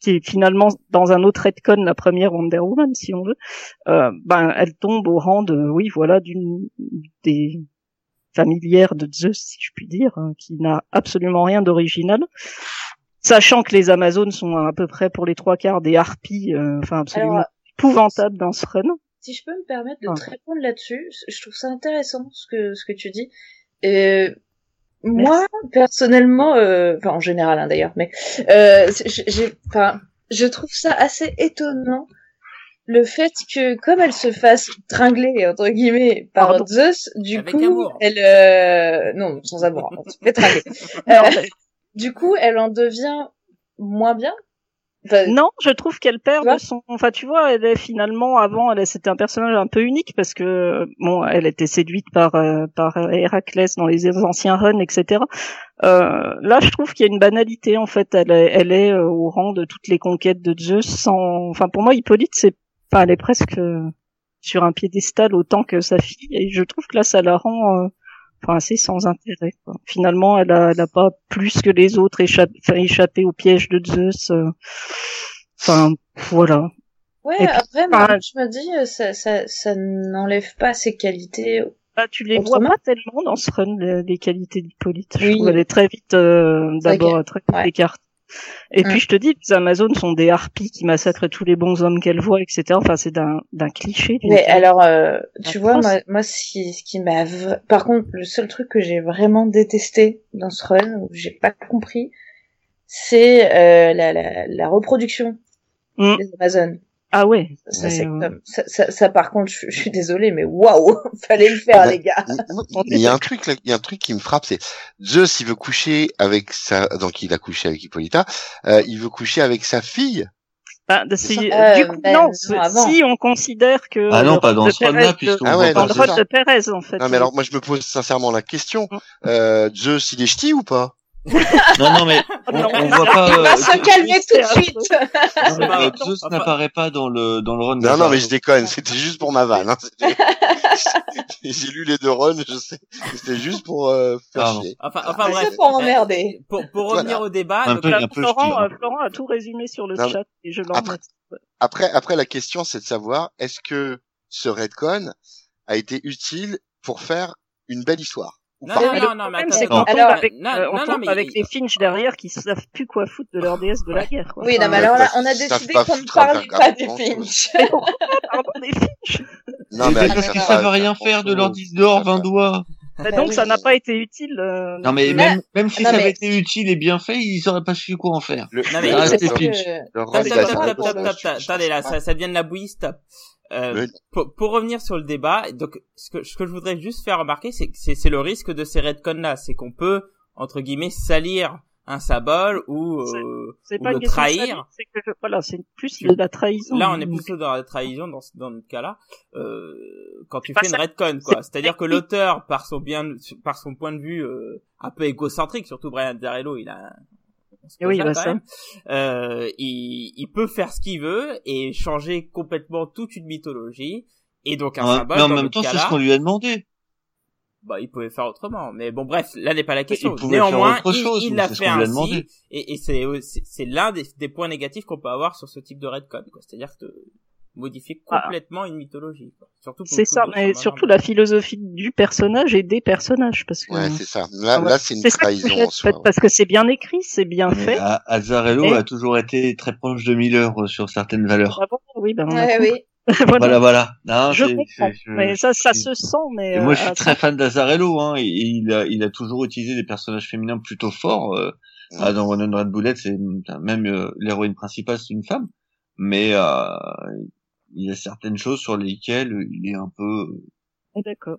Speaker 5: qui est finalement dans un autre retcon la première Wonder Woman si on veut euh, ben elle tombe au rang de oui voilà d'une des familières de Zeus si je puis dire hein, qui n'a absolument rien d'original sachant que les Amazones sont à peu près pour les trois quarts des harpies euh, enfin absolument
Speaker 2: Alors,
Speaker 5: épouvantables dans ce run
Speaker 2: si je peux me permettre de te répondre là-dessus, je trouve ça intéressant ce que ce que tu dis. Euh, moi, personnellement, euh, enfin en général hein, d'ailleurs, mais euh, c'est- j'ai, enfin, je trouve ça assez étonnant le fait que comme elle se fasse tringler entre guillemets par
Speaker 5: Pardon.
Speaker 2: Zeus, du
Speaker 1: Avec
Speaker 2: coup, elle, euh, non, sans amour, on se fait tringler.
Speaker 5: Non,
Speaker 2: Euh, du coup, elle en devient moins bien. Enfin,
Speaker 5: Non, je trouve qu'elle perd de son. Enfin, tu vois, elle est finalement avant, elle c'était un personnage un peu unique parce que bon, elle était séduite par euh, par Héraclès dans les anciens runs, etc. Euh, là, je trouve qu'il y a une banalité en fait. Elle est, elle est euh, au rang de toutes les conquêtes de Zeus. Sans. Enfin, pour moi, Hippolyte, c'est. Enfin, elle est presque euh, sur un piédestal autant que sa fille, et je trouve que là, ça la rend. Euh, Enfin, assez sans intérêt. quoi. Finalement, elle a, elle a pas plus que les autres échappé, au piège de Zeus. euh. Enfin, voilà.
Speaker 2: ouais,
Speaker 5: puis,
Speaker 2: après, moi,
Speaker 5: enfin,
Speaker 2: je me dis, euh, ça, ça, ça n'enlève pas ses qualités.
Speaker 5: Bah, tu les vois pas tellement dans ce run, les, les qualités d'Hippolyte. Je
Speaker 2: Oui.
Speaker 5: trouve elle est très vite, euh, d'abord, très vite
Speaker 2: Ouais.
Speaker 5: Et
Speaker 2: Mm.
Speaker 5: puis je te dis, les Amazones sont des harpies qui massacrent tous les bons hommes qu'elles voient, etc. Enfin, c'est d'un, d'un cliché.
Speaker 2: Mais alors, euh, tu vois, moi, moi, ce qui, ce qui m'a, par contre, le seul truc que j'ai vraiment détesté dans ce run, où j'ai pas compris, c'est euh, la, la, la reproduction
Speaker 5: Mm.
Speaker 2: des Amazones.
Speaker 5: Ah ouais.
Speaker 2: Ça, comme- ça, ça, ça, par contre, je, je suis désolée, mais waouh, fallait le faire,
Speaker 4: Ouais.
Speaker 2: les gars.
Speaker 4: Il y a un truc il y a un truc qui me frappe, c'est Zeus, il veut coucher avec sa, donc il a couché avec Hippolyta, euh, il veut coucher avec sa fille.
Speaker 5: Bah, de- si-
Speaker 2: Euh,
Speaker 5: du coup,
Speaker 2: ben,
Speaker 5: non, si on considère que
Speaker 3: Ah non, pas dans ce
Speaker 5: Pérez-
Speaker 3: puisqu'on
Speaker 4: Ah ouais,
Speaker 5: dans le de Pérez, en fait.
Speaker 4: Non mais alors moi je me pose sincèrement la question, euh, Zeus il est ch'ti ou pas?
Speaker 3: Non, non, mais on, on voit pas.
Speaker 2: On va
Speaker 3: euh,
Speaker 2: se calmer tout de suite.
Speaker 3: non, mais, euh, Zeus n'apparaît pas dans le dans le run.
Speaker 4: Non non mais je déconne, c'était juste pour ma vanne. Hein. J'ai lu les deux runs, je sais, c'était juste pour euh, faire chier.
Speaker 1: Enfin, enfin
Speaker 2: C'est
Speaker 1: bref.
Speaker 2: pour emmerder.
Speaker 1: Pour, pour
Speaker 4: Voilà.
Speaker 1: revenir au débat, donc,
Speaker 3: peu,
Speaker 1: là,
Speaker 5: Florent, euh, Florent a tout résumé sur le
Speaker 4: Non,
Speaker 5: chat et je l'en
Speaker 4: Après- Après après la question c'est de savoir est-ce que ce redcon a été utile pour faire une belle histoire? Ou
Speaker 1: Non,
Speaker 4: pas
Speaker 1: non,
Speaker 5: Mais
Speaker 1: non, non, mais attends,
Speaker 5: c'est
Speaker 1: attends.
Speaker 2: Alors-
Speaker 5: avec,
Speaker 1: Non,
Speaker 5: euh, on
Speaker 1: non, non,
Speaker 5: tombe
Speaker 1: mais
Speaker 5: avec
Speaker 1: il-
Speaker 5: les Finch derrière qui savent plus quoi foutre de leur déesse de la guerre. Quoi.
Speaker 2: Oui, non, mais alors là, on a décidé qu'on ne parlait pas
Speaker 4: à
Speaker 2: des Finch.
Speaker 5: pardon, des Finch.
Speaker 4: Non
Speaker 3: Mais
Speaker 4: mais
Speaker 3: parce
Speaker 4: ils
Speaker 3: qu'ils
Speaker 4: savent
Speaker 3: rien faire de leur 10 d'or, 20 doigts.
Speaker 5: Mais
Speaker 2: Bah
Speaker 5: donc
Speaker 2: oui.
Speaker 5: ça n'a pas été utile. euh,
Speaker 3: Non, mais
Speaker 2: Mais-
Speaker 3: même, même si
Speaker 2: non,
Speaker 3: ça
Speaker 2: mais-
Speaker 3: avait été utile et bien fait, ils auraient pas su quoi en faire.
Speaker 4: Le,
Speaker 1: Non, mais
Speaker 3: Ah,
Speaker 2: C'est
Speaker 3: Finch.
Speaker 1: Attendez là, ça, ça devient de la bouillie, stop. Euh, pour, pour revenir sur le débat, donc ce que, ce que je voudrais juste faire remarquer, c'est que c'est c'est le risque de ces redcons là, c'est qu'on peut entre guillemets salir un symbole ou euh,
Speaker 5: c'est pas
Speaker 1: le
Speaker 5: une
Speaker 1: trahir.
Speaker 5: c'est que voilà, c'est plus de la trahison.
Speaker 1: Là, on est plutôt dans la trahison dans, ce- dans notre cas-là. Euh, quand tu fais une
Speaker 5: ça-
Speaker 1: redcon, quoi.
Speaker 5: c'est
Speaker 1: C'est-à-dire que l'auteur, par son bien, par son point de vue euh, un peu égocentrique, surtout Brian Azzarello, il a. se
Speaker 5: Eh oui, bah ça.
Speaker 1: Euh, il, il peut faire ce qu'il veut et changer complètement toute une mythologie. Et donc un
Speaker 3: Ouais,
Speaker 1: symbole.
Speaker 3: mais en
Speaker 1: dans
Speaker 3: même temps, c'est ce qu'on lui a demandé.
Speaker 1: bah, il pouvait faire autrement. Mais bon, bref, là n'est pas la question.
Speaker 3: Il pouvait faire
Speaker 1: Néanmoins,
Speaker 3: autre
Speaker 1: il-
Speaker 3: chose,
Speaker 1: il l'a
Speaker 3: c'est ce
Speaker 1: fait
Speaker 3: qu'on lui a
Speaker 1: ainsi.
Speaker 3: demandé.
Speaker 1: Et, et c'est l'un des, des points négatifs qu'on peut avoir sur ce type de redcon. quoi. C'est-à-dire que modifier
Speaker 5: Ah.
Speaker 1: complètement une mythologie. quoi. Surtout
Speaker 5: C'est ça, mais surtout la philosophie du personnage et des personnages, parce que
Speaker 4: Ouais, c'est ça. Là,
Speaker 5: Ah
Speaker 4: là c'est une
Speaker 5: c'est ça que
Speaker 4: trahison en soi.
Speaker 5: fait, parce que c'est bien écrit, c'est bien
Speaker 3: Mais
Speaker 5: fait.
Speaker 3: Azzarello
Speaker 5: Et-
Speaker 3: a toujours été très proche de Miller euh, sur certaines valeurs.
Speaker 5: Ah bon? Oui, ben
Speaker 2: Ouais, oui.
Speaker 3: Voilà, voilà. Non,
Speaker 5: Je comprends.
Speaker 3: je-
Speaker 5: mais ça, ça se sent, mais
Speaker 3: Et moi, je
Speaker 5: euh,
Speaker 3: suis très fan d'Azarello. Hein, et, et il a, il a toujours utilisé des personnages féminins plutôt forts. Euh,
Speaker 4: Ouais.
Speaker 3: ah, dans One Hundred Bullet, c'est même euh, l'héroïne principale, c'est une femme. Mais euh, il y a certaines choses sur lesquelles il est un peu.
Speaker 5: ah, d'accord.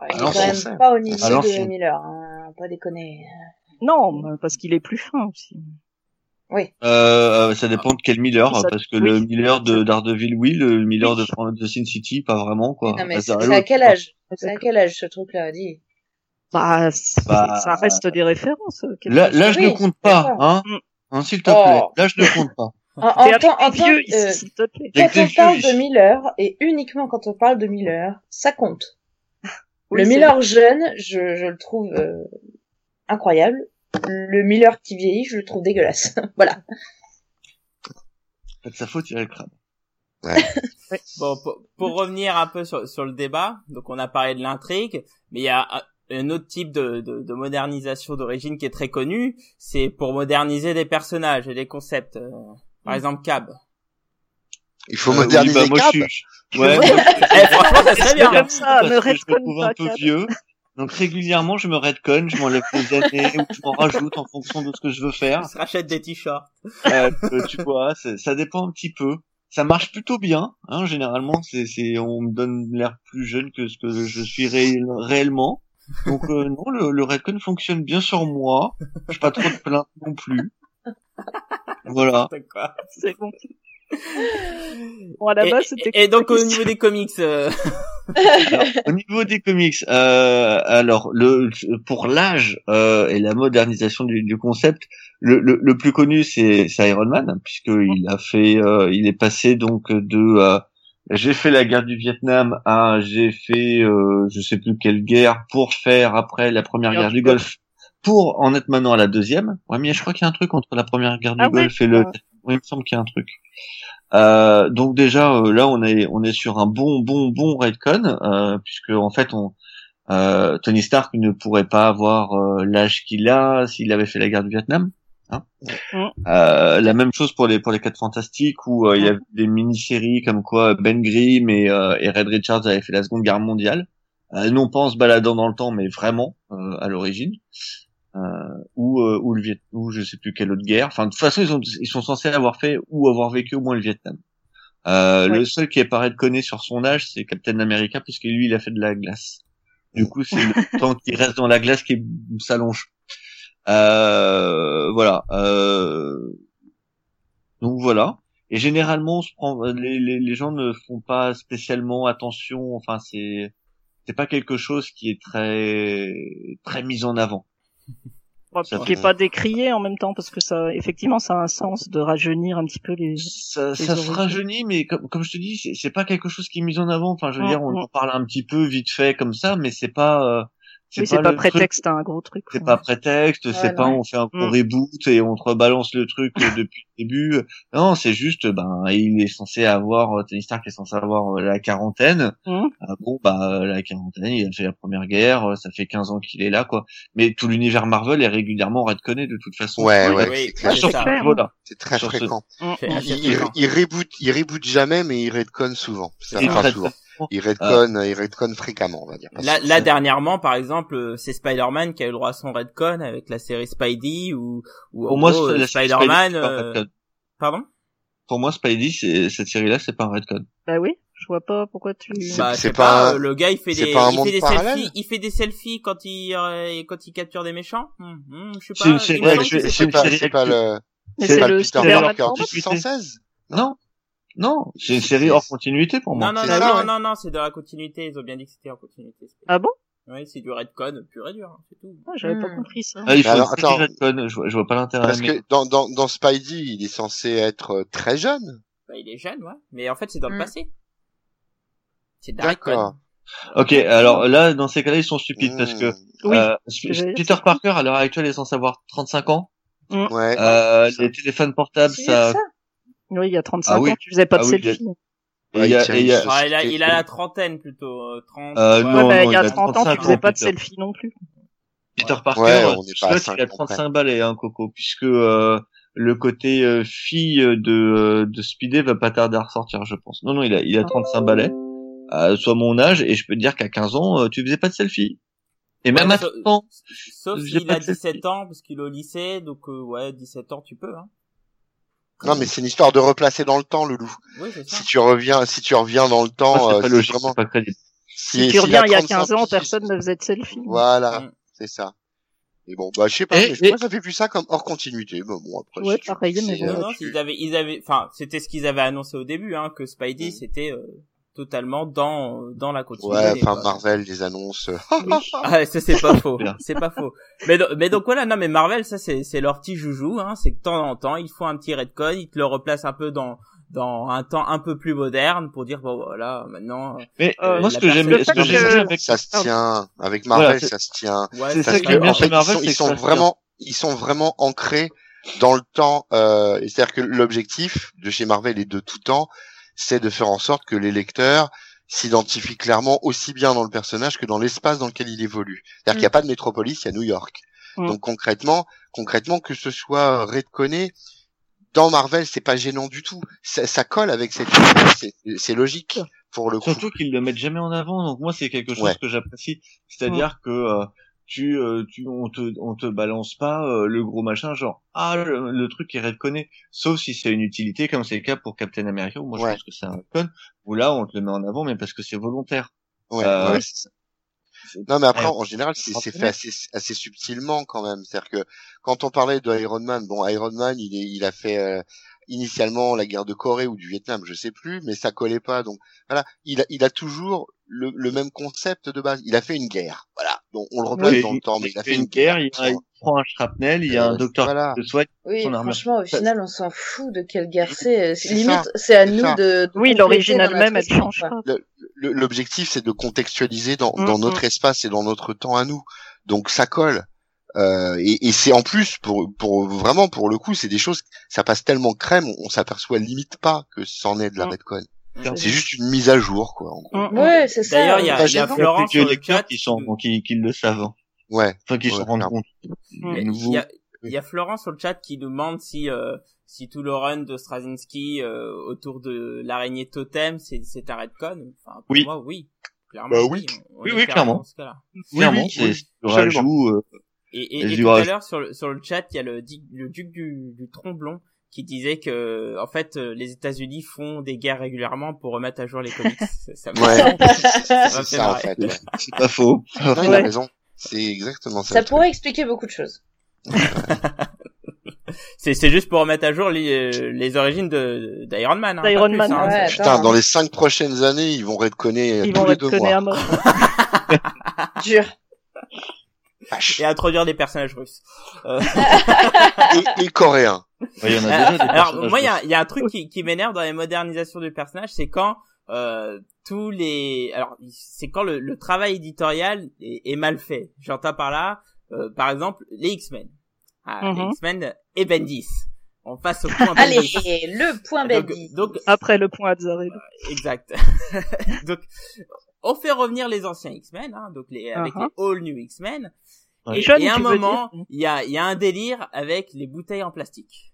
Speaker 2: Ouais, il est quand même pas au niveau
Speaker 3: alors,
Speaker 2: de Miller, hein, pas déconner.
Speaker 5: Non, parce qu'il est plus fin aussi.
Speaker 2: Oui.
Speaker 3: Euh, euh, ça dépend de quel Miller,
Speaker 5: Ça-
Speaker 3: parce que
Speaker 5: oui.
Speaker 3: le Miller de Daredevil, oui, le Miller
Speaker 5: Oui.
Speaker 3: de de Sin City, pas vraiment quoi.
Speaker 2: non, mais c'est
Speaker 3: Azzarello,
Speaker 2: c'est à quel âge C'est à quel âge ce truc-là Dis.
Speaker 5: Bah,
Speaker 3: Bah,
Speaker 5: ça reste des références. euh,
Speaker 3: Là,
Speaker 5: chose.
Speaker 3: là, je
Speaker 2: Oui,
Speaker 3: ne compte pas, hein.
Speaker 5: Mm.
Speaker 3: Hein, S'il te
Speaker 2: Oh.
Speaker 3: plaît, là, je ne compte pas.
Speaker 2: En, en,
Speaker 5: vieux ici,
Speaker 2: euh, quand on parle de Miller, et uniquement quand on parle de Miller, ça compte.
Speaker 5: Oui,
Speaker 2: le Miller jeune, je, je le trouve euh, incroyable. Le Miller qui vieillit, je le trouve dégueulasse. voilà.
Speaker 3: Pas de sa faute, il a le crâne.
Speaker 1: Bon, pour, pour revenir un peu sur, sur le débat, donc on a parlé de l'intrigue, mais il y a un- un autre type de, de, de modernisation d'origine qui est très connu, c'est pour moderniser des personnages et des concepts. Par
Speaker 5: Mm.
Speaker 1: exemple, Cab.
Speaker 4: Il faut
Speaker 3: Euh, oui,
Speaker 4: moderniser
Speaker 3: bah, moi,
Speaker 4: Cap.
Speaker 3: je suis- Ouais, moi,
Speaker 1: Eh, franchement, ça serait bien.
Speaker 5: comme ça,
Speaker 3: que je me trouve un peu vieux. Donc régulièrement, je me redconne, je m'enlève des années ou je m'en rajoute en fonction de ce que je veux faire.
Speaker 1: Se rachète des t-shirts.
Speaker 3: Euh, tu vois, ça dépend un petit peu. Ça marche plutôt bien, hein, généralement. C'est, c'est, on me donne l'air plus jeune que ce que je suis réel- réellement. Donc euh, non, le, le redcon fonctionne bien sur moi. Je pas trop de plaintes non plus. Voilà.
Speaker 5: C'est bon. Bon, à la
Speaker 1: Et,
Speaker 5: base, c'était.
Speaker 1: et- et donc au niveau des comics, euh,
Speaker 3: Alors, au niveau des comics, euh, alors le pour l'âge euh, et la modernisation du, du concept, le, le, le plus connu c'est c'est Iron Man puisque il a fait, euh, il est passé donc de euh, j'ai fait la guerre du Vietnam à j'ai fait euh, je sais plus quelle guerre pour faire après la première
Speaker 5: Guerre
Speaker 3: guerre
Speaker 5: du
Speaker 3: du Golfe pour en être maintenant à la deuxième. Ouais mais je crois qu'il y a un truc entre la première guerre du
Speaker 5: Ah
Speaker 3: Golfe et le oui, il me semble qu'il y a un truc. Euh, donc déjà euh, là on est on est sur un bon bon bon redcon euh, puisque en fait on euh, Tony Stark ne pourrait pas avoir euh, l'âge qu'il a s'il avait fait la guerre du Vietnam. Hein
Speaker 5: Mm.
Speaker 3: Euh, la même chose pour les pour les quatre fantastiques où il y avait des mini-séries comme quoi Ben Grimm et, euh, et Red Richards avaient fait la Seconde Guerre mondiale, euh, non pas en se baladant dans le temps mais vraiment euh, à l'origine. Euh, ou euh, ou le Viet ou je sais plus quelle autre guerre. Enfin de toute façon ils, ont, ils sont censés avoir fait ou avoir vécu au moins le Vietnam. Euh,
Speaker 5: Ouais.
Speaker 3: Le seul qui est paraît de connaître sur son âge c'est Captain America puisque lui il a fait de la glace. Du coup c'est le temps qu'il reste dans la glace qui s'allonge. Euh, voilà. Euh, donc voilà. Et généralement on se prend les, les, les gens ne font pas spécialement attention. Enfin c'est c'est pas quelque chose qui est très très mis en avant.
Speaker 5: Bon, qui est pas décrié en même temps parce que ça, effectivement, ça a un sens de rajeunir un petit peu les.
Speaker 3: ça,
Speaker 5: les
Speaker 3: ça se rajeunit, mais comme, comme je te dis, c'est, pas quelque chose qui est mis en avant. Enfin, je veux dire, on en parle un petit peu vite fait comme ça, mais c'est pas, euh,
Speaker 5: Oui, c'est pas
Speaker 3: truc-
Speaker 5: prétexte à un gros truc.
Speaker 3: c'est
Speaker 5: quoi.
Speaker 3: pas prétexte, c'est pas on fait un gros
Speaker 5: Mm.
Speaker 3: reboot et on te rebalance le truc euh, depuis le début. Non, c'est juste, ben, il est censé avoir, euh, Tony Stark est censé avoir euh, la quarantaine.
Speaker 5: Mm.
Speaker 3: Ah bon, bah, la quarantaine, il a fait la première guerre, ça fait 15 ans qu'il est là, quoi. Mais tout l'univers Marvel est régulièrement redconné de toute façon.
Speaker 4: Ouais, ouais, c'est
Speaker 1: ouais,
Speaker 3: Sur
Speaker 1: c'est
Speaker 3: ce.
Speaker 4: C'est très
Speaker 3: Sur
Speaker 4: fréquent.
Speaker 5: Mm.
Speaker 1: C'est
Speaker 4: Il, il,
Speaker 1: fréquent.
Speaker 4: il reboot, il reboot jamais, mais il redconne souvent. Ça,
Speaker 3: traite-
Speaker 4: souvent. Il redconne, il redconne fréquemment, on va dire.
Speaker 1: Là, là dernièrement, par exemple, euh, c'est Spider-Man qui a eu le droit à son redcon avec la série Spidey ou, ou
Speaker 3: Pour moi,
Speaker 1: gros,
Speaker 3: c'est-
Speaker 1: euh, Spider-Man.
Speaker 3: Un
Speaker 1: euh,
Speaker 3: redcon.
Speaker 1: Pardon?
Speaker 3: Pour moi, Spidey, c'est, cette série-là, c'est pas un redcon.
Speaker 5: Bah oui, je vois pas pourquoi tu.
Speaker 4: C'est-
Speaker 1: Bah,
Speaker 4: c'est pas
Speaker 1: pas.
Speaker 4: un-
Speaker 1: euh, Le gars, il fait
Speaker 4: c'est
Speaker 1: des,
Speaker 4: pas un
Speaker 1: il
Speaker 4: monde
Speaker 1: fait des
Speaker 4: parallèle
Speaker 1: selfies, il fait des selfies quand il, euh, quand il capture des méchants. Hum, hum, je sais
Speaker 3: C'est
Speaker 1: pas.
Speaker 4: c'est
Speaker 1: c'est
Speaker 4: c'est
Speaker 3: une
Speaker 4: pas, pas le,
Speaker 3: c'est
Speaker 5: c'est
Speaker 3: pas
Speaker 5: le
Speaker 3: Peter
Speaker 5: Spider-Man
Speaker 3: Parker.
Speaker 5: Format.
Speaker 4: 1816.
Speaker 3: Non, non, c'est une série hors continuité pour moi.
Speaker 1: Non, non, non,
Speaker 4: ça,
Speaker 1: non,
Speaker 4: ouais.
Speaker 1: non, non, c'est de la continuité. Ils ont bien dit que c'était en continuité.
Speaker 5: Ah bon?
Speaker 1: Oui, c'est du redcon pur et dur, hein, c'est tout.
Speaker 5: Ah, J'avais pas
Speaker 2: Hmm.
Speaker 5: compris ça.
Speaker 3: Ah, il faut
Speaker 4: Alors, attends.
Speaker 3: redcon, je vois, je vois pas l'intérêt.
Speaker 4: Parce
Speaker 3: mais-
Speaker 4: que dans, dans, dans Spidey, il est censé être euh, très jeune.
Speaker 1: Bah, il est jeune, ouais. Mais en fait, c'est dans le
Speaker 2: Mm.
Speaker 1: passé. C'est de la
Speaker 4: D'accord.
Speaker 1: redcon.
Speaker 3: Ok, alors là, dans ces cas-là, ils sont stupides parce que
Speaker 5: Oui.
Speaker 3: euh, Peter Parker, à l'heure actuelle, est censé avoir 35 ans.
Speaker 4: Ouais.
Speaker 3: Euh, les téléphones portables,
Speaker 2: C'est
Speaker 3: ça...
Speaker 2: ça
Speaker 5: Oui, il y a 35
Speaker 3: Ah oui.
Speaker 5: ans, tu faisais pas de
Speaker 3: Ah oui, il y a-
Speaker 5: selfie.
Speaker 3: et il y a- il y a-
Speaker 4: il
Speaker 1: Ah, il, a, il a la trentaine plutôt. euh, 30.
Speaker 3: Euh,
Speaker 1: ouais.
Speaker 3: non,
Speaker 5: Ouais, bah, il y a
Speaker 3: a
Speaker 5: 30 ans,
Speaker 3: 35
Speaker 5: tu faisais pas de
Speaker 3: Peter.
Speaker 5: selfie non plus.
Speaker 3: Peter Parker,
Speaker 4: Ouais,
Speaker 3: euh,
Speaker 4: on n'est pas à
Speaker 3: Scott,
Speaker 4: cinq
Speaker 3: il a
Speaker 4: ans
Speaker 3: 35
Speaker 4: près.
Speaker 3: balais, hein, Coco, puisque euh, le côté euh, fille de euh, de Speedy va pas tarder à ressortir, je pense. Non non, il a il a 35 balais, euh, soit mon âge, et je peux te dire qu'à 15 ans, euh, tu faisais pas de selfie. Et même
Speaker 1: Ouais,
Speaker 3: à
Speaker 1: sauf-
Speaker 3: 30 ans,
Speaker 1: Sauf
Speaker 3: pas
Speaker 1: a
Speaker 3: de selfie.
Speaker 1: 17 ans, parce qu'il est au lycée, donc euh, ouais, 17 ans, tu peux. Hein.
Speaker 4: Non, mais c'est une histoire de replacer dans le temps, le loup.
Speaker 1: Oui, ça.
Speaker 4: Si tu reviens, si tu reviens dans le temps, euh,
Speaker 3: c'est pas logique,
Speaker 4: vraiment.
Speaker 3: pas crédible.
Speaker 4: Si,
Speaker 5: Si tu
Speaker 4: s'il
Speaker 5: reviens il y a
Speaker 4: 35
Speaker 5: 15 ans, personne ne faisait de selfie.
Speaker 4: Voilà, c'est ça. Et bon, bah je sais pas,
Speaker 3: Et-
Speaker 4: mais je-
Speaker 3: et-
Speaker 4: moi ça fait plus ça comme hors continuité. Mais bon, après,
Speaker 5: Ouais,
Speaker 4: si
Speaker 5: pareil, mais bon.
Speaker 4: euh,
Speaker 1: Non,
Speaker 4: tu-
Speaker 1: ils avaient, ils avaient, enfin, c'était ce qu'ils avaient annoncé au début, hein, que Spidey
Speaker 4: Mm.
Speaker 1: c'était euh, totalement dans dans la continuité.
Speaker 4: Ouais, enfin
Speaker 1: quoi.
Speaker 4: Marvel, les annonces. euh,
Speaker 1: Ah, ça c'est pas faux, c'est pas faux. Mais do- mais donc voilà, non mais Marvel ça c'est c'est leur petit joujou, hein, c'est que de temps en temps ils font un petit redcon, ils te le replacent un peu dans dans un temps un peu plus moderne pour dire bon voilà maintenant euh,
Speaker 3: Mais
Speaker 5: Euh,
Speaker 3: moi, ce que j'aime, ce que j'aime
Speaker 5: que-
Speaker 3: avec
Speaker 4: ça se tient avec Marvel,
Speaker 3: Voilà,
Speaker 4: ça se tient.
Speaker 1: ouais,
Speaker 3: C'est
Speaker 1: ça
Speaker 4: que,
Speaker 3: est bien
Speaker 4: en
Speaker 3: chez
Speaker 4: fait,
Speaker 3: Marvel,
Speaker 4: ils sont, ils
Speaker 3: que
Speaker 4: sont vraiment, ils sont vraiment ancrés dans le temps. Euh, C'est-à-dire que l'objectif de chez Marvel et de tout temps, c'est de faire en sorte que les lecteurs s'identifient clairement aussi bien dans le personnage que dans l'espace dans lequel il évolue. C'est-à-dire qu'il n'y a pas de métropolis, il y a New York.
Speaker 5: Mm.
Speaker 4: Donc concrètement, concrètement que ce soit redconné dans Marvel, c'est pas gênant du tout. Ça, ça colle avec cette c'est logique pour le coup.
Speaker 3: Surtout qu'ils le mettent jamais en avant, donc moi c'est quelque chose
Speaker 4: Ouais.
Speaker 3: que j'apprécie. C'est-à-dire que euh, tu, euh, tu, on te, on te balance pas euh, le gros machin genre ah le, le truc est redconné, sauf si c'est une utilité comme c'est le cas pour Captain America où moi
Speaker 4: Ouais.
Speaker 3: je pense que c'est un redcon où là on te le met en avant mais parce que c'est volontaire.
Speaker 4: Ouais,
Speaker 3: Euh,
Speaker 4: ouais, c'est ça. Non, mais après, en général, c'est c'est fait assez, assez subtilement quand même. C'est-à-dire que quand on parlait de Iron Man, bon, Iron Man, il, est, il a fait euh, initialement la guerre de Corée ou du Vietnam, je sais plus, mais ça collait pas. Donc voilà, il a, il a toujours le, le même concept de base. Il a fait une guerre, voilà. Donc on le replace
Speaker 3: Oui,
Speaker 4: dans le temps, mais il a fait
Speaker 3: une guerre, il, il prend un shrapnel, il y a un
Speaker 4: Euh,
Speaker 3: docteur
Speaker 4: voilà.
Speaker 3: de soigne.
Speaker 2: Oui,
Speaker 3: son armure.
Speaker 2: franchement, au final, on s'en fout de quelle guerre c'est.
Speaker 4: C'est
Speaker 2: Limite, c'est à nous de, de
Speaker 5: Oui, elle-même,
Speaker 2: notre
Speaker 5: elle change pas.
Speaker 4: L'objectif, c'est de contextualiser dans,
Speaker 5: Mm,
Speaker 4: dans
Speaker 5: mm.
Speaker 4: notre espace et dans notre temps à nous. Donc ça colle. Euh, et et c'est en plus pour pour vraiment pour le coup, c'est des choses ça passe tellement crème, on, on s'aperçoit limite pas que c'en est de la
Speaker 5: Mm.
Speaker 4: redcon.
Speaker 1: C'est-
Speaker 4: C'est juste une mise à jour quoi. en gros.
Speaker 5: Mm, mm.
Speaker 2: Ouais, c'est ça.
Speaker 1: D'ailleurs, il y a, y a
Speaker 3: que
Speaker 1: sur le chat
Speaker 3: qui sont, qui, qui le savent.
Speaker 4: Ouais.
Speaker 3: enfin qui
Speaker 4: Ouais,
Speaker 3: se rendent compte.
Speaker 5: Mm.
Speaker 1: Il y a, il y a Florent sur le chat qui nous demande si euh, si tout le run de Straczynski euh, autour de l'araignée totem c'est c'est un redcon. Enfin, pour
Speaker 3: Oui.
Speaker 1: moi, oui. Clairement,
Speaker 4: Bah oui.
Speaker 3: Oui, oui, clairement. Clairement,
Speaker 4: oui,
Speaker 3: c'est rajout.
Speaker 1: Et, et,
Speaker 3: Et
Speaker 1: et tout à l'heure sur le, sur le chat, il y a le, le duc du, du Tromblon qui disait que en fait euh, les États-Unis font des guerres régulièrement pour remettre à jour les comics. ça, me-
Speaker 4: Ouais.
Speaker 1: ça
Speaker 4: C'est ça en fait. ouais.
Speaker 3: c'est pas faux.
Speaker 4: Non, il a
Speaker 5: Ouais.
Speaker 4: raison. C'est exactement ça.
Speaker 2: Ça
Speaker 4: le truc.
Speaker 2: pourrait expliquer beaucoup de choses.
Speaker 1: C'est c'est juste pour remettre à jour les, euh, les origines de d'Iron Man. Hein,
Speaker 5: D'Iron
Speaker 1: pas plus,
Speaker 5: Man,
Speaker 1: hein.
Speaker 2: ouais.
Speaker 4: Putain,
Speaker 2: Attends.
Speaker 4: dans les cinq prochaines années, ils vont redconner
Speaker 5: Ils
Speaker 4: tous
Speaker 5: vont
Speaker 4: les deux
Speaker 5: redconner
Speaker 4: mois.
Speaker 2: Dur.
Speaker 4: Vache.
Speaker 1: Et introduire des personnages russes. Euh,
Speaker 4: Et, et coréen.
Speaker 3: Ouais, Il y en a déjà des
Speaker 1: Alors
Speaker 3: personnages
Speaker 1: moi il y a, il y a un truc qui, qui m'énerve dans les modernisations du personnage, c'est quand euh, tous les alors c'est quand le, le travail éditorial est, est mal fait. J'entends par là euh, par exemple les X-Men. Ah, Les
Speaker 5: Mhm.
Speaker 1: X-Men et Bendis. On passe au point
Speaker 2: Allez,
Speaker 1: Bendis.
Speaker 2: le point
Speaker 1: Donc,
Speaker 2: Bendy.
Speaker 1: donc
Speaker 5: Après le point Azzarello.
Speaker 1: exact. donc on fait revenir les anciens X-Men hein, donc les avec
Speaker 5: Uh-huh.
Speaker 1: les all new X-Men. Et, et à un moment, il y a, il y a un délire avec les bouteilles en plastique.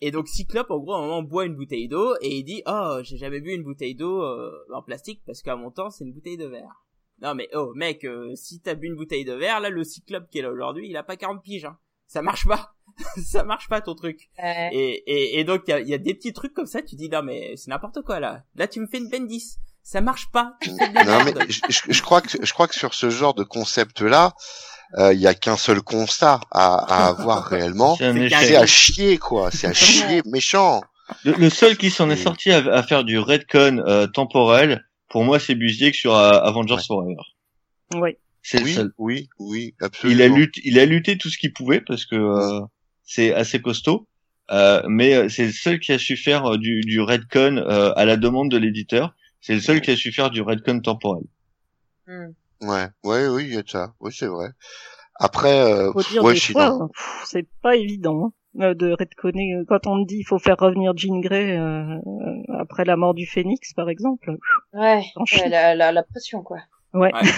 Speaker 1: Et donc Cyclope, en gros, à un moment, boit une bouteille d'eau et il dit « Oh, j'ai jamais bu une bouteille d'eau euh, en plastique parce qu'à mon temps, c'est une bouteille de verre. » Non mais oh, mec, euh, si t'as bu une bouteille de verre, là, le Cyclope qui est là aujourd'hui, il a pas 40 piges. Hein. Ça marche pas. ça marche pas ton truc.
Speaker 2: Ouais.
Speaker 1: Et, et, et donc, il y a, il y a des petits trucs comme ça, tu dis « Non mais c'est n'importe quoi là. Là, tu me fais une Bendis. Ça marche pas.
Speaker 4: Non, mais
Speaker 1: merde.
Speaker 4: je, je- je crois que je crois que sur ce genre de concept-là, euh, il y a qu'un seul constat à, à avoir réellement.
Speaker 3: C'est
Speaker 4: à chier, quoi. C'est à chier, méchant.
Speaker 3: Le, le seul qui s'en est sorti à, à faire du redcon euh, temporel, pour moi, c'est Busiek sur euh, Avengers
Speaker 4: Ouais.
Speaker 3: Forever.
Speaker 5: Oui.
Speaker 3: C'est le seul.
Speaker 4: oui, oui, absolument.
Speaker 3: Il a lutté, il a lutté tout ce qu'il pouvait parce que euh, c'est assez costaud. Euh, mais euh, c'est le seul qui a su faire euh, du, du redcon euh, à la demande de l'éditeur. C'est le seul qui a su faire du redcon temporel.
Speaker 2: Hmm.
Speaker 4: Ouais, ouais, oui, il y a de ça. Oui, c'est vrai. Après, euh,
Speaker 5: Faut dire
Speaker 4: ouais,
Speaker 5: des fois, c'est pas évident hein, euh, de redconner. Quand on te dit il faut faire revenir Jean Grey euh, euh, après la mort du Phénix, par exemple.
Speaker 2: Ouais, ouais, la, la, la pression, quoi.
Speaker 5: Ouais.
Speaker 1: Ouais.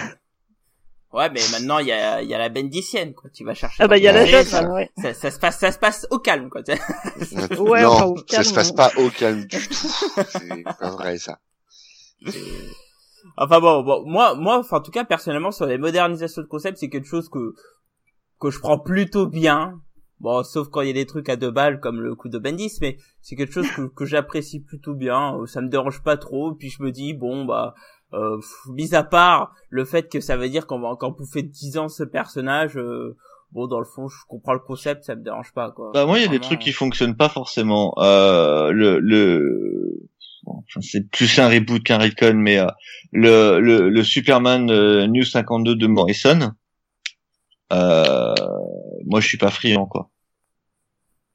Speaker 1: Ouais, mais maintenant il y a, il y a la bendicienne, quoi. Tu vas chercher.
Speaker 5: Ah bah il y a la jeune,
Speaker 1: ça,
Speaker 5: ouais.
Speaker 1: ça, ça se passe, ça se passe au calme, quoi.
Speaker 5: Ouais,
Speaker 4: non,
Speaker 5: enfin, au
Speaker 4: ça
Speaker 5: calme,
Speaker 4: se passe pas au calme du tout. C'est pas vrai ça.
Speaker 1: Enfin bon, bon, moi, moi, enfin, en tout cas, personnellement, sur les modernisations de concept, c'est quelque chose que que je prends plutôt bien. Bon, sauf quand il y a des trucs à deux balles comme le coup de Bendis, mais c'est quelque chose que, que j'apprécie plutôt bien. Euh, Ça me dérange pas trop. Puis je me dis bon bah, euh, pff, mis à part le fait que ça veut dire qu'on va encore bouffer 10 ans ce personnage. euh, bon, dans le fond, je comprends le concept, ça me dérange pas quoi.
Speaker 3: Bah moi il y a des trucs qui fonctionnent pas forcément. Euh, le le bon, c'est plus un reboot qu'un retcon, mais euh, le, le le Superman euh, New 52 de Morrison. Euh, moi je suis pas friand quoi.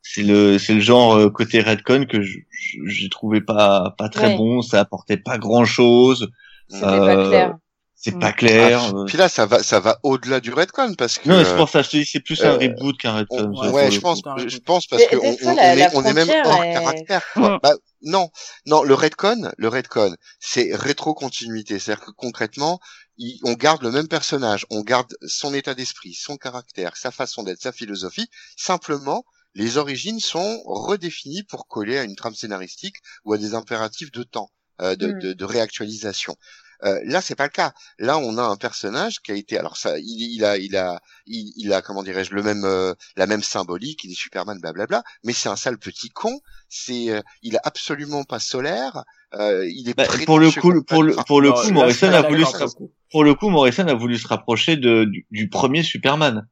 Speaker 3: C'est le c'est le genre euh, côté retcon que je- je- j'ai trouvé pas pas très
Speaker 2: Ouais.
Speaker 3: bon. Ça apportait pas grand chose.
Speaker 2: C'était pas
Speaker 3: Euh,
Speaker 2: clair.
Speaker 3: C'est
Speaker 5: Mm.
Speaker 3: pas clair.
Speaker 4: Ah,
Speaker 3: euh.
Speaker 4: puis là, ça va, ça va au-delà du redcon parce que.
Speaker 3: Non, mais c'est pour ça, je te dis, c'est plus un
Speaker 4: euh,
Speaker 3: reboot qu'un retcon.
Speaker 4: on-
Speaker 1: ouais,
Speaker 4: je pense,
Speaker 1: coup.
Speaker 4: je pense parce
Speaker 2: des
Speaker 4: on,
Speaker 2: fois,
Speaker 4: on-
Speaker 2: la-
Speaker 4: on est, on est même hors
Speaker 2: est-
Speaker 4: caractère. Quoi. Bah, non, non, le redcon, le redcon, c'est rétro-continuité. C'est-à-dire que concrètement, il- on garde le même personnage, on garde son état d'esprit, son caractère, sa façon d'être, sa philosophie. Simplement, les origines sont redéfinies pour coller à une trame scénaristique ou à des impératifs de temps, euh, de,
Speaker 2: Mm.
Speaker 4: de, de réactualisation. Euh, là, c'est pas le cas. Là, on a un personnage qui a été, alors ça, il, il a, il a, il, il a, comment dirais-je, le même, euh, la même symbolique. Il est Superman, blablabla. Mais c'est un sale petit con. C'est, euh, il est absolument pas solaire. Euh, il est
Speaker 3: Bah, pour le coup, pour le pour le coup, Morrison a
Speaker 1: pas
Speaker 3: voulu
Speaker 1: d'accord
Speaker 3: se,
Speaker 1: pour le coup.
Speaker 3: pour le coup, Morrison a voulu se rapprocher de du, du premier Superman,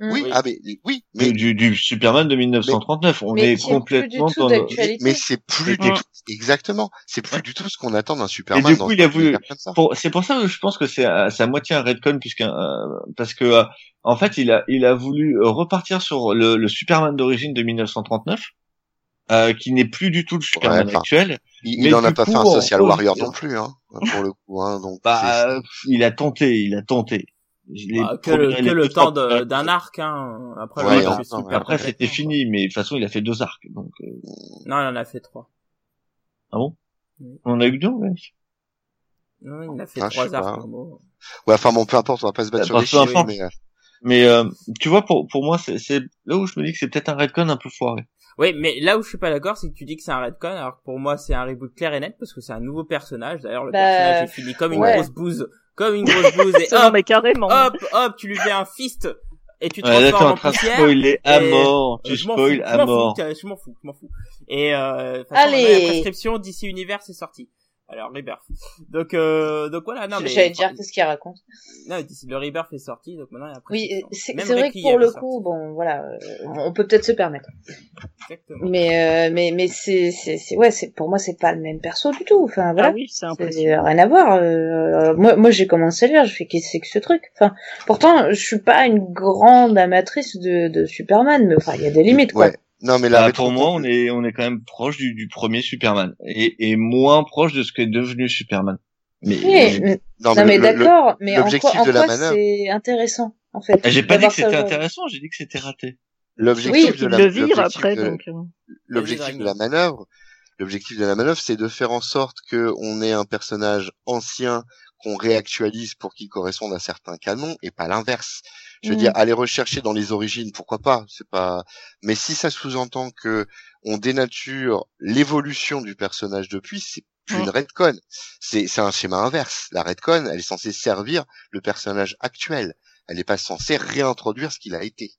Speaker 4: oui,
Speaker 1: Oui.
Speaker 4: ah mais oui,
Speaker 3: du,
Speaker 4: mais
Speaker 3: du, du Superman de 1939. On
Speaker 2: Mais
Speaker 3: est
Speaker 2: qui est plus
Speaker 3: complètement
Speaker 2: du tout
Speaker 3: dans.
Speaker 4: mais, c'est plus du
Speaker 5: Mm.
Speaker 4: tout, exactement. C'est plus du tout ce qu'on attend d'un
Speaker 3: Et
Speaker 4: Superman.
Speaker 3: du
Speaker 4: dans
Speaker 3: coup, il a voulu. c'est pour ça que je pense que c'est à, c'est à moitié un redcon puisqu'un euh, parce que euh, en fait, il a il a voulu repartir sur le, le Superman d'origine de 1939. Euh, qui n'est plus du tout le Superman
Speaker 4: enfin,
Speaker 3: actuel.
Speaker 4: Il,
Speaker 3: mais
Speaker 4: il en a
Speaker 3: du
Speaker 4: pas
Speaker 3: coup,
Speaker 4: fait un
Speaker 3: on-
Speaker 4: social
Speaker 3: on-
Speaker 4: warrior non plus, hein, pour le coup. Hein, donc
Speaker 3: Bah, euh, il a tenté, il a tenté. Les
Speaker 1: Bah, que le, que
Speaker 3: les
Speaker 1: le temps d'un arc, hein. Après,
Speaker 4: Ouais.
Speaker 3: Après, c'était
Speaker 1: complètement,
Speaker 3: fini, mais de toute façon, il a fait deux arcs. Donc, euh.
Speaker 1: Non, il en a fait trois.
Speaker 3: ah bon?
Speaker 1: Oui.
Speaker 3: On en a eu deux, ouais.
Speaker 1: Non, il en a fait
Speaker 4: Ah,
Speaker 1: trois arcs.
Speaker 4: pas.
Speaker 1: en gros.
Speaker 4: ouais, enfin bon, peu importe, on va pas se battre
Speaker 3: Bah,
Speaker 4: sur les chiffres,
Speaker 3: importe.
Speaker 4: mais euh,
Speaker 3: Mais euh, tu vois, pour pour moi, c'est c'est là où je me dis que c'est peut-être un redcon un peu foiré.
Speaker 1: Oui, mais là où je suis pas d'accord, c'est que tu dis que c'est un redcon, alors que pour moi c'est un reboot clair et net parce que c'est un nouveau personnage. D'ailleurs, le
Speaker 2: Bah,
Speaker 1: personnage est fini comme une
Speaker 2: ouais.
Speaker 1: grosse bouse, comme une grosse bouse et
Speaker 5: Non,
Speaker 1: hop,
Speaker 5: mais carrément.
Speaker 1: hop, hop, tu lui fais un fist et tu te
Speaker 3: Ouais, là, t'es
Speaker 1: transformes
Speaker 3: en
Speaker 1: en
Speaker 3: train de
Speaker 1: poussière.
Speaker 3: spoiler à mort. Tu
Speaker 1: je m'en
Speaker 3: spoil
Speaker 1: fous,
Speaker 3: à
Speaker 1: je m'en
Speaker 3: mort.
Speaker 1: fous, je m'en fous, je m'en fous. Et euh, façon,
Speaker 2: Allez.
Speaker 1: la prescription d'ici univers c'est sorti. Alors Rebirth. Donc euh, donc voilà, non mais
Speaker 2: J'allais dire qu'est-ce qu'il raconte.
Speaker 1: non, le Rebirth est sorti, donc maintenant il y a la
Speaker 2: Oui, c'est vrai que pour le
Speaker 1: sorti.
Speaker 2: coup, bon, voilà, euh, on peut peut-être se permettre.
Speaker 1: Exactement.
Speaker 2: Mais euh, mais mais c'est c'est c'est ouais, c'est pour moi c'est pas le même perso du tout. Enfin voilà.
Speaker 5: Ah oui, c'est
Speaker 2: rien à voir. euh, moi, moi j'ai commencé à lire, je fais qu'est-ce que c'est que ce truc? Enfin, pourtant, je suis pas une grande amatrice de, de Superman, mais enfin, il y a des limites, quoi.
Speaker 4: ouais. Non, mais la
Speaker 3: Bah, pour moi, on est on est quand même proche du, du premier Superman et, et moins proche de ce qu'est devenu Superman. Mais
Speaker 2: Oui, mais-
Speaker 4: non,
Speaker 2: non, mais
Speaker 4: le- le-
Speaker 2: d'accord, mais en
Speaker 4: l'objectif de la manœuvre-
Speaker 2: c'est intéressant, en fait.
Speaker 3: j'ai pas dit que c'était intéressant, j'ai dit que c'était raté.
Speaker 4: L'objectif
Speaker 2: Oui,
Speaker 4: de la
Speaker 5: le vire
Speaker 4: l'objectif
Speaker 5: après,
Speaker 4: de-
Speaker 5: donc. euh,
Speaker 4: l'objectif de la manœuvre, l'objectif de la manœuvre, c'est de faire en sorte que on ait un personnage ancien qu'on réactualise pour qu'il corresponde à certains canons et pas l'inverse. Je veux
Speaker 2: Mhm.
Speaker 4: dire, aller rechercher dans les origines, pourquoi pas, c'est pas. Mais si ça sous-entend que on dénature l'évolution du personnage depuis, c'est plus une redcon. C'est c'est un schéma inverse. La redcon, elle est censée servir le personnage actuel. Elle n'est pas censée réintroduire ce qu'il a été.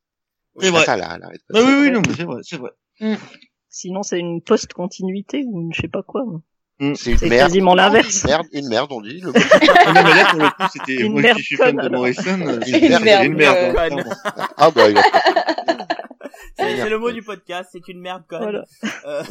Speaker 3: C'est vrai.
Speaker 4: ça la, la redcon.
Speaker 3: Ah oui, oui, non, mais c'est vrai, c'est vrai.
Speaker 5: Sinon, c'est une post-continuité ou une je sais pas quoi.
Speaker 4: C'est une
Speaker 5: C'est
Speaker 4: merde.
Speaker 5: quasiment l'inverse.
Speaker 4: Une merde, une merde, on dit. Le...
Speaker 3: Ah non, mais là, pour le coup, c'était,
Speaker 5: Une
Speaker 3: moi
Speaker 5: merde
Speaker 3: qui suis fan de. Morrison,
Speaker 4: Une
Speaker 3: c'est
Speaker 4: merde
Speaker 3: une merde.
Speaker 1: conne.
Speaker 3: pardon.
Speaker 4: ah bah, il
Speaker 1: C'est
Speaker 4: Merde.
Speaker 1: le mot du podcast, c'est une merde conne.
Speaker 5: Voilà.
Speaker 1: Euh,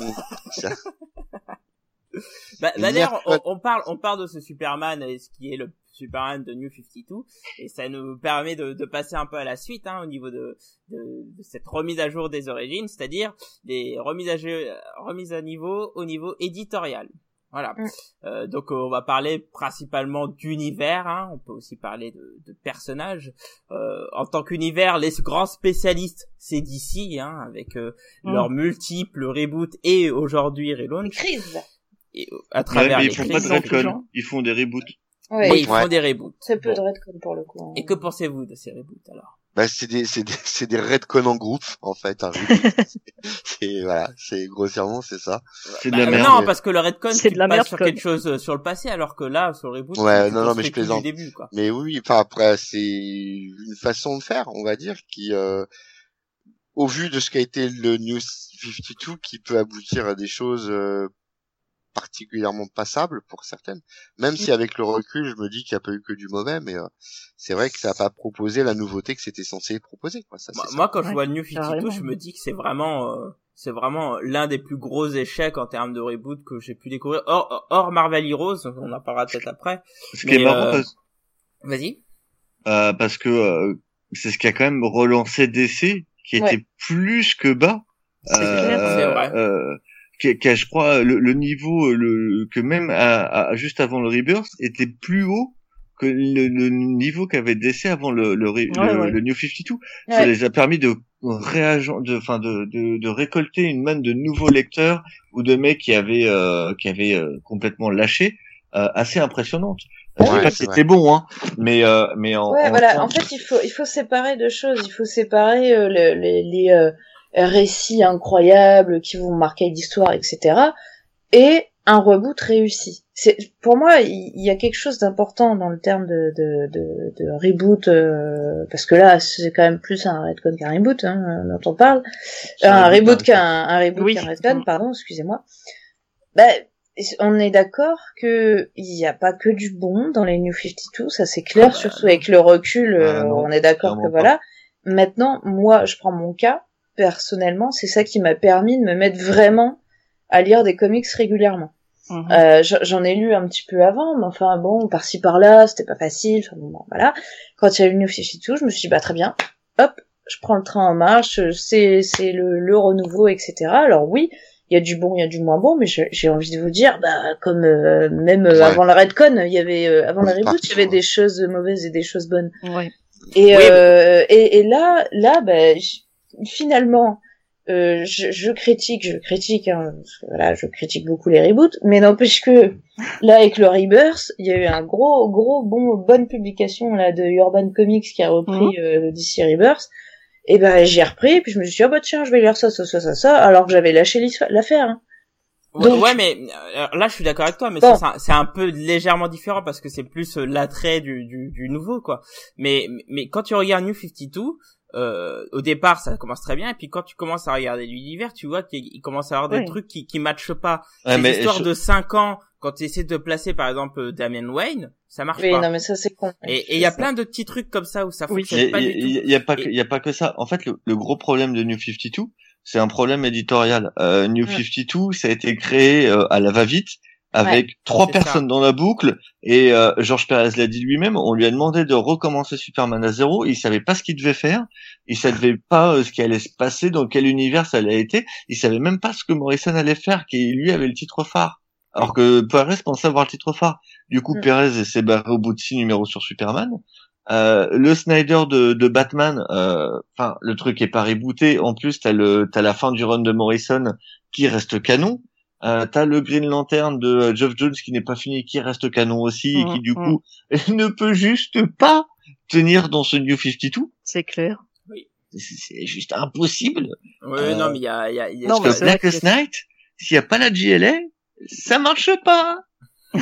Speaker 4: ça-
Speaker 1: bah,
Speaker 4: Une
Speaker 1: D'ailleurs,
Speaker 4: merde
Speaker 1: on, parle, on parle de ce Superman, et ce qui est le Superman de New 52, et ça nous permet de, de passer un peu à la suite hein, au niveau de, de, de cette remise à jour des origines, c'est-à-dire des remises à, jeu- remises à niveau au niveau éditorial. Voilà.
Speaker 2: Mm.
Speaker 1: Euh, donc on va parler principalement d'univers. Hein. On peut aussi parler de, de personnages. Euh, en tant qu'univers, les grands spécialistes, c'est d'ici, hein, avec euh,
Speaker 5: Mm.
Speaker 1: leurs multiples reboots et aujourd'hui relaunch.
Speaker 2: Crise.
Speaker 1: Et, euh, à
Speaker 3: Ouais,
Speaker 1: travers
Speaker 3: mais
Speaker 1: les
Speaker 3: ils font
Speaker 1: crises,
Speaker 3: pas de redcon. Ils font des reboots.
Speaker 2: Ouais.
Speaker 1: Mais ils font
Speaker 4: Ouais.
Speaker 1: des reboots.
Speaker 2: Très peu
Speaker 1: Bon.
Speaker 2: de redcon pour le coup. hein.
Speaker 1: Et que pensez-vous de ces reboots alors?
Speaker 4: Bah, c'est des, c'est des, c'est des redcon en groupe, en fait, c'est, voilà, c'est, grossièrement, c'est ça.
Speaker 3: C'est de
Speaker 1: Bah,
Speaker 3: la merde.
Speaker 1: Non, parce que le Redcon,
Speaker 5: C'est de la merde,
Speaker 1: sur
Speaker 5: comme.
Speaker 1: quelque chose euh, sur le passé, alors que là, sur le reboot,
Speaker 4: Ouais, non, non, mais je plaisante.
Speaker 1: début, quoi.
Speaker 4: Mais oui, enfin, après, c'est une façon de faire, on va dire, qui, euh, au vu de ce qu'a été le New 52, qui peut aboutir à des choses, euh, particulièrement passables pour certaines. Même si avec le recul, je me dis qu'il n'y a pas eu que du mauvais, mais euh, c'est vrai que ça n'a pas proposé la nouveauté que c'était censé proposer. Quoi. Ça,
Speaker 1: Moi,
Speaker 4: c'est ça.
Speaker 1: moi, quand je vois New 52,
Speaker 5: carrément.
Speaker 1: je me dis que c'est vraiment, euh, c'est vraiment l'un des plus gros échecs en termes de reboot que j'ai pu découvrir. Hors, hors Marvel Heroes, on en parlera peut-être après.
Speaker 3: Ce qui est
Speaker 1: Mais,
Speaker 3: marrant
Speaker 1: euh, Vas-y.
Speaker 3: euh, parce que euh, c'est ce qui a quand même relancé DC, qui
Speaker 2: Ouais.
Speaker 3: était plus que bas.
Speaker 5: C'est clair,
Speaker 1: c'est vrai.
Speaker 3: Euh, qui, qui a, je crois, le, le niveau le, que même à, à- juste avant le Rebirth était plus haut que le, le niveau qu'avait DC avant le, le,
Speaker 5: Ouais,
Speaker 3: le,
Speaker 5: ouais.
Speaker 3: le New 52. Ça
Speaker 2: Ouais.
Speaker 3: les a permis de réagent, de, enfin, de, de, de récolter une manne de nouveaux lecteurs ou de mecs qui avaient, euh, qui avaient euh, complètement lâché, euh, assez impressionnante. Je pas
Speaker 4: c'est
Speaker 3: c'était bon, hein, mais euh, mais en,
Speaker 2: Ouais,
Speaker 3: en
Speaker 2: voilà. En fait, il faut, il faut séparer deux choses. Il faut séparer euh, le- les, les euh, récits incroyables qui vont marquer l'histoire, etc. Et un reboot réussi. C'est, pour moi, il y, a quelque chose d'important dans le terme de, de, de, de reboot, euh, parce que là, c'est quand même plus un redcon qu'un reboot, hein, dont on parle. Un
Speaker 3: un reboot,
Speaker 2: reboot
Speaker 3: un
Speaker 2: qu'un un reboot
Speaker 5: Oui.
Speaker 2: qu'un redcon, pardon, excusez-moi. Bah, on est d'accord que il n'y a pas que du bon dans les New 52, ça c'est clair,
Speaker 1: Ah bah,
Speaker 2: surtout avec le recul, euh,
Speaker 3: Ah non,
Speaker 2: on est d'accord que voilà. Maintenant, moi, je prends mon cas, personnellement, c'est ça qui m'a permis de me mettre vraiment à lire des comics régulièrement.
Speaker 5: Mhm.
Speaker 2: Euh, J'en ai lu un petit peu avant, mais enfin bon, par-ci par-là, c'était pas facile. Enfin bon, voilà. Quand il y a eu New 52, je me suis dit bah très bien, hop, je prends le train en marche, c'est c'est le, le renouveau, etc. Alors oui, il y a du bon, il y a du moins bon, mais j'ai envie de vous dire, bah comme euh, même euh,
Speaker 4: Ouais.
Speaker 2: avant la Redcon, il y avait euh, avant la reboot, il y avait des choses mauvaises et des choses bonnes.
Speaker 5: Ouais.
Speaker 2: Et
Speaker 1: Oui,
Speaker 2: euh, et, et là, là, bah, finalement, euh, je, je critique, je critique, hein, parce que, voilà, je critique beaucoup les reboots, mais n'empêche que là, avec le Rebirth, il y a eu un gros, gros, bon, bonne publication là de Urban Comics qui a repris euh, le DC Rebirth. Et ben j'ai repris, puis je me suis dit ah bah tiens, je vais lire ça, ça, ça, ça, ça, alors que j'avais lâché l'affaire. Hein.
Speaker 1: Ouais,
Speaker 2: Donc-
Speaker 1: ouais, mais euh, là, je suis d'accord avec toi, mais
Speaker 2: Bon.
Speaker 1: c'est un- un peu légèrement différent parce que c'est plus euh, l'attrait du, du, du nouveau, quoi. Mais, mais quand tu regardes New 52, euh, au départ, ça commence très bien, et puis quand tu commences à regarder l'univers, tu vois qu'il il commence à avoir des trucs qui, qui matchent pas.
Speaker 3: Ouais, mais je-
Speaker 1: de 5 ans, quand tu essaies de placer, par exemple, euh, Damian Wayne, ça marche
Speaker 2: Oui,
Speaker 1: pas.
Speaker 2: non mais ça c'est con.
Speaker 1: Et et il y a plein de petits trucs comme ça où ça
Speaker 5: Oui.
Speaker 1: fonctionne
Speaker 3: Il
Speaker 1: pas
Speaker 3: y,
Speaker 1: du tout.
Speaker 3: y- y a pas que,
Speaker 1: Et-
Speaker 3: y a pas que ça. En fait, le, le gros problème de New 52, c'est un problème éditorial. Euh, New
Speaker 2: Mm.
Speaker 3: 52, ça a été créé euh, à la va-vite avec trois personnes dans la boucle et euh, Georges Perez l'a dit lui-même. On lui a demandé de recommencer Superman à zéro. Il savait pas ce qu'il devait faire. Il savait pas euh, ce qui allait se passer, dans quel univers ça allait être. Il savait même pas ce que Morrison allait faire, qui lui avait le titre phare. Alors que Perez pensait avoir le titre phare. Du coup,
Speaker 2: Mm.
Speaker 3: Perez s'est barré au bout de six numéros sur Superman. Euh, le Snyder de, de Batman, euh, enfin le truc est pas rebooté. En plus, t'as le t'as la fin du run de Morrison qui reste canon. Euh, t'as le Green Lantern de euh, Geoff Jones qui n'est pas fini, qui reste canon aussi et qui
Speaker 5: Mhm,
Speaker 3: du
Speaker 5: mhm.
Speaker 3: coup ne peut juste pas tenir dans ce New 52.
Speaker 5: C'est clair.
Speaker 3: C'est c'est juste impossible. Euh,
Speaker 1: non, mais il y a, il y a, il y a-
Speaker 5: Non,
Speaker 3: Parce que Blackest Night, s'il y a pas la GLA, ça marche pas.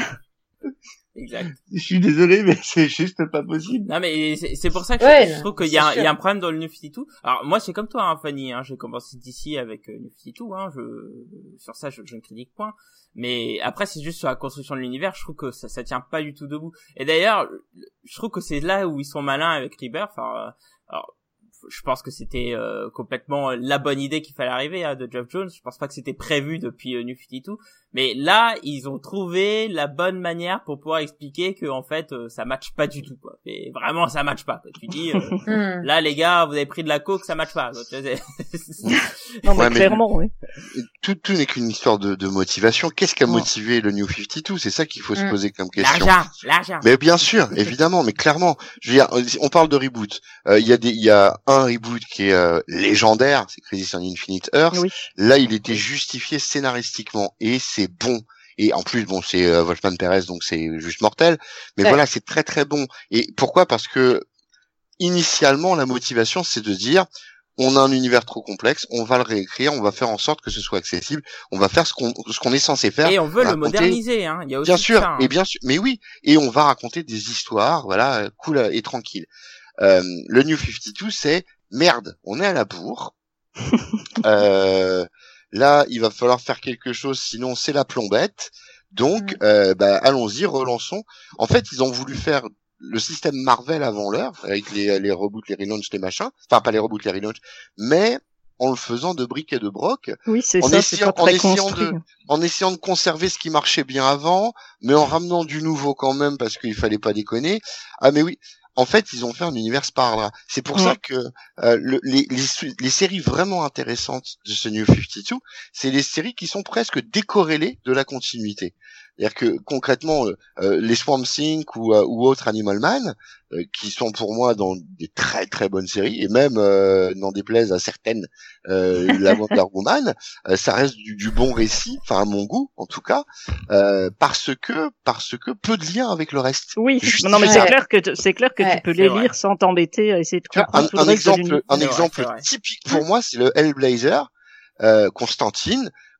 Speaker 1: exact.
Speaker 3: Je suis désolé, mais c'est juste pas possible.
Speaker 1: Non mais c'est pour ça que
Speaker 2: Ouais,
Speaker 1: je, je trouve qu'il y y a un problème dans le New 52. Alors moi c'est comme toi hein, Fanny, hein, j'ai commencé d'ici avec euh, New 52, hein, je, sur ça je, je ne critique point. Mais après c'est juste sur la construction de l'univers, je trouve que ça, ça tient pas du tout debout. Et d'ailleurs, je trouve que c'est là où ils sont malins avec Rebirth. Alors, euh, alors, je pense que c'était euh, complètement la bonne idée qu'il fallait arriver hein, de Geoff Jones. Je pense pas que c'était prévu depuis euh, New 52. Mais là, ils ont trouvé la bonne manière pour pouvoir expliquer que en fait, euh, ça matche pas du tout. Quoi. Et vraiment, ça matche pas. Quoi. Tu dis, euh,
Speaker 2: Hmm.
Speaker 1: là les gars, vous avez pris de la coke, ça matche pas. quoi.
Speaker 5: Non, mais
Speaker 4: Ouais, mais-
Speaker 5: clairement, oui.
Speaker 4: tout, tout n'est qu'une histoire de, de motivation. Qu'est-ce qui a motivé le New 52 C'est ça qu'il faut se
Speaker 2: Mm.
Speaker 4: poser comme question.
Speaker 1: L'argent, l'argent.
Speaker 4: Mais bien sûr, évidemment, mais clairement, je veux dire, on parle de reboot. Euh, Il y a des, il y a un reboot qui est euh, légendaire, c'est Crisis on Infinite Earth.
Speaker 5: Oui.
Speaker 4: Là, il était justifié scénaristiquement et c'est bon. Et en plus, bon, c'est euh, Wolfman Perez, donc c'est juste mortel. Mais
Speaker 2: Ouais.
Speaker 4: voilà, c'est très très bon. Et pourquoi? Parce que initialement, la motivation, c'est de dire, on a un univers trop complexe, on va le réécrire, on va faire en sorte que ce soit accessible, on va faire ce qu'on ce qu'on est censé faire.
Speaker 1: Et on veut le moderniser, hein. Il y a aussi
Speaker 4: Bien sûr,
Speaker 1: ça, hein.
Speaker 4: et bien sûr, mais oui, et on va raconter des histoires, voilà, euh, cool et tranquille. Euh, le New 52, c'est merde, on est à la bourre. Euh, là, il va falloir faire quelque chose, sinon c'est la plombette. Donc, euh, bah, allons-y, relançons. En fait, ils ont voulu faire le système Marvel avant l'heure, avec les, les reboots, les relaunchs, les machins. Enfin, pas les reboots, les relaunchs, mais en le faisant de briques et de broc
Speaker 5: Oui, c'est ça, c'est
Speaker 4: essayant-
Speaker 5: pas
Speaker 4: en essayant
Speaker 5: construit.
Speaker 4: en essayant de conserver ce qui marchait bien avant, mais en ramenant du nouveau quand même parce qu'il fallait pas déconner. Ah mais oui, en fait ils ont fait un univers sparadrap. C'est pour ça que euh, le- les, les séries vraiment intéressantes de ce New 52, c'est les séries qui sont presque décorrélées de la continuité. C'est-à-dire que concrètement, euh, euh, les Swamp Thing ou, euh, ou autres Animal Man, euh, qui sont pour moi dans des très très bonnes séries, et même euh, n'en déplaise à certaines, euh, la Wonder Woman, euh, ça reste du, du bon récit, enfin à mon goût en tout cas, euh, parce que parce que peu de lien avec le reste.
Speaker 5: Oui,
Speaker 4: Juste-
Speaker 5: non mais c'est clair que c'est clair que
Speaker 2: Ouais,
Speaker 5: tu peux les
Speaker 1: vrai.
Speaker 5: lire sans t'embêter à essayer de comprendre
Speaker 4: un,
Speaker 5: tout le
Speaker 4: un
Speaker 5: reste
Speaker 4: exemple, un exemple
Speaker 1: vrai.
Speaker 4: typique pour moi, c'est le Hellblazer, euh,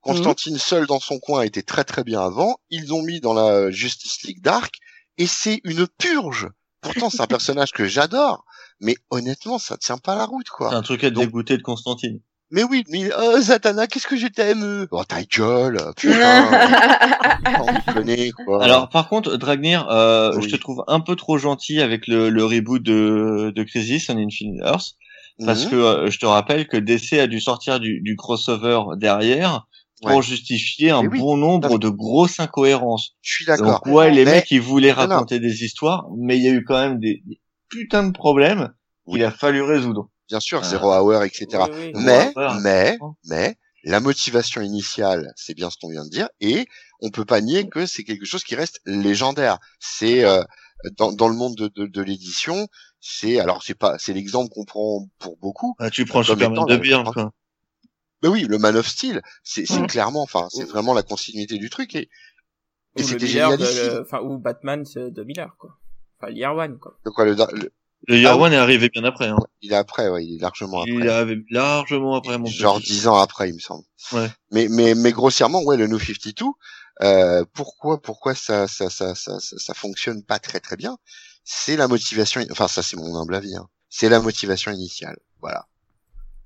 Speaker 4: Constantine. Seul dans son coin était très très bien avant. Ils ont mis dans la Justice League Dark et c'est une purge. Pourtant, c'est un personnage que j'adore, mais honnêtement, ça tient pas la route,
Speaker 3: C'est
Speaker 4: quoi.
Speaker 3: un truc à
Speaker 4: Donc-
Speaker 3: dégoûter de Constantine.
Speaker 4: Mais oui, mais oh, Zatanna, qu'est-ce que je t'aime Oh ta gueule, putain, quoi.
Speaker 3: Alors par contre, Dragnir, euh,
Speaker 4: Oui.
Speaker 3: je te trouve un peu trop gentil avec le, le reboot de, de Crisis on Infinite Earth, parce
Speaker 4: Mhm.
Speaker 3: que euh, je te rappelle que DC a dû sortir du, du crossover derrière pour
Speaker 4: Ouais.
Speaker 3: justifier un
Speaker 4: Mais oui.
Speaker 3: bon nombre de grosses incohérences.
Speaker 4: je suis d'accord.
Speaker 3: Donc ouais, les
Speaker 4: Mais-
Speaker 3: mecs ils voulaient
Speaker 4: Non, non.
Speaker 3: raconter des histoires, mais il y a eu quand même des, des putains de problèmes
Speaker 4: Oui.
Speaker 3: qu'il a fallu résoudre.
Speaker 4: Bien sûr,
Speaker 3: Ah.
Speaker 4: Zero Hour, etc.
Speaker 1: Oui, oui.
Speaker 4: Mais,
Speaker 3: Ouais, ouais.
Speaker 4: mais, mais, la motivation initiale, c'est bien ce qu'on vient de dire, et on peut pas nier que c'est quelque chose qui reste légendaire. C'est euh, dans, dans le monde de, de, de l'édition, c'est alors c'est pas, c'est l'exemple qu'on prend pour beaucoup.
Speaker 3: Ah, tu prends Superman
Speaker 4: étant
Speaker 3: de Byrne, quoi.
Speaker 4: Mais oui, le Man of Steel, c'est c'est
Speaker 5: Mhm.
Speaker 4: clairement, enfin, c'est vraiment la continuité du truc, et,
Speaker 1: Ou
Speaker 4: et
Speaker 1: le
Speaker 4: c'était génial
Speaker 1: enfin, ou Batman de Miller, quoi. Enfin, Year One, quoi.
Speaker 4: De quoi le, le-
Speaker 3: Le Year
Speaker 4: Ah.
Speaker 3: One est arrivé bien après. Hein.
Speaker 4: il est après, ouais, il est largement après.
Speaker 3: Il est arrivé largement après mon
Speaker 4: genre dix ans après, il me semble.
Speaker 3: Ouais.
Speaker 4: Mais mais mais grossièrement, ouais, le New 52. Euh, pourquoi pourquoi ça ça ça ça ça, ça fonctionne pas très très bien? C'est la motivation. Enfin, ça c'est mon humble avis. Hein. C'est la motivation initiale. Voilà.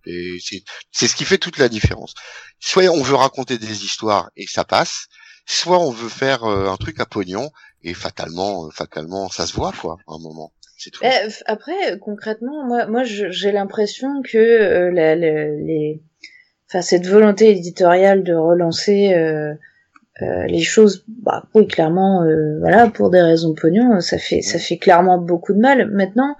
Speaker 4: Et c'est c'est ce qui fait toute la différence. Soit on veut raconter des histoires et ça passe, soit on veut faire euh, un truc à pognon et fatalement euh, fatalement ça se voit quoi à un moment. C'est tout.
Speaker 2: F- après, concrètement, moi, moi, j'ai l'impression que euh, la, la- les, enfin, cette volonté éditoriale de relancer euh, euh, les choses, bah, oui, clairement, euh, voilà, pour des raisons pognon, ça fait, ça fait clairement beaucoup de mal. Maintenant,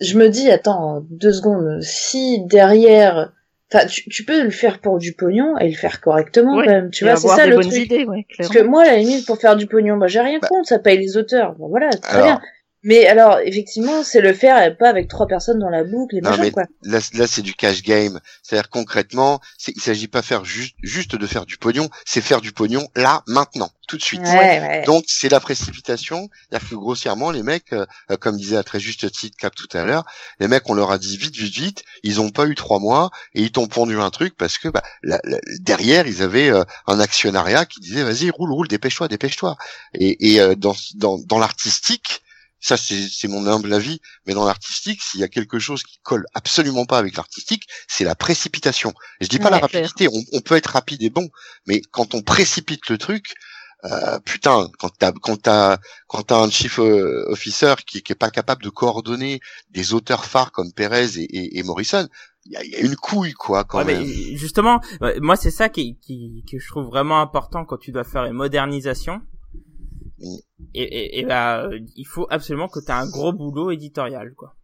Speaker 2: je me dis, attends, deux secondes, si derrière, enfin, tu, tu peux le faire pour du pognon et le faire correctement même. Tu vois, c'est ça
Speaker 5: des
Speaker 2: le
Speaker 5: bonnes
Speaker 2: truc.
Speaker 5: idées, ouais,
Speaker 2: Parce que moi, à la limite, pour faire du pognon, bah, j'ai rien
Speaker 4: Bah.
Speaker 2: contre, ça paye les auteurs. Bon, voilà, très
Speaker 4: Alors.
Speaker 2: bien. Mais alors, effectivement, c'est le faire et pas avec trois personnes dans la boucle et
Speaker 4: Non,
Speaker 2: machin,
Speaker 4: mais
Speaker 2: quoi.
Speaker 4: là, là c'est du cash game. C'est-à-dire concrètement, il s'agit pas faire juste, juste de faire du pognon, c'est faire du pognon là, maintenant, tout de suite.
Speaker 2: Ouais, ouais.
Speaker 4: Donc c'est la précipitation, c'est-à-dire que grossièrement les mecs, euh, euh, comme disait à très juste titre Cap tout à l'heure, les mecs on leur a dit vite vite vite, ils ont pas eu trois mois et ils t'ont pondu un truc parce que bah, la- la- derrière ils avaient euh, un actionnariat qui disait vas-y roule roule dépêche-toi dépêche-toi et, et euh, dans dans, dans l'artistique ça c'est c'est mon humble avis, mais dans l'artistique, s'il y a quelque chose qui colle absolument pas avec l'artistique, c'est la précipitation. Et je dis pas la
Speaker 2: Ouais,
Speaker 4: rapidité, on, on peut être rapide et bon, mais quand on précipite le truc, euh, putain, quand t'as quand t'as quand t'as un chief euh, officer qui, qui est pas capable de coordonner des auteurs phares comme Perez et, et, et Morrison, il y a, il y a une couille quoi quand
Speaker 1: Ouais,
Speaker 4: même.
Speaker 1: mais justement, moi c'est ça qui, qui que je trouve vraiment important quand tu dois faire une modernisation. Et, et, bah, euh, il faut absolument que tu aies un gros boulot éditorial, quoi.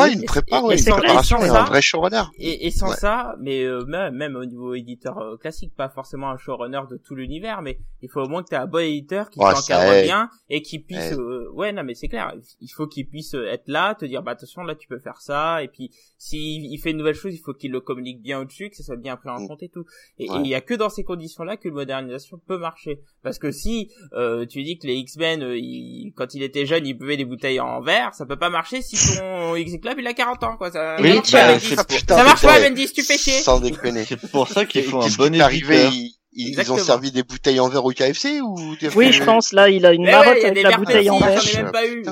Speaker 4: Ouais, une
Speaker 1: et-
Speaker 4: prépa,
Speaker 1: et-
Speaker 4: ouais,
Speaker 1: et
Speaker 4: une
Speaker 1: sans-
Speaker 4: préparation,
Speaker 1: et
Speaker 4: un
Speaker 1: ça-
Speaker 4: vrai showrunner.
Speaker 1: Et, sans
Speaker 4: Ouais.
Speaker 1: ça, mais euh, même, même au niveau éditeur euh, classique, pas forcément un showrunner de tout l'univers, mais il faut au moins que tu aies un bon éditeur qui
Speaker 4: Ouais,
Speaker 1: t'encadre bien et qui puisse... Euh, ouais, non mais c'est clair, il faut qu'il puisse euh, être là, te dire, bah attention, là tu peux faire ça, et puis s'il il fait une nouvelle chose, il faut qu'il le communique bien au-dessus, que ça soit bien pris en
Speaker 4: Mm.
Speaker 1: compte et tout. Et il y a que dans ces conditions-là que une modernisation peut marcher. Parce que si euh, tu dis que les X-Men, ils- quand il était jeune, il buvait des bouteilles en verre, ça peut pas marcher si ton X-Club il a 40 ans, quoi. Ça,
Speaker 2: Oui,
Speaker 1: ça
Speaker 4: Ah,
Speaker 3: pour-
Speaker 4: putain,
Speaker 1: Ça marche pas,
Speaker 4: ouais.
Speaker 1: Bendis, tu fais chier.
Speaker 4: Sans déconner.
Speaker 3: C'est pour ça qu'il faut un bon
Speaker 4: arrivé
Speaker 3: éditeur.
Speaker 4: ils,
Speaker 1: Exactement.
Speaker 4: ont servi des bouteilles en verre au KFC ou des
Speaker 5: Oui, je pense, là, il a une
Speaker 1: Mais
Speaker 5: marotte
Speaker 1: ouais, il y a
Speaker 5: avec
Speaker 1: des
Speaker 5: la bouteille en verre.
Speaker 1: J'en ai même pas eu.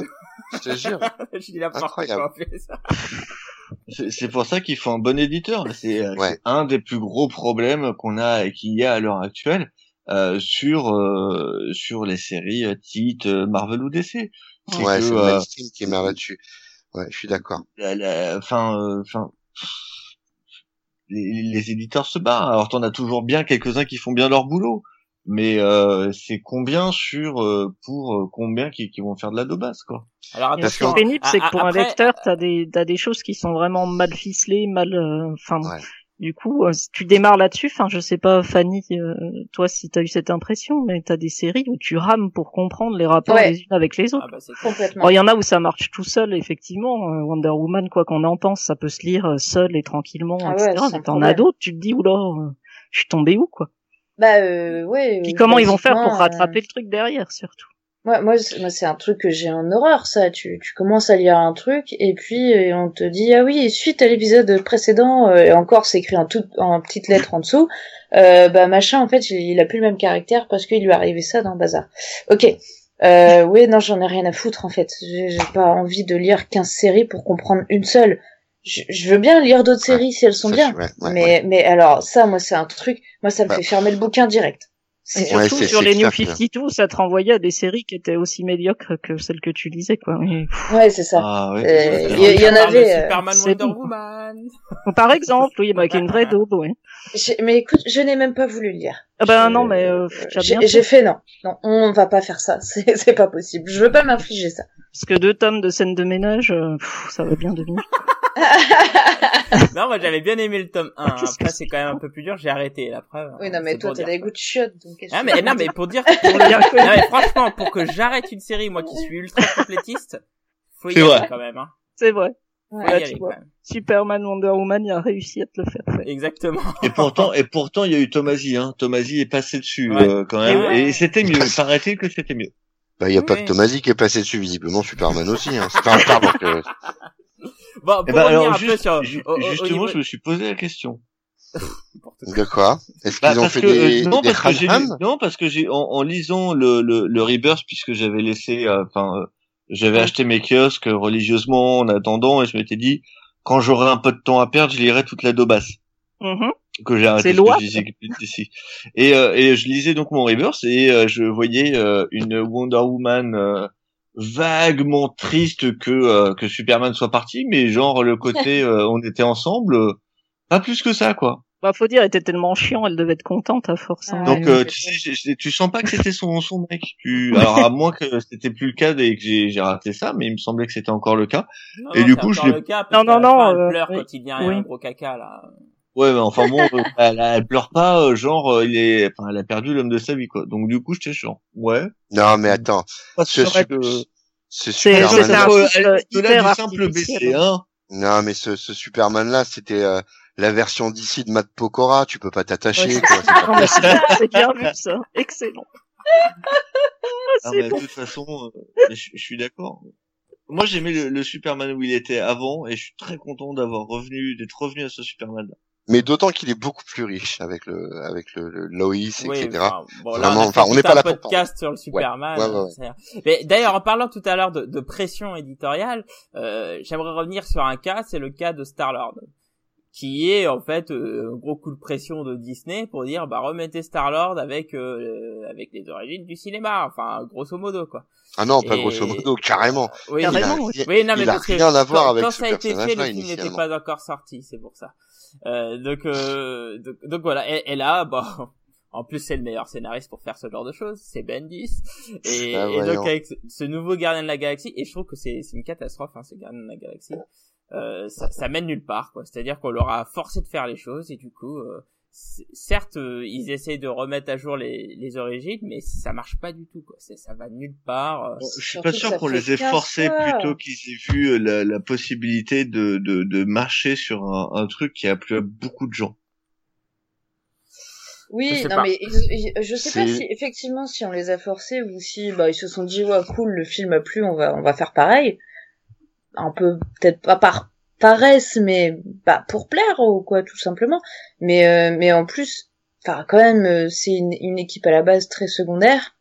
Speaker 4: Je te jure.
Speaker 1: Je dis n'importe
Speaker 4: Incroyable.
Speaker 1: quoi, on fait ça.
Speaker 3: C'est pour ça qu'il faut un bon éditeur. C'est euh,
Speaker 4: Ouais.
Speaker 3: c'est un des plus gros problèmes qu'on a et qu'il y a à l'heure actuelle euh, sur euh, sur les séries euh, titres euh, Marvel ou DC.
Speaker 4: Ouais, c'est le
Speaker 3: euh,
Speaker 4: qui est là-dessus. Ouais, je suis d'accord.
Speaker 3: enfin, euh, enfin, les, les éditeurs se battent. Alors t'en as toujours bien quelques-uns qui font bien leur boulot, mais euh, c'est combien sur euh, pour euh, combien qui, qui vont faire de la daubasse quoi?
Speaker 1: Alors
Speaker 5: ce qui est pénible, c'est que pour un lecteur, t'as des, t'as des choses qui sont vraiment mal ficelées, mal, euh, enfin,
Speaker 4: Ouais.
Speaker 5: Du coup, euh, tu démarres là-dessus, enfin, je sais pas, Fanny, euh, toi, si t'as eu cette impression, mais t'as des séries où tu rames pour comprendre les rapports
Speaker 2: Ouais.
Speaker 5: les unes avec les autres.
Speaker 1: Ah bah.
Speaker 2: Complètement.
Speaker 5: Il y en a où ça marche tout seul, effectivement. Euh, Wonder Woman, quoi qu'on en pense, ça peut se lire seul et tranquillement,
Speaker 2: Ah
Speaker 5: etc.
Speaker 2: ouais,
Speaker 5: mais t'en as d'autres, tu te dis, oula, euh, je suis tombé où, quoi?
Speaker 2: Bah euh, ouais.
Speaker 5: Puis comment ils vont faire pour rattraper le truc derrière, surtout?
Speaker 2: Moi, moi, c'est- moi, c'est un truc que j'ai en horreur, ça. Tu, tu commences à lire un truc et puis euh, on te dit ah oui, suite à l'épisode précédent, euh, et encore c'est écrit en tout, en petites lettres en dessous. Euh, bah machin, en fait, il, il a plus le même caractère parce qu'il lui est arrivé ça dans le bazar. Ok. Euh, oui, non, j'en ai rien à foutre en fait. J'ai pas envie de lire 15 séries pour comprendre une seule. Je, je veux bien lire d'autres séries si elles sont bien.
Speaker 4: ouais, ouais,
Speaker 2: mais, mais alors ça, moi, c'est un truc. Moi, ça me
Speaker 4: Bah.
Speaker 2: fait fermer le bouquin direct.
Speaker 5: Et
Speaker 2: C'est-
Speaker 4: Ouais,
Speaker 5: surtout
Speaker 4: c'est-
Speaker 5: sur
Speaker 4: c'est
Speaker 5: les New
Speaker 4: clair que-
Speaker 5: 52, ça te renvoyait à des séries qui étaient aussi médiocres que celles que tu lisais, quoi. Mais-
Speaker 2: Ouais, c'est ça.
Speaker 3: Ah ouais.
Speaker 2: Euh, il y a- il y en avait, euh,
Speaker 1: Superman
Speaker 5: c'est
Speaker 1: Wonder
Speaker 5: bon.
Speaker 1: Woman.
Speaker 5: Par exemple, oui, bah, avec une vraie daube, ouais.
Speaker 2: Mais écoute, je n'ai même pas voulu le lire.
Speaker 5: Ah ben
Speaker 2: Je-
Speaker 5: non, mais euh, bien
Speaker 2: J'ai j'ai
Speaker 5: fait.
Speaker 2: fait non. Non, on va pas faire ça. C'est c'est pas possible. Je veux pas m'infliger ça.
Speaker 5: Parce que deux tomes de scènes de ménage, euh, pff, ça va bien devenir.
Speaker 1: non, moi j'avais bien aimé le tome 1.
Speaker 5: Qu'est-ce que
Speaker 1: Après, c'est quand même un peu plus dur, j'ai arrêté la preuve.
Speaker 2: oui, non, mais toi, t'as des goûts de chiottes, donc
Speaker 1: Ah mais non mais pour dire pour le non, mais franchement pour que j'arrête une série moi qui suis ultra complétiste faut y
Speaker 3: C'est
Speaker 1: aller
Speaker 3: vrai.
Speaker 1: quand même hein
Speaker 5: C'est vrai.
Speaker 2: Ouais.
Speaker 5: tu vois. Superman, Wonder Woman, il a réussi à te le faire faire.
Speaker 1: exactement
Speaker 3: Et pourtant, et pourtant, il y a eu Tomasi, hein. Tomasi est passé dessus
Speaker 1: Ouais.
Speaker 3: euh, quand même,
Speaker 1: Et ouais.
Speaker 3: et c'était mieux. Paraît-il que c'était mieux.
Speaker 4: Bah, il y a pas que Tomasi qui est passé dessus, visiblement, Superman aussi, hein. C'est pas un pardon que...
Speaker 1: bon pour
Speaker 3: Eh ben,
Speaker 1: revenir
Speaker 3: alors juste,
Speaker 1: sur
Speaker 3: ju-
Speaker 1: au- au- au
Speaker 3: justement,
Speaker 1: niveau-
Speaker 3: je me suis posé la question.
Speaker 4: De quoi? Est-ce
Speaker 3: Bah,
Speaker 4: qu'ils ont
Speaker 3: parce
Speaker 4: fait
Speaker 3: que
Speaker 4: des,
Speaker 3: euh, non,
Speaker 4: des
Speaker 3: parce que non parce que j'ai en, en lisant le le, le Rebirth puisque j'avais laissé, euh, enfin, euh, j'avais
Speaker 5: Ouais.
Speaker 3: acheté mes kiosques religieusement en attendant et je m'étais dit quand j'aurai un peu de temps à perdre, je lirai toute la Daubasse.
Speaker 5: Mhm.
Speaker 3: Que j'ai arrêté. Et, euh, et je lisais donc mon Rebirth et euh, je voyais euh, une Wonder Woman euh, vaguement triste que euh, que Superman soit parti, mais genre le côté euh, on était ensemble, euh, pas plus que ça quoi.
Speaker 5: Bah, faut dire, elle était tellement chiant, elle devait être contente à force. hein.
Speaker 3: Donc euh,
Speaker 2: c'est
Speaker 3: tu sais, tu sens pas que c'était son son mec. Tu alors à moins que c'était plus le cas et que j'ai j'ai raté ça, mais il me semblait que c'était encore le cas.
Speaker 1: Non,
Speaker 3: Et
Speaker 1: non,
Speaker 3: du coup, je
Speaker 1: le cas,
Speaker 5: Non,
Speaker 1: parce
Speaker 5: non, non,
Speaker 1: fin, elle
Speaker 5: euh,
Speaker 1: pleure
Speaker 5: oui.
Speaker 1: quand il devient
Speaker 5: Oui.
Speaker 1: un gros caca là
Speaker 3: Ouais, mais enfin bon, euh, elle, elle pleure pas, euh, genre euh, il est, enfin elle a perdu l'homme de sa vie quoi. Donc du coup j'étais chiant. Ouais.
Speaker 4: Non, mais attends. Ce,
Speaker 3: sûr
Speaker 4: su-
Speaker 3: que-
Speaker 4: ce Superman,
Speaker 5: euh,
Speaker 3: au-delà du simple. BC, hein.
Speaker 4: non, mais ce, ce Superman-là, c'était euh, la version d'ici de Matt Pokora. Tu peux pas t'attacher,
Speaker 5: Ouais,
Speaker 4: quoi. C'est
Speaker 5: bien vu, ça. Excellent. Ah, c'est
Speaker 3: mais
Speaker 5: bon.
Speaker 3: de toute façon, euh, je, je suis d'accord. Moi j'aimais le, le Superman où il était avant et je suis très content d'avoir revenu, d'être revenu à ce Superman là.
Speaker 4: Mais d'autant qu'il est beaucoup plus riche avec le, avec le, le Lois,
Speaker 1: Oui,
Speaker 4: etc.
Speaker 1: enfin, bon, là, on
Speaker 4: enfin, n'est pas
Speaker 1: un
Speaker 4: là pour
Speaker 1: podcast sur le Superman.
Speaker 4: Ouais, ouais, ouais.
Speaker 1: c'est- Mais d'ailleurs, en parlant tout à l'heure de, de pression éditoriale, euh, j'aimerais revenir sur un cas, c'est le cas de Star-Lord, qui est en fait euh, un gros coup de pression de Disney pour dire bah remettez Star-Lord avec euh, avec les origines du cinéma, enfin grosso modo quoi.
Speaker 4: Ah non, pas
Speaker 1: Et-
Speaker 4: grosso modo, carrément.
Speaker 1: Oui,
Speaker 5: Carrément,
Speaker 1: mais-
Speaker 5: oui.
Speaker 1: oui, non, mais
Speaker 4: il a
Speaker 1: parce que
Speaker 4: rien à voir
Speaker 1: quand,
Speaker 4: avec
Speaker 1: quand
Speaker 4: ce
Speaker 1: ça a été fait, le film n'était pas encore sorti, c'est pour ça. Euh, donc, euh, donc, donc voilà, et, et là, bon, en plus c'est le meilleur scénariste pour faire ce genre de choses, c'est Bendis. Et,
Speaker 4: Ah,
Speaker 1: et donc avec ce- ce nouveau Gardien de la Galaxie, et je trouve que c'est c'est une catastrophe, hein, ce Gardien de la Galaxie. Euh, ça, ça mène nulle part, quoi. C'est-à-dire qu'on leur a forcé de faire les choses et du coup, euh, certes, euh, ils essayent de remettre à jour les, les origines, mais ça marche pas du tout, quoi. Ça va nulle part. euh.
Speaker 3: Je suis
Speaker 2: Surtout
Speaker 3: pas sûr qu'on les ait
Speaker 2: 15
Speaker 3: forcés plutôt qu'ils aient vu euh, la, la possibilité de, de, de marcher sur un, un truc qui a plu à beaucoup de gens.
Speaker 2: Oui, non
Speaker 1: pas.
Speaker 2: mais je sais pas si effectivement si on les a forcés ou si bah ils se sont dit ouais cool le film a plu on va on va faire pareil. Un peu peut-être pas par paresse mais bah pour plaire ou quoi tout simplement. Mais euh, mais en plus enfin quand même euh, c'est une, une équipe à la base très secondaire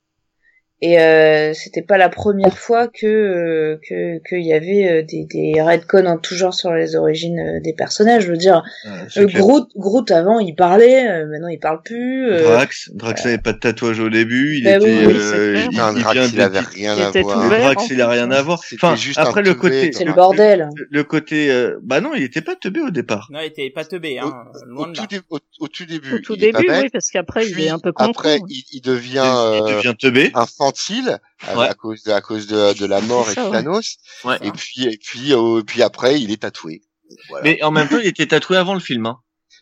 Speaker 2: et euh, c'était pas la première fois que euh, que qu'il y avait euh, des des redcons en tout genre sur les origines euh, des personnages. Je veux dire
Speaker 3: c'est
Speaker 2: euh. Groot, Groot avant il parlait, euh, maintenant il parle plus. euh,
Speaker 3: Drax, Drax n'avait pas de tatouage au début, il
Speaker 2: Bah
Speaker 3: était,
Speaker 2: oui, oui,
Speaker 3: euh, il, il
Speaker 4: Drax,
Speaker 3: vient
Speaker 4: il
Speaker 3: de
Speaker 4: avait rien
Speaker 5: Il
Speaker 4: à
Speaker 5: était
Speaker 4: voir.
Speaker 3: Drax, il a rien à voir. Enfin,
Speaker 4: juste
Speaker 3: après le côté,
Speaker 2: c'est le bordel.
Speaker 3: le, le côté, euh, bah non, il était pas teubé au départ.
Speaker 1: Non, il était pas teubé, hein, loin
Speaker 4: Au
Speaker 1: de
Speaker 4: tout,
Speaker 1: là.
Speaker 4: dé- au, au tout début,
Speaker 5: Au tout début,
Speaker 4: bête,
Speaker 5: oui, parce qu'après, il est un peu con.
Speaker 4: après,
Speaker 5: con.
Speaker 4: il, devient,
Speaker 3: il devient teubé.
Speaker 4: Infantile à,
Speaker 3: Ouais.
Speaker 4: à cause de, à cause de, de la mort et de. Thanos.
Speaker 3: Ouais.
Speaker 4: Et puis, et puis, euh, puis après, il est tatoué. Voilà.
Speaker 3: Mais en même temps, il était tatoué avant le film. Hein.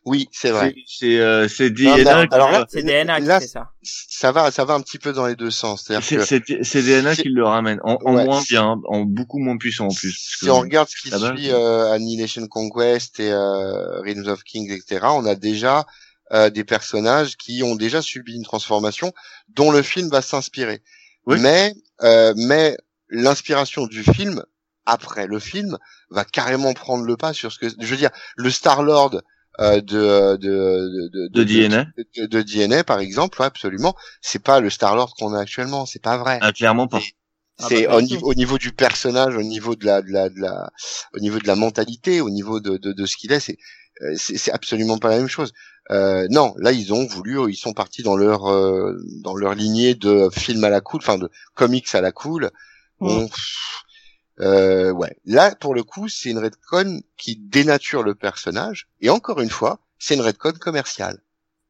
Speaker 4: oui, c'est vrai.
Speaker 3: C'est, c'est, euh,
Speaker 4: Non,
Speaker 3: DNA. qui-
Speaker 4: alors là,
Speaker 1: C'est DNA qui
Speaker 4: Là,
Speaker 1: fait ça.
Speaker 4: Ça va, ça va un petit peu dans les deux sens.
Speaker 3: C'est, DNA qui le ramène en, en
Speaker 4: Ouais.
Speaker 3: moins bien, en beaucoup moins puissant en plus. parce
Speaker 4: si
Speaker 3: que-
Speaker 4: on regarde ce qui suit euh, Annihilation Conquest et euh, Realms of Kings, etc., on a déjà euh, des personnages qui ont déjà subi une transformation dont le film va s'inspirer.
Speaker 3: Oui.
Speaker 4: Mais, euh, mais l'inspiration du film après le film va carrément prendre le pas sur ce que je veux dire. Le Star Lord euh, de, de, de,
Speaker 3: De DNA.
Speaker 4: de, de DNA par exemple, ouais, absolument. C'est pas le Star Lord qu'on a actuellement, c'est pas vrai.
Speaker 3: Ah, clairement pas.
Speaker 1: Ah
Speaker 4: C'est
Speaker 1: bah,
Speaker 4: au niveau, au niveau du personnage, au niveau de la, de la, de la, au niveau de la mentalité, au niveau de, de, de ce qu'il est, c'est, euh, c'est, c'est absolument pas la même chose. Euh, non, là ils ont voulu, ils sont partis dans leur, euh, dans leur lignée de films à la cool, enfin de comics à la cool. Bon, euh, ouais. Là pour le coup, c'est une redcon qui dénature le personnage, et encore une fois, c'est une redcon commerciale.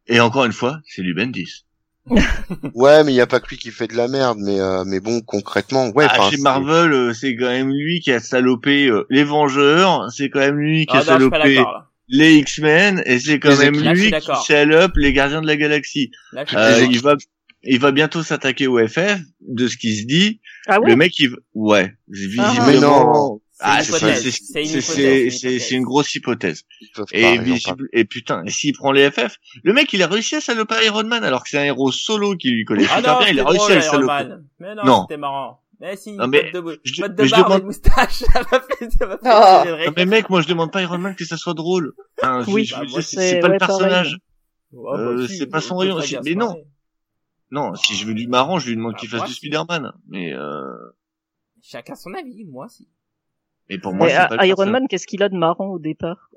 Speaker 3: Et encore une fois, c'est du Bendis.
Speaker 4: Ouais, mais il y a pas que lui qui fait de la merde, mais euh, mais bon concrètement, ouais.
Speaker 3: ah, chez
Speaker 4: c'est-
Speaker 3: Marvel, euh, c'est quand même lui qui a salopé euh, les Vengeurs, c'est quand même lui qui
Speaker 1: Ah
Speaker 3: a
Speaker 1: non, je suis pas
Speaker 3: salopé. Les X-Men, et c'est quand
Speaker 4: Les
Speaker 3: même
Speaker 4: équipes.
Speaker 3: Lui qui salope les Gardiens de la Galaxie.
Speaker 1: Là,
Speaker 3: Euh, il va, il va bientôt s'attaquer au FF, de ce qui se dit.
Speaker 5: Ah ouais
Speaker 3: Le mec, il, ouais, visiblement.
Speaker 4: mais non.
Speaker 3: Ah,
Speaker 1: C'est
Speaker 3: c'est
Speaker 1: une hypothèse.
Speaker 3: c'est-
Speaker 1: C'est une
Speaker 3: grosse hypothèse. Et, visible, et putain, et s'il prend les FF, le mec, il a réussi à saloper Iron Man alors que c'est un héros solo qui lui collait
Speaker 1: Ah
Speaker 3: super
Speaker 1: non,
Speaker 3: bien, il a réussi
Speaker 1: drôle,
Speaker 3: à le
Speaker 1: Iron
Speaker 3: saloper.
Speaker 1: Man. Mais non,
Speaker 3: Non.
Speaker 1: c'était marrant. Mais si,
Speaker 3: Non, mais
Speaker 1: de,
Speaker 3: je-
Speaker 1: de
Speaker 3: mais je
Speaker 1: barbe et
Speaker 3: demande-
Speaker 1: de moustache, ça ça
Speaker 2: Oh.
Speaker 1: plaisir de
Speaker 3: Non, mais mec, moi je demande pas à Iron Man que ça soit drôle. Hein, je-
Speaker 5: Oui,
Speaker 3: je-
Speaker 1: bah,
Speaker 3: je- c'est pas
Speaker 5: ouais,
Speaker 3: le personnage.
Speaker 1: Ouais,
Speaker 3: Euh,
Speaker 1: bah, si,
Speaker 3: c'est pas son
Speaker 1: il
Speaker 3: rayon, si- mais non. Non, si je veux du marrant, je lui demande
Speaker 1: Bah,
Speaker 3: qu'il fasse
Speaker 1: moi,
Speaker 3: du. Spider-Man. Mais euh,
Speaker 1: Chacun son avis, moi si.
Speaker 3: mais pour moi,
Speaker 5: Mais, euh,
Speaker 3: pas
Speaker 5: Iron
Speaker 3: personnage.
Speaker 5: Man, qu'est-ce qu'il a de marrant au départ?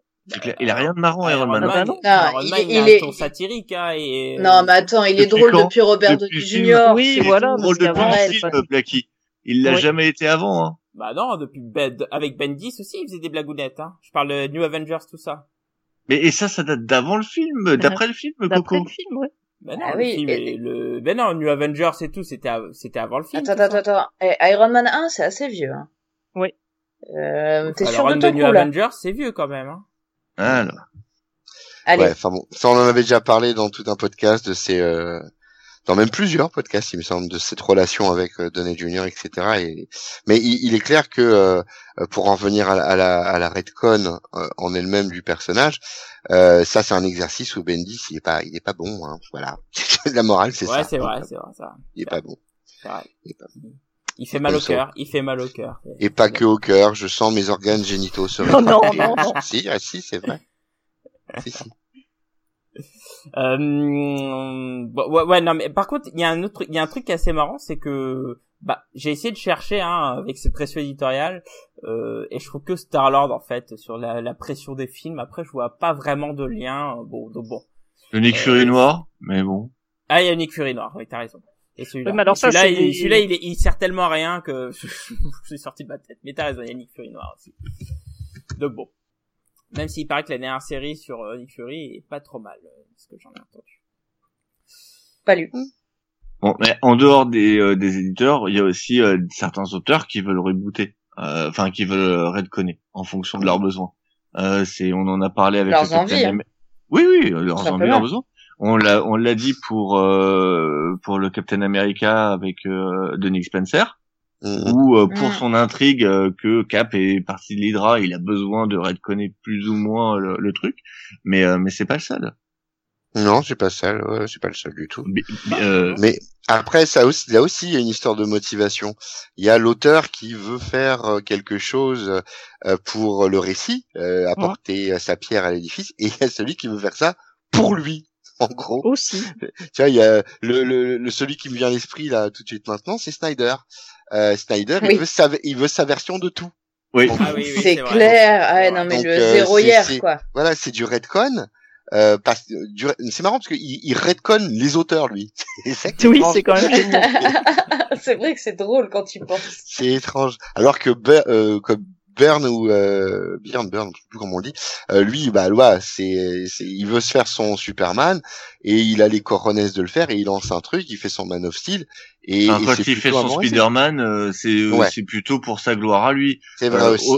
Speaker 3: Clair. Il a rien de marrant, Iron Man.
Speaker 5: Ah bah non.
Speaker 2: Non,
Speaker 1: Iron
Speaker 2: il-
Speaker 1: Man, il,
Speaker 2: il
Speaker 1: a
Speaker 2: est-
Speaker 1: un ton satirique, hein, et...
Speaker 2: Non, mais attends, il est
Speaker 3: Depuis
Speaker 2: drôle depuis Robert Downey. Jr.
Speaker 5: Oui, voilà.
Speaker 3: Drôle le film. Il l'a jamais été avant, hein.
Speaker 1: Bah non, depuis Ben, avec Bendis aussi, il faisait des blagounettes, hein. Je parle de New Avengers, tout ça.
Speaker 3: Mais et ça, ça date d'avant le film, d'après le film,
Speaker 5: D'après
Speaker 3: Coco.
Speaker 5: le film, ouais.
Speaker 1: Ben non,
Speaker 2: Ah
Speaker 1: le
Speaker 2: oui,
Speaker 1: film
Speaker 2: et-
Speaker 1: le, ben non, New Avengers et tout, c'était, av- c'était avant le film.
Speaker 2: Attends, attends, attends. Iron Man 1, c'est assez vieux. Hein.
Speaker 5: Oui.
Speaker 2: Euh, T'es sûr de
Speaker 1: New
Speaker 2: là
Speaker 1: Avengers, c'est vieux quand même, hein.
Speaker 3: Alors.
Speaker 2: Allez.
Speaker 4: Ouais, enfin bon, ça on en avait déjà parlé dans tout un podcast de ces, euh, dans même plusieurs podcasts, il me semble, de cette relation avec euh, Downey Jr., etc. Et, mais il, il est clair que euh, pour en venir à, la- à la, à la redcon euh, en elle-même du personnage, euh, ça c'est un exercice où Bendis il est pas, il est pas bon, hein, voilà. la morale c'est
Speaker 1: Ouais,
Speaker 4: ça.
Speaker 1: c'est vrai, c'est vrai, ça.
Speaker 4: Il est pas bon.
Speaker 1: C'est vrai.
Speaker 4: Il est pas
Speaker 1: Il fait mal au cœur, il fait mal au cœur.
Speaker 4: Et pas que au cœur, je sens mes organes génitaux se
Speaker 5: Non, non, non, non.
Speaker 4: Si, ah, si, c'est vrai. Si, si.
Speaker 1: Euh, bon, ouais, ouais, non, mais par contre, il y a un autre, truc- il y a un truc qui est assez marrant, c'est que, bah, j'ai essayé de chercher, hein, avec cette pression éditoriale, euh, et je trouve que Star-Lord, en fait, sur la, la pression des films, après, je vois pas vraiment de lien, euh, bon, donc bon.
Speaker 3: Le Nick
Speaker 1: Euh,
Speaker 3: Fury noir, mais bon.
Speaker 1: Ah, il y a Nick Fury noir, oui, t'as raison. Et celui-là.
Speaker 5: Oui, mais alors ça,
Speaker 1: celui-là,
Speaker 5: c'est
Speaker 1: il, celui-là, il, est- il sert tellement à rien que je suis sorti de ma tête. Mais t'as raison, il y a Nick Fury noir aussi. Donc bon. Même s'il paraît que la dernière série sur euh, Nick Fury est pas trop mal, euh, ce que j'en ai entendu.
Speaker 2: Pas lu.
Speaker 3: Bon, mais en dehors des, euh, des éditeurs, il y a aussi euh, certains auteurs qui veulent rebooter. euh, enfin qui veulent redconner en fonction de leurs besoins. Euh, c'est, on en a parlé avec
Speaker 2: Leurs
Speaker 3: le
Speaker 2: envies.
Speaker 3: Am- Oui, oui, leurs envies, leurs besoins. On l'a, on l'a dit pour euh, pour le Captain America avec euh, Denis Spencer, Ou euh, pour
Speaker 2: Mm.
Speaker 3: son intrigue euh, que Cap est parti de l'Hydra, il a besoin de redconner plus ou moins le, le truc, mais euh, mais c'est pas le seul.
Speaker 4: Non, c'est pas ça, ouais, c'est pas le seul du tout.
Speaker 3: Bi- euh,
Speaker 4: Mais après, ça aussi, là aussi, il y a une histoire de motivation. Il y a l'auteur qui veut faire euh, quelque chose euh, pour le récit, euh, apporter sa pierre à l'édifice, et il y a celui qui veut faire ça pour lui. En gros,
Speaker 5: Aussi.
Speaker 4: tu vois, il y a le, le, le- celui qui me vient à l'esprit là tout de suite maintenant, c'est Snyder. Euh, Snyder,
Speaker 2: Oui.
Speaker 4: il veut sa, il veut sa version de tout.
Speaker 3: oui.
Speaker 1: Ah oui, oui,
Speaker 2: c'est
Speaker 1: vrai.
Speaker 2: clair. Ah,
Speaker 1: C'est
Speaker 2: non, mais
Speaker 4: Donc,
Speaker 2: le
Speaker 4: euh,
Speaker 2: zéro hier, quoi.
Speaker 4: Voilà, c'est du redcon. Euh, parce, du, c'est marrant parce qu'il il redconne les auteurs lui. C'est
Speaker 5: Oui, c'est quand même génial.
Speaker 2: c'est vrai que c'est drôle quand tu penses.
Speaker 4: C'est étrange. Alors que euh, comme Bern ou euh, Bjorn, Bern, je sais plus comment on dit, euh, lui, bah, ouais, c'est, c'est, il veut se faire son Superman et il a les coronesses de le faire et il lance un truc, il fait son Man of Steel et,
Speaker 3: Enfin,
Speaker 4: et
Speaker 3: quand il fait son Spider-Man, euh, c'est euh,
Speaker 4: Ouais.
Speaker 3: c'est plutôt pour sa gloire à lui.
Speaker 4: C'est vrai
Speaker 3: Euh,
Speaker 4: aussi.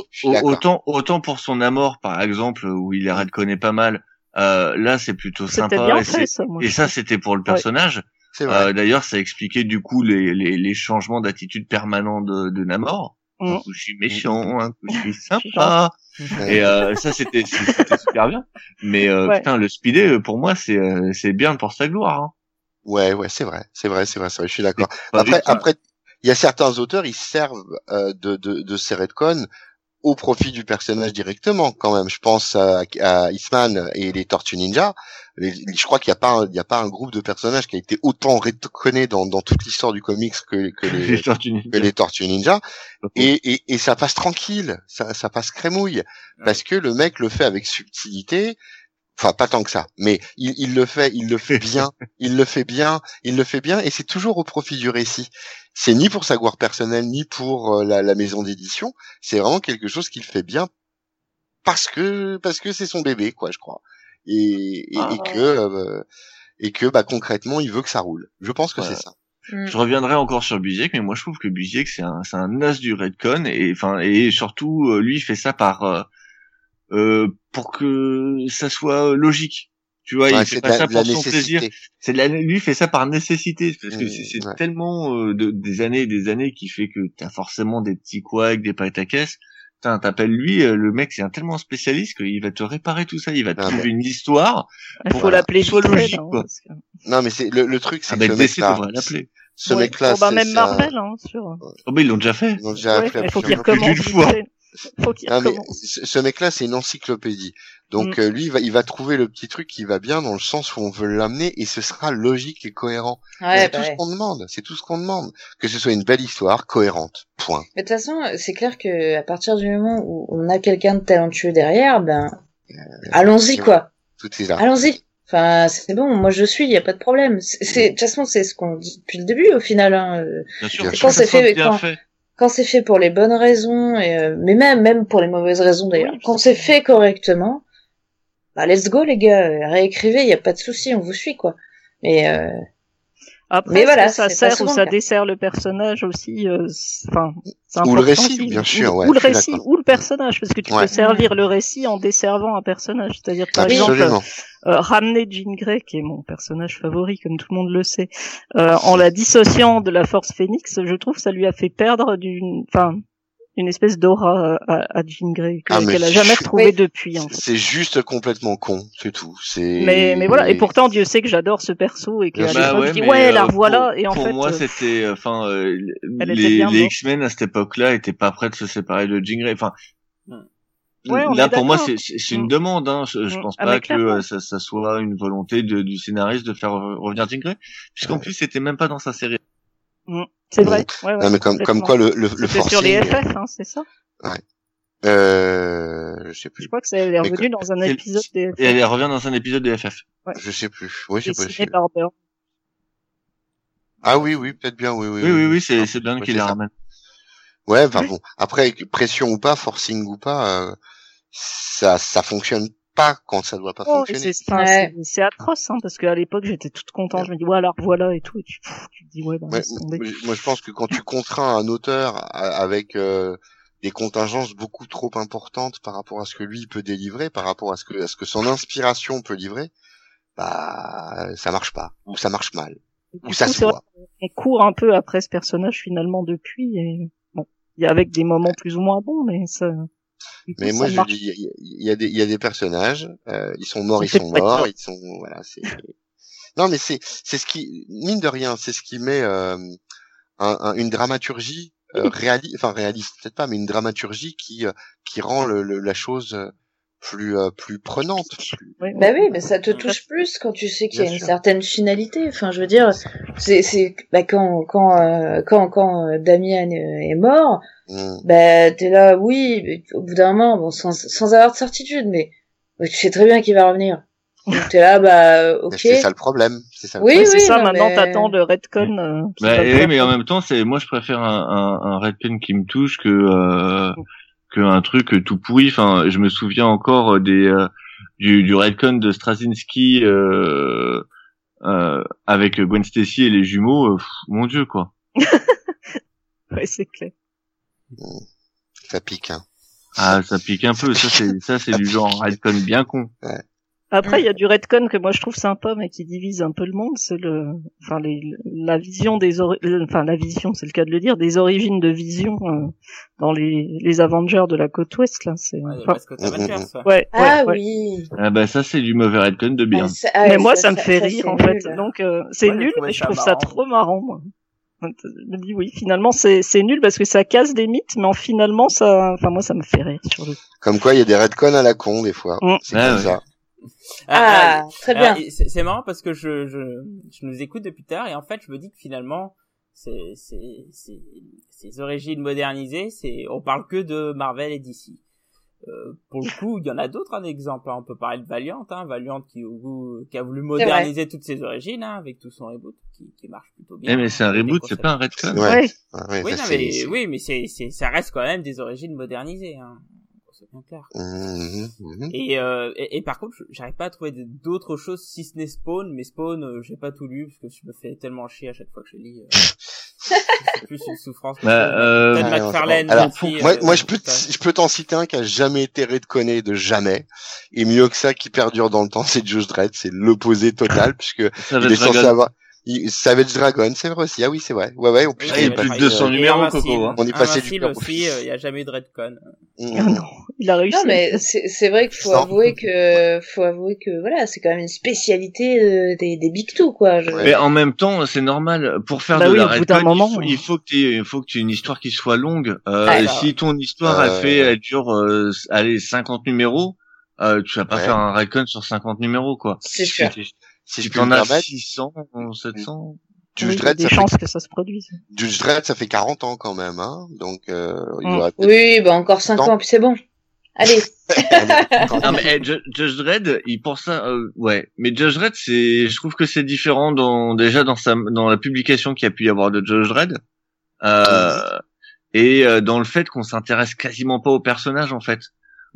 Speaker 3: autant autant pour son amour, par exemple, où il les redconnaît pas mal. Euh, là, c'est plutôt sympa.
Speaker 5: bien
Speaker 3: et
Speaker 5: fait, ça, moi.
Speaker 3: et ça, c'était pour le personnage.
Speaker 4: C'est vrai.
Speaker 3: Euh, D'ailleurs, ça expliquait du coup les, les, les changements d'attitude permanents de, de Namor. Un coup, je suis méchant, un coup, je suis sympa. Et euh, ça, c'était c'était super bien. Mais euh,
Speaker 5: Ouais.
Speaker 3: putain, le speedé, euh, pour moi, c'est euh, c'est bien pour sa gloire. Hein.
Speaker 4: Ouais, ouais, c'est vrai, c'est vrai, c'est vrai, c'est vrai. Je suis d'accord. Après,
Speaker 3: juste,
Speaker 4: après, il y a certains auteurs, ils servent euh, de, de, de ces retcons au profit du personnage directement, quand même. Je pense à, à Eastman et les Tortues Ninja. Les- je crois qu'il n'y a pas, un, il y a pas un groupe de personnages qui a été autant retconné dans, dans toute l'histoire du comics que, que les,
Speaker 3: les Tortues Ninja.
Speaker 4: que les Tortues Ninja. Et, et, et ça passe tranquille, ça, ça passe crémouille, parce que le mec le fait avec subtilité. Enfin, pas tant que ça, mais il, il le fait, il le fait bien, il le fait bien, il le fait bien, et c'est toujours au profit du récit. C'est ni pour sa gloire personnelle, ni pour euh, la, la maison d'édition. C'est vraiment quelque chose qu'il fait bien parce que parce que c'est son bébé, quoi, je crois, et, et, et
Speaker 3: Ah.
Speaker 4: que euh, et que bah concrètement, il veut que ça roule. Je pense que
Speaker 3: Ouais.
Speaker 4: c'est ça.
Speaker 2: Mm.
Speaker 3: Je reviendrai encore sur Busiek, mais moi je trouve que Busiek c'est un c'est un as du redcon et enfin et surtout euh, lui il fait ça par euh, euh, pour que ça soit logique. Tu vois,
Speaker 4: Ouais,
Speaker 3: il fait
Speaker 4: c'est
Speaker 3: pas ça pour son plaisir.
Speaker 4: nécessité.
Speaker 3: C'est de la, lui il fait ça par nécessité parce que
Speaker 4: Mmh,
Speaker 3: c'est c'est
Speaker 4: ouais.
Speaker 3: tellement euh, de, des années et des années qui fait que t'as forcément des petits couacs, des pataquès. Putain, t'appelles lui, euh, le mec c'est un tellement spécialiste qu'il va te réparer tout ça, il va te
Speaker 4: Ah,
Speaker 3: trouver
Speaker 4: mais-
Speaker 3: une histoire.
Speaker 5: Il faut l'appeler
Speaker 3: Soit logique,
Speaker 5: hein,
Speaker 3: quoi.
Speaker 4: Non, mais c'est le, le truc, c'est
Speaker 3: Ah
Speaker 4: que
Speaker 3: bah
Speaker 4: mec-là,
Speaker 3: devrait l'appeler.
Speaker 4: ce
Speaker 5: Ouais.
Speaker 4: mec-là,
Speaker 5: Bon, bah,
Speaker 4: c'est
Speaker 5: même
Speaker 4: c'est
Speaker 5: Marvel, hein, sur.
Speaker 3: Oh bah ils l'ont déjà fait.
Speaker 4: ils ont déjà
Speaker 5: Ouais,
Speaker 4: appelé
Speaker 5: mais faut qu'il recommence. Faut qu'il
Speaker 4: mais
Speaker 5: recommence.
Speaker 4: ce ce mec-là, c'est une encyclopédie. Donc
Speaker 5: Mm.
Speaker 4: euh, lui, il va, il va trouver le petit truc qui va bien dans le sens où on veut l'amener et ce sera logique et cohérent.
Speaker 2: Ouais,
Speaker 4: c'est
Speaker 2: bah
Speaker 4: tout
Speaker 2: ouais.
Speaker 4: ce qu'on demande. C'est tout ce qu'on demande. Que ce soit une belle histoire, cohérente. Point.
Speaker 2: Mais de toute façon, c'est clair que à partir du moment où on a quelqu'un de talentueux derrière, ben allons-y quoi.
Speaker 4: Tout est là.
Speaker 2: Allons-y. Enfin, c'est bon, moi je suis, il y a pas de problème. C'est c'est- de toute façon, c'est ce qu'on dit depuis le début au final. Hein. euh,
Speaker 3: Bien sûr.
Speaker 4: Quand
Speaker 2: c'est
Speaker 3: soit
Speaker 2: fait-
Speaker 3: bien
Speaker 2: quand-
Speaker 3: fait.
Speaker 2: Quand c'est fait pour les bonnes raisons, et, euh, mais même même pour les mauvaises raisons d'ailleurs.
Speaker 5: Oui,
Speaker 2: quand
Speaker 5: c'est
Speaker 2: fait correctement, bah let's go les gars, réécrivez, il y a pas de souci, on vous suit quoi. Mais euh,
Speaker 5: Après,
Speaker 2: Mais voilà,
Speaker 5: que ça sert ou ça dessert le personnage aussi. euh, c'est- Enfin, c'est
Speaker 4: Ou le
Speaker 5: important
Speaker 4: récit, bien sûr,
Speaker 5: Ou,
Speaker 4: ouais,
Speaker 5: ou le récit, ou le personnage, parce que tu
Speaker 4: Ouais.
Speaker 5: peux servir le récit en desservant un personnage. C'est-à-dire, par exemple,
Speaker 4: Absolument.
Speaker 5: euh, ramener Jean Grey, qui est mon personnage favori, comme tout le monde le sait, euh, en la dissociant de la Force Phoenix, je trouve que ça lui a fait perdre d'une, enfin, une espèce d'aura à, à Jean Grey que-
Speaker 4: Ah,
Speaker 5: qu'elle a
Speaker 4: je
Speaker 5: jamais retrouvée
Speaker 2: Oui.
Speaker 5: depuis. En fait.
Speaker 4: C'est juste complètement con, c'est tout. C'est.
Speaker 5: Mais, mais voilà, et pourtant Dieu sait que j'adore ce perso et
Speaker 4: sûr.
Speaker 3: Bah ouais,
Speaker 5: je dis ouais, la
Speaker 3: euh,
Speaker 5: revoilà
Speaker 3: pour-
Speaker 5: et en
Speaker 3: pour
Speaker 5: fait
Speaker 3: moi,
Speaker 5: euh,
Speaker 3: c'était, enfin, euh, les. X-Men à cette époque-là étaient pas prêts de se séparer de Jean Grey. Enfin,
Speaker 5: Ouais,
Speaker 3: là pour moi, c'est c'est- c'est une
Speaker 5: Mm.
Speaker 3: demande. Hein. Je, je
Speaker 5: Mm.
Speaker 3: pense
Speaker 5: Ah,
Speaker 3: pas que euh, ça, ça soit une volonté de, du scénariste de faire re- revenir Jean Grey, puisqu'en plus, c'était même pas dans sa série.
Speaker 5: C'est vrai. Ouais, ouais,
Speaker 4: Non, mais comme, comme quoi le, le, le
Speaker 5: C'était sur les
Speaker 4: forcing.
Speaker 5: FF, hein, c'est ça?
Speaker 4: Euh, je sais
Speaker 5: Je
Speaker 4: plus.
Speaker 5: crois que ça elle est
Speaker 4: Mais
Speaker 5: revenu dans un épisode des FF.
Speaker 3: Et elle revient dans un épisode de FF.
Speaker 4: Je sais plus. Oui, c'est possible.
Speaker 5: par.
Speaker 4: Ah oui, oui, peut-être bien, oui, oui.
Speaker 3: Oui, oui, oui, c'est c'est bien
Speaker 4: ouais,
Speaker 3: les
Speaker 4: ça.
Speaker 3: ramène.
Speaker 4: Ouais, enfin
Speaker 5: Oui.
Speaker 4: bon. Après, pression ou pas, forcing ou pas, euh, ça, ça fonctionne pas quand ça doit pas
Speaker 5: Oh,
Speaker 4: fonctionner.
Speaker 5: c'est
Speaker 2: Ouais.
Speaker 5: atroce, hein, parce qu'à l'époque j'étais toute contente. Je me dis ouais alors voilà et tout. Et tu, pff, tu te dis ouais, bah,
Speaker 4: Ouais, moi, je pense que quand tu contrains un auteur avec euh, des contingences beaucoup trop importantes par rapport à ce que lui peut délivrer, par rapport à ce que à ce que son inspiration peut livrer, bah ça marche pas ou ça marche mal ou ça
Speaker 5: coup,
Speaker 4: se voit.
Speaker 5: qu'on court un peu après ce personnage finalement depuis et bon, il y a avec des moments plus ou moins bons, mais ça. Coup,
Speaker 4: Mais moi, je dis, il y, a- il y a des, il y a des personnages, euh, ils sont morts, ils sont morts, ils sont, voilà, c'est. Non, mais c'est, c'est ce qui, mine de rien, c'est ce qui met euh, un- un- une dramaturgie euh, réaliste, enfin réaliste peut-être pas, mais une dramaturgie qui, euh, qui rend le, le- la chose euh, plus, euh, plus prenante. plus-
Speaker 5: Ouais,
Speaker 2: Bah oui, mais ça te touche plus quand tu sais qu'il y a
Speaker 4: Bien
Speaker 2: une
Speaker 4: sûr.
Speaker 2: certaine finalité. Enfin, je veux dire, c'est c'est bah quand quand euh, quand quand euh, Damien est mort,
Speaker 4: Mm.
Speaker 2: bah t'es là, oui, mais au bout d'un moment, bon, sans sans avoir de certitude, mais, mais tu sais très bien qu'il va revenir. Donc t'es là, bah ok.
Speaker 4: C'est ça le problème, c'est ça. le
Speaker 2: Oui,
Speaker 4: problème.
Speaker 5: c'est ça.
Speaker 2: non,
Speaker 5: Maintenant,
Speaker 2: mais-
Speaker 5: t'attends le redcon. Euh,
Speaker 3: Bah,
Speaker 5: va
Speaker 3: oui, mais en même temps, c'est moi je préfère un, un, un Redken qui me touche que euh, que un truc tout pourri. Enfin, je me souviens encore des euh, du, du Redcon de Straczynski euh, euh, avec Gwen Stacy et les jumeaux. euh, pff, mon dieu, quoi.
Speaker 5: Ouais, c'est clair.
Speaker 4: Ça pique. Hein.
Speaker 3: Ah, ça pique un peu. Ça c'est ça c'est du genre Redcon bien con.
Speaker 5: Après, il y a du redcon que moi je trouve sympa, mais qui divise un peu le monde. C'est le, enfin, les, la vision des, ori- euh, enfin, la vision, c'est le cas de le dire, des origines de Vision euh, dans les, les Avengers de la côte ouest. Là, c'est.
Speaker 1: Ouais,
Speaker 5: enfin,
Speaker 4: Mm, mm,
Speaker 1: ouais.
Speaker 5: ouais,
Speaker 2: Ah
Speaker 5: ouais, ouais.
Speaker 2: oui.
Speaker 3: Ah bah ça c'est du mauvais Redcon de bien.
Speaker 2: Ah, ah
Speaker 5: mais moi, ça, me fait
Speaker 2: ça,
Speaker 5: rire en fait.
Speaker 2: nul.
Speaker 5: Donc euh, c'est nul, mais je trouve ça
Speaker 1: marrant.
Speaker 5: trop marrant. Moi. Je me dis oui, finalement c'est c'est nul parce que ça casse des mythes, mais en finalement ça, enfin moi ça me fait rire sur le.
Speaker 4: Comme quoi, il y a des redcons à la con des fois.
Speaker 5: Mm.
Speaker 4: C'est
Speaker 3: Ouais,
Speaker 4: comme
Speaker 3: ouais.
Speaker 4: ça.
Speaker 2: Ah, très bien.
Speaker 1: c'est marrant parce que je, je, je nous écoute depuis tard et en fait je me dis que finalement c'est c'est c'est ces origines modernisées c'est on parle que de Marvel et DC. Euh, pour le coup, il y en a d'autres un exemple. hein. On peut parler de Valiant, hein, Valiant qui, au- qui a voulu moderniser toutes ses origines hein, avec tout son reboot qui, qui marche plutôt bien.
Speaker 3: Eh mais c'est un
Speaker 1: des
Speaker 3: reboot, c'est pas un Redcon.
Speaker 4: Ouais.
Speaker 5: Ouais.
Speaker 4: Ah ouais,
Speaker 1: Oui, non, mais,
Speaker 4: c'est-
Speaker 1: oui, mais c'est, c'est, ça reste quand même des origines modernisées. Hein. C'est bien clair.
Speaker 4: Mhm, mhm.
Speaker 1: Et, euh, et, et par contre, j'arrive pas à trouver d'autres choses si ce n'est Spawn, mais Spawn, euh, j'ai pas tout lu parce que je me fais tellement chier à chaque fois que je lis. Euh, c'est plus une souffrance.
Speaker 3: Bah, euh,
Speaker 4: Ouais,
Speaker 1: McFarlane
Speaker 4: alors,
Speaker 1: aussi,
Speaker 4: Moi,
Speaker 1: euh,
Speaker 4: moi, je peux, je peux t'en citer un qui a jamais été redconné de jamais, et mieux que ça, qui perdure dans le temps, c'est Josh Dredd, c'est l'opposé total, puisque il est censé avoir, Savage Dragon, c'est vrai aussi, ah oui, c'est vrai, ouais, ouais, plus,
Speaker 1: Oui,
Speaker 3: Ah, il y a
Speaker 1: bah,
Speaker 3: plus de
Speaker 1: pareil,
Speaker 3: 200
Speaker 1: euh, et
Speaker 3: numéros. Coco, hein.
Speaker 4: On est passé du
Speaker 1: aussi, il y a jamais eu de Redcon.
Speaker 4: Mhm.
Speaker 5: Ah non, il a réussi.
Speaker 2: Non, mais c'est c'est vrai qu'il faut avouer que faut avouer que voilà, c'est quand même une spécialité euh, des des big two quoi. Je...
Speaker 4: Ouais.
Speaker 3: Mais en même temps, c'est normal. Pour faire
Speaker 5: Bah
Speaker 3: de
Speaker 5: oui,
Speaker 3: la Redcon,
Speaker 5: moment,
Speaker 3: il faut, il faut que tu il faut que tu aies une histoire qui soit longue. Euh,
Speaker 2: Ah,
Speaker 3: si ton histoire
Speaker 4: Euh,
Speaker 3: a fait, elle dure, euh, allez, 50 numéros, euh, tu vas pas
Speaker 4: Ouais.
Speaker 3: faire un Redcon sur 50 numéros, quoi.
Speaker 2: C'est sûr.
Speaker 3: Si,
Speaker 4: je peux
Speaker 3: t'en
Speaker 4: me
Speaker 3: as
Speaker 4: permettre,
Speaker 3: 600, 700.
Speaker 5: Oui,
Speaker 4: Josh
Speaker 5: il y a
Speaker 4: Dredd,
Speaker 5: des
Speaker 4: ça fait,
Speaker 5: chances que ça se produise.
Speaker 4: Josh Dredd, ça fait 40 ans quand même, hein, donc, euh, il
Speaker 5: Mm.
Speaker 2: Oui, bah encore cinq
Speaker 4: Attends.
Speaker 2: ans puis c'est bon. Allez.
Speaker 3: Non mais eh, Ju- Judge Dredd, il pense ça, euh, ouais. Mais Judge Dredd, c'est, je trouve que c'est différent dans déjà dans sa dans la publication qu'il y a pu y avoir de Judge Dredd, euh, et euh, dans le fait qu'on s'intéresse quasiment pas au personnage en fait.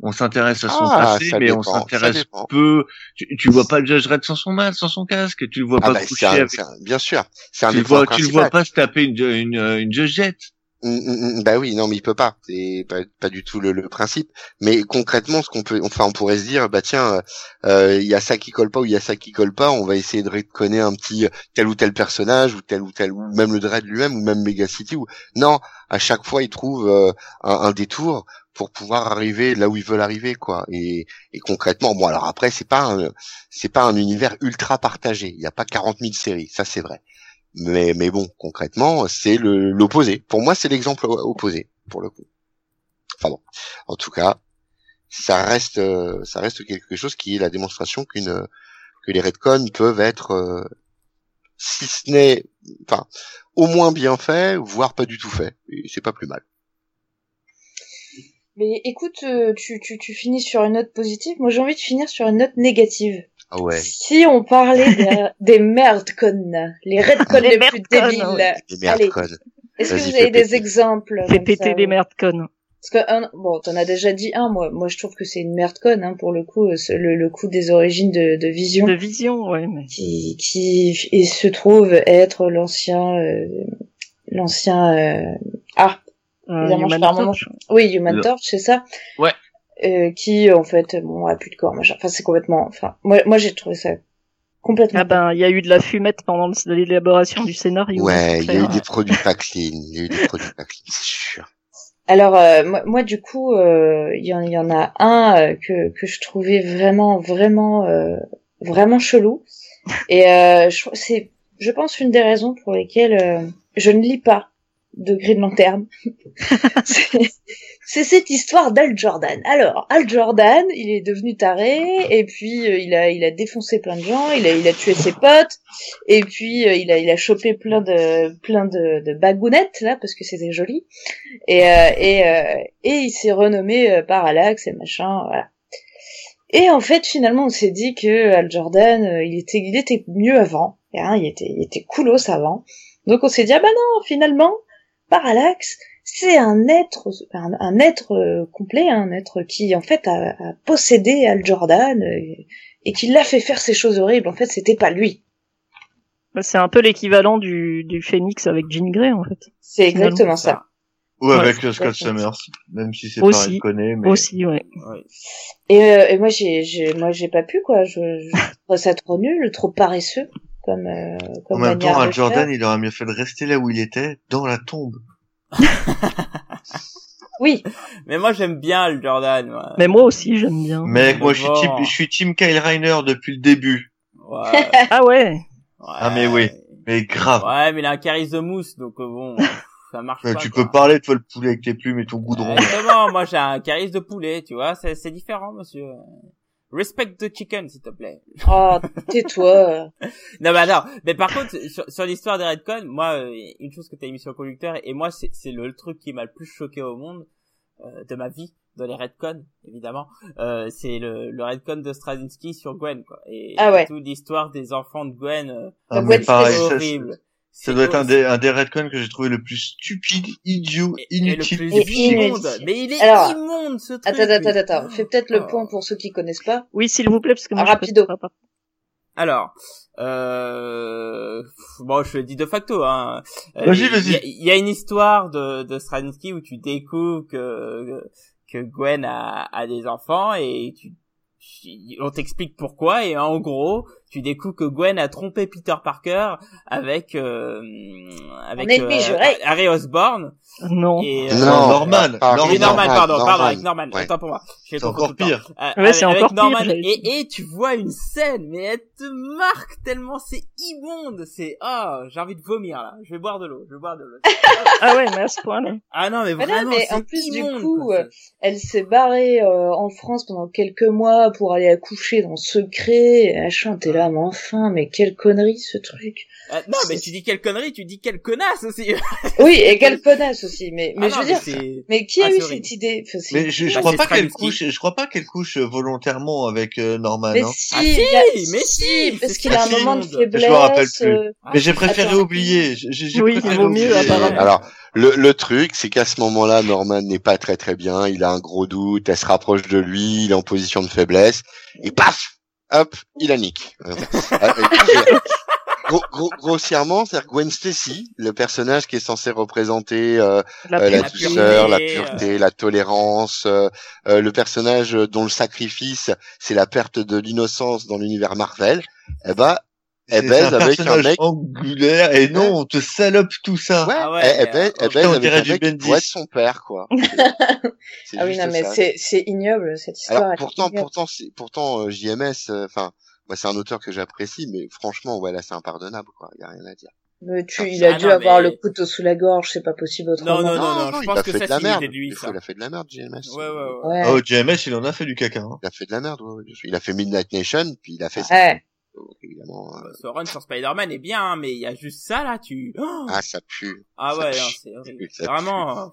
Speaker 3: On s'intéresse à son
Speaker 4: Ah,
Speaker 3: passé, mais on
Speaker 4: dépend,
Speaker 3: s'intéresse peu. Tu, tu vois pas le Judge Dredd sans son masque, sans son casque. Tu le vois
Speaker 4: Ah
Speaker 3: pas
Speaker 4: bah,
Speaker 3: coucher
Speaker 4: un,
Speaker 3: avec.
Speaker 4: c'est un- bien sûr, c'est un
Speaker 3: Tu vois, tu le vois pas se taper une une, une.
Speaker 4: Mm, mm, mm, Bah oui, non, mais il peut pas. C'est pas, pas du tout le, le principe. Mais concrètement, ce qu'on peut, enfin, on pourrait se dire, bah tiens, euh, il y a ça qui colle pas ou il y a ça qui colle pas. On va essayer de reconnaître un petit euh, tel ou tel personnage ou tel ou tel ou même le Dread lui-même ou même Megacity. Ou non, à chaque fois, ils trouvent euh, un, un détour pour pouvoir arriver là où ils veulent arriver, quoi. Et, et concrètement, bon, alors après, c'est pas un, c'est pas un univers ultra partagé. Il n'y a pas 40 000 séries, ça c'est vrai. Mais, mais bon, concrètement, c'est le- l'opposé. Pour moi, c'est l'exemple opposé, pour le coup. Enfin bon, en tout cas, ça reste, euh, ça reste quelque chose qui est la démonstration qu'une, que les redcons peuvent être, euh, si ce n'est, enfin, au moins bien fait, voire pas du tout fait. C'est pas plus mal.
Speaker 2: Mais écoute, euh, tu, tu, tu finis sur une note positive. Moi, j'ai envie de finir sur une note négative.
Speaker 4: Ah ouais.
Speaker 2: Si on parlait des, des merdcons, les redcons
Speaker 5: Les
Speaker 2: les, plus débiles,
Speaker 5: ouais.
Speaker 4: Les
Speaker 2: Allez.
Speaker 4: merdcons.
Speaker 2: est-ce que vous avez des
Speaker 4: péter.
Speaker 2: exemples
Speaker 5: Fais péter
Speaker 2: ça,
Speaker 5: des merdcons.
Speaker 2: Parce que, un- bon, t'en as déjà dit un, moi. Moi, je trouve que c'est une merdcon, hein, pour le coup, euh, le, le coup des origines de, de Vision.
Speaker 5: De vision, ouais, mais.
Speaker 2: qui, qui et se trouve être l'ancien euh, l'ancien euh, ah
Speaker 5: Euh, Human Torch.
Speaker 2: Oui, Human Torch, c'est ça.
Speaker 6: Ouais.
Speaker 2: Euh, qui en fait, bon, a plus de corps, machin. Enfin, c'est complètement. Enfin, moi, moi, j'ai trouvé ça complètement.
Speaker 5: Ah ben, il y a eu de la fumette pendant l'élaboration du scénario.
Speaker 4: Ouais, il y a eu des produits pas clean. Il y a eu des produits pas clean, c'est sûr.
Speaker 2: Alors euh, moi, moi, du coup, euh, il y, en, y en a un euh, que que je trouvais vraiment vraiment euh, vraiment chelou. Et euh, je, c'est, je pense, une des raisons pour lesquelles euh, je ne lis pas de Green Lantern. c'est, c'est cette histoire d'Al Jordan. Alors, Al Jordan, il est devenu taré, et puis euh, il a il a défoncé plein de gens, il a il a tué ses potes, et puis euh, il a il a chopé plein de plein de, de bagounettes là parce que c'était joli, et euh, et euh, et il s'est renommé Parallax et machin, voilà. Et en fait, finalement, on s'est dit que Al Jordan, il était, il était mieux avant. Hein, il était, il était coolos avant. Donc on s'est dit ah bah non, finalement, Parallax, c'est un être, un, un être euh, complet, un être qui en fait a, a possédé Al Jordan euh, et qui l'a fait faire ces choses horribles. En fait, c'était pas lui.
Speaker 5: Bah, C'est un peu l'équivalent du, du Phoenix avec Jean Grey, en fait.
Speaker 2: C'est exactement ça.
Speaker 3: Ou
Speaker 5: Ouais,
Speaker 3: avec euh, Scott. Summers, même si c'est pas reconnu, mais
Speaker 5: Aussi, ouais.
Speaker 1: Ouais.
Speaker 2: Et, euh, et moi, j'ai, j'ai, moi, j'ai pas pu quoi. Je, je trouve ça trop nul, trop paresseux, comme, euh,
Speaker 3: en même temps, Al Jordan,
Speaker 2: faire.
Speaker 3: il aurait mieux fait de rester là où il était, dans la tombe.
Speaker 2: Oui,
Speaker 1: Mais moi j'aime bien le Jordan. moi.
Speaker 5: Mais moi aussi, j'aime bien.
Speaker 3: Mec, moi je suis, team, je suis team Kyle Reiner depuis le début.
Speaker 1: Ouais,
Speaker 5: Ah ouais.
Speaker 3: Ah, mais oui. Mais grave.
Speaker 1: Ouais, mais il a un charisme de mousse, donc euh, bon, ça marche pas.
Speaker 3: tu
Speaker 1: quoi.
Speaker 3: peux parler, toi, le poulet avec tes plumes et ton goudron.
Speaker 1: Ouais, Exactement, moi j'ai un charisme de poulet, tu vois, c'est différent, monsieur. Respect the chicken, s'il te plaît.
Speaker 2: oh, tais-toi.
Speaker 1: Non, mais attends, mais par contre, sur, sur l'histoire des Redcon, moi, euh, une chose que t'as mis sur le conducteur, et moi, c'est c'est le, le truc qui m'a le plus choqué au monde, euh, de ma vie, dans les Redcon, évidemment, euh, c'est le, le Redcon de Straczynski sur Gwen, quoi. Et,
Speaker 2: Ah ouais.
Speaker 1: et toute l'histoire des enfants de Gwen, euh,
Speaker 3: Ah,
Speaker 1: c'est
Speaker 3: ça,
Speaker 1: horrible.
Speaker 3: Ça doit être un des, un des que j'ai trouvé le plus stupide, idiot,
Speaker 1: Et- et le
Speaker 3: inutile.
Speaker 1: plus
Speaker 2: Et
Speaker 1: immonde.
Speaker 2: inutile.
Speaker 1: Mais il est
Speaker 2: Alors,
Speaker 1: immonde, ce truc.
Speaker 2: Attends, attends, attends, attends. Fais peut-être le
Speaker 1: Oh.
Speaker 2: point pour ceux qui connaissent pas.
Speaker 5: Oui, s'il vous plaît, parce que moi, je
Speaker 2: rapido.
Speaker 5: connais pas.
Speaker 1: Alors, euh... bon, je le dis de facto. Hein. Euh,
Speaker 3: Vas-y,
Speaker 1: il
Speaker 3: vas-y.
Speaker 1: y a- Il y, a une histoire de, de Straczynski où tu découvres que que Gwen a, a des enfants et tu- on t'explique pourquoi et en gros, tu découvres que Gwen a trompé Peter Parker avec euh, avec
Speaker 2: ennemi
Speaker 1: euh. Harry Osborn
Speaker 5: Non.
Speaker 1: et euh,
Speaker 4: Non,
Speaker 3: Norman,
Speaker 4: pas-
Speaker 3: Norman.
Speaker 1: Norman, pardon, pardon, avec Norman,
Speaker 4: Ouais.
Speaker 1: autant pour moi.
Speaker 3: C'est encore pire.
Speaker 1: Euh,
Speaker 5: Ouais,
Speaker 1: avec,
Speaker 5: c'est encore pire,
Speaker 1: Norman,
Speaker 5: dire.
Speaker 1: et, et tu vois une scène, mais elle te marque tellement, c'est immonde, c'est, oh, j'ai envie de vomir, là. Je vais boire de l'eau, je vais boire de l'eau.
Speaker 5: Ah ouais, mais à ce point-là.
Speaker 1: ah non, mais
Speaker 2: Mais non,
Speaker 1: vraiment,
Speaker 2: mais
Speaker 1: c'est
Speaker 2: en plus, du
Speaker 1: immonde,
Speaker 2: coup,
Speaker 1: quoi.
Speaker 2: euh, Elle s'est barrée euh, en France pendant quelques mois pour aller accoucher dans secret. Et machin, t'es là, mais enfin, mais quelle connerie ce truc.
Speaker 1: Ah, non, mais tu dis quelle connerie, tu dis quelle connasse aussi.
Speaker 2: Oui, et quelle connasse aussi. Mais, mais
Speaker 1: Ah
Speaker 2: je
Speaker 1: non,
Speaker 2: veux dire, mais qui a
Speaker 1: Ah,
Speaker 2: eu cette idée? Enfin,
Speaker 3: Mais je, je
Speaker 1: Bah,
Speaker 3: crois
Speaker 1: c'est
Speaker 3: pas qu'elle couche, je crois pas qu'elle couche volontairement avec euh, Norman.
Speaker 2: Mais
Speaker 3: hein.
Speaker 2: si,
Speaker 1: Ah,
Speaker 2: il
Speaker 1: si,
Speaker 2: a-
Speaker 1: mais si,
Speaker 2: parce qu'il a un moment de
Speaker 1: Je me
Speaker 2: faiblesse.
Speaker 3: rappelle plus.
Speaker 2: euh,
Speaker 3: Mais j'ai préféré
Speaker 2: Attends.
Speaker 3: oublier. J'ai-
Speaker 5: Oui, il
Speaker 3: préféré
Speaker 5: vaut mieux, apparemment.
Speaker 4: Alors, le, le truc, c'est qu'à ce moment-là, Norman n'est pas très très bien. Il a un gros doute. Elle se rapproche de lui. Il est en position de faiblesse. Et paf, hop, il nique. Euh, euh, gros- gros- grossièrement, c'est-à-dire Gwen Stacy, le personnage qui est censé représenter euh,
Speaker 5: La
Speaker 4: euh, la
Speaker 5: pure-
Speaker 1: pureté,
Speaker 4: douceur, la
Speaker 1: euh,
Speaker 4: pureté, la tolérance, euh, euh, le personnage dont le sacrifice, c'est la perte de l'innocence dans l'univers Marvel. Eh ben, elle
Speaker 3: C'est
Speaker 4: baise
Speaker 3: un
Speaker 4: avec un
Speaker 3: personnage
Speaker 4: mec.
Speaker 3: angulaire et non, on te salope tout ça.
Speaker 4: Ouais,
Speaker 1: Ah ouais,
Speaker 4: elle, baise, elle baise
Speaker 3: on
Speaker 4: avec
Speaker 3: dirait
Speaker 4: un
Speaker 3: du
Speaker 4: mec qui
Speaker 3: Bendis.
Speaker 4: pourrait être son père, quoi. C'est
Speaker 2: Ah oui, non, mais c'est, c'est ignoble, cette histoire.
Speaker 4: Alors pourtant, pourtant, c'est- pourtant, euh, JMS, euh, enfin, moi c'est un auteur que j'apprécie, mais franchement, ouais, là c'est impardonnable, quoi. Y a rien à dire.
Speaker 2: Mais tu,
Speaker 4: Ah,
Speaker 2: il a
Speaker 1: ah
Speaker 2: dû
Speaker 1: non,
Speaker 2: avoir
Speaker 1: mais-
Speaker 2: le couteau sous la gorge, c'est pas possible autrement.
Speaker 1: Non, non, non, je
Speaker 4: il
Speaker 1: pense
Speaker 4: a
Speaker 1: que
Speaker 4: fait
Speaker 1: ça,
Speaker 4: de la
Speaker 1: c'est
Speaker 4: merde.
Speaker 1: l'idée de lui,
Speaker 4: Il
Speaker 1: ça.
Speaker 4: a fait de la merde, JMS.
Speaker 1: Ouais, ouais, ouais.
Speaker 2: Ouais.
Speaker 3: Oh, JMS, il en a fait du caca. Hein.
Speaker 4: Il a fait de la merde, ouais, ouais. Il a fait Midnight Nation, puis il a fait ça.
Speaker 2: Ouais.
Speaker 4: Donc, évidemment, euh,
Speaker 1: Ce run sur Spider-Man est bien, hein, mais il y a juste ça, là, tu, oh
Speaker 4: ah, ça pue.
Speaker 1: ah
Speaker 4: ça
Speaker 1: ouais, non, c'est horrible. Vraiment, euh,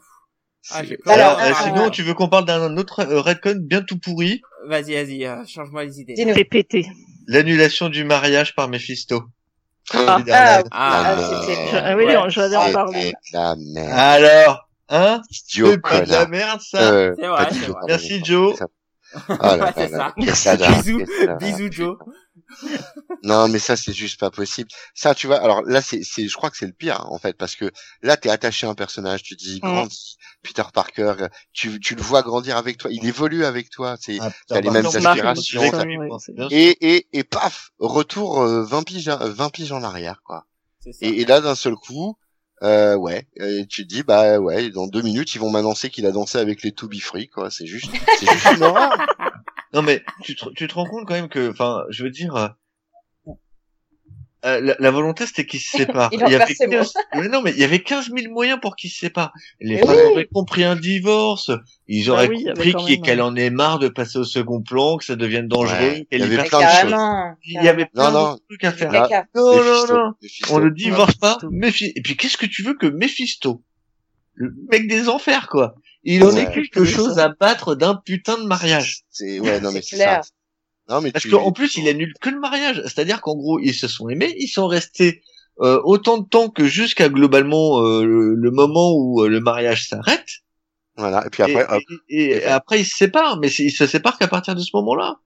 Speaker 1: Ah,
Speaker 4: C'est-
Speaker 1: j'ai peur.
Speaker 2: Alors,
Speaker 3: euh, sinon, tu veux qu'on parle d'un autre euh, Redcon bien tout pourri?
Speaker 1: Vas-y, vas-y, euh, change-moi les idées.
Speaker 5: Péter.
Speaker 3: L'annulation du mariage par Mephisto.
Speaker 5: Ah,
Speaker 3: Évidemment.
Speaker 2: ah,
Speaker 1: Ah,
Speaker 2: Ah,
Speaker 5: ah oui,
Speaker 1: Ouais.
Speaker 5: j'allais en parler.
Speaker 4: la merde.
Speaker 3: Alors, hein? C'est pas de la merde, ça
Speaker 4: Euh,
Speaker 1: C'est vrai, c'est.
Speaker 3: Merci, Joe.
Speaker 4: Ah là
Speaker 1: Ouais, c'est
Speaker 4: là là,
Speaker 1: ça. Bisous, bisous, Joe.
Speaker 4: Non, mais ça, c'est juste pas possible. Ça, tu vois, alors là, c'est, c'est, je crois que c'est le pire, hein, en fait, parce que là, t'es attaché à un personnage, tu te dis, grandis, Peter Parker, tu, tu le vois grandir avec toi, il évolue avec toi, c'est,
Speaker 3: Ah,
Speaker 4: t'as les mêmes aspirations, et, et, et paf, retour euh, 20 piges, euh, 20 piges en arrière, quoi.
Speaker 1: Ça.
Speaker 4: Et, et là, d'un seul coup, euh, ouais, euh, tu te dis, bah ouais, dans deux minutes, ils vont m'annoncer qu'il a dansé avec les To Be Free, quoi. C'est juste, c'est juste une horreur.
Speaker 3: Non mais tu te, tu te rends compte quand même que, enfin, je veux dire, euh, la, la volonté c'était qu'ils se séparent.
Speaker 2: Il
Speaker 3: y avait
Speaker 2: perd ses
Speaker 3: 15 mais non mais il y avait 15 000 moyens pour qu'ils se séparent. Les femmes
Speaker 2: oui.
Speaker 3: auraient compris un divorce, ils auraient
Speaker 5: Bah oui, avait
Speaker 3: compris qu'elle
Speaker 5: ouais.
Speaker 3: en ait marre de passer au second plan, que ça devienne dangereux.
Speaker 4: Ouais, il y avait plein de choses.
Speaker 3: Il y avait plein
Speaker 4: Non, non.
Speaker 3: de trucs à faire.
Speaker 4: Là,
Speaker 2: Caca.
Speaker 3: Non, non, non. On ne divorce pas. Et puis qu'est-ce que tu veux que Mephisto, le mec des enfers quoi, il en
Speaker 4: Ouais.
Speaker 3: est quelque chose à battre d'un putain de mariage.
Speaker 4: C'est, ouais, non, mais
Speaker 2: C'est
Speaker 4: ça. Non, mais
Speaker 3: Parce
Speaker 4: tu...
Speaker 3: qu'en plus, il annule que le mariage. C'est-à-dire qu'en gros, ils se sont aimés, ils sont restés euh, autant de temps que jusqu'à globalement euh, le, le moment où euh, le mariage s'arrête.
Speaker 4: Voilà. Et puis après,
Speaker 3: et,
Speaker 4: hop.
Speaker 3: et- et après, ils se séparent, mais ils se séparent qu'à partir de ce moment-là.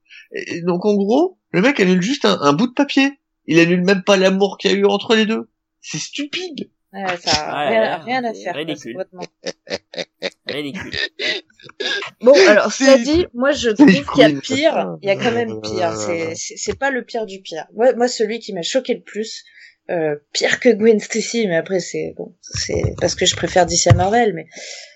Speaker 3: Donc en gros, le mec annule juste un, un bout de papier. Il annule même pas l'amour qu'il y a eu entre les deux. C'est stupide.
Speaker 2: Ouais, ça a
Speaker 1: Ouais,
Speaker 2: rien, à faire.
Speaker 1: ridicule.
Speaker 2: Bon, alors, cela dit, moi, je trouve qu'il y a pire. Il y a quand même
Speaker 4: Euh,
Speaker 2: pire. C'est, c'est, c'est pas le pire du pire. Moi, moi, celui qui m'a choqué le plus, euh, pire que Gwen Stacy, mais après, c'est, bon, c'est parce que je préfère DC à Marvel, mais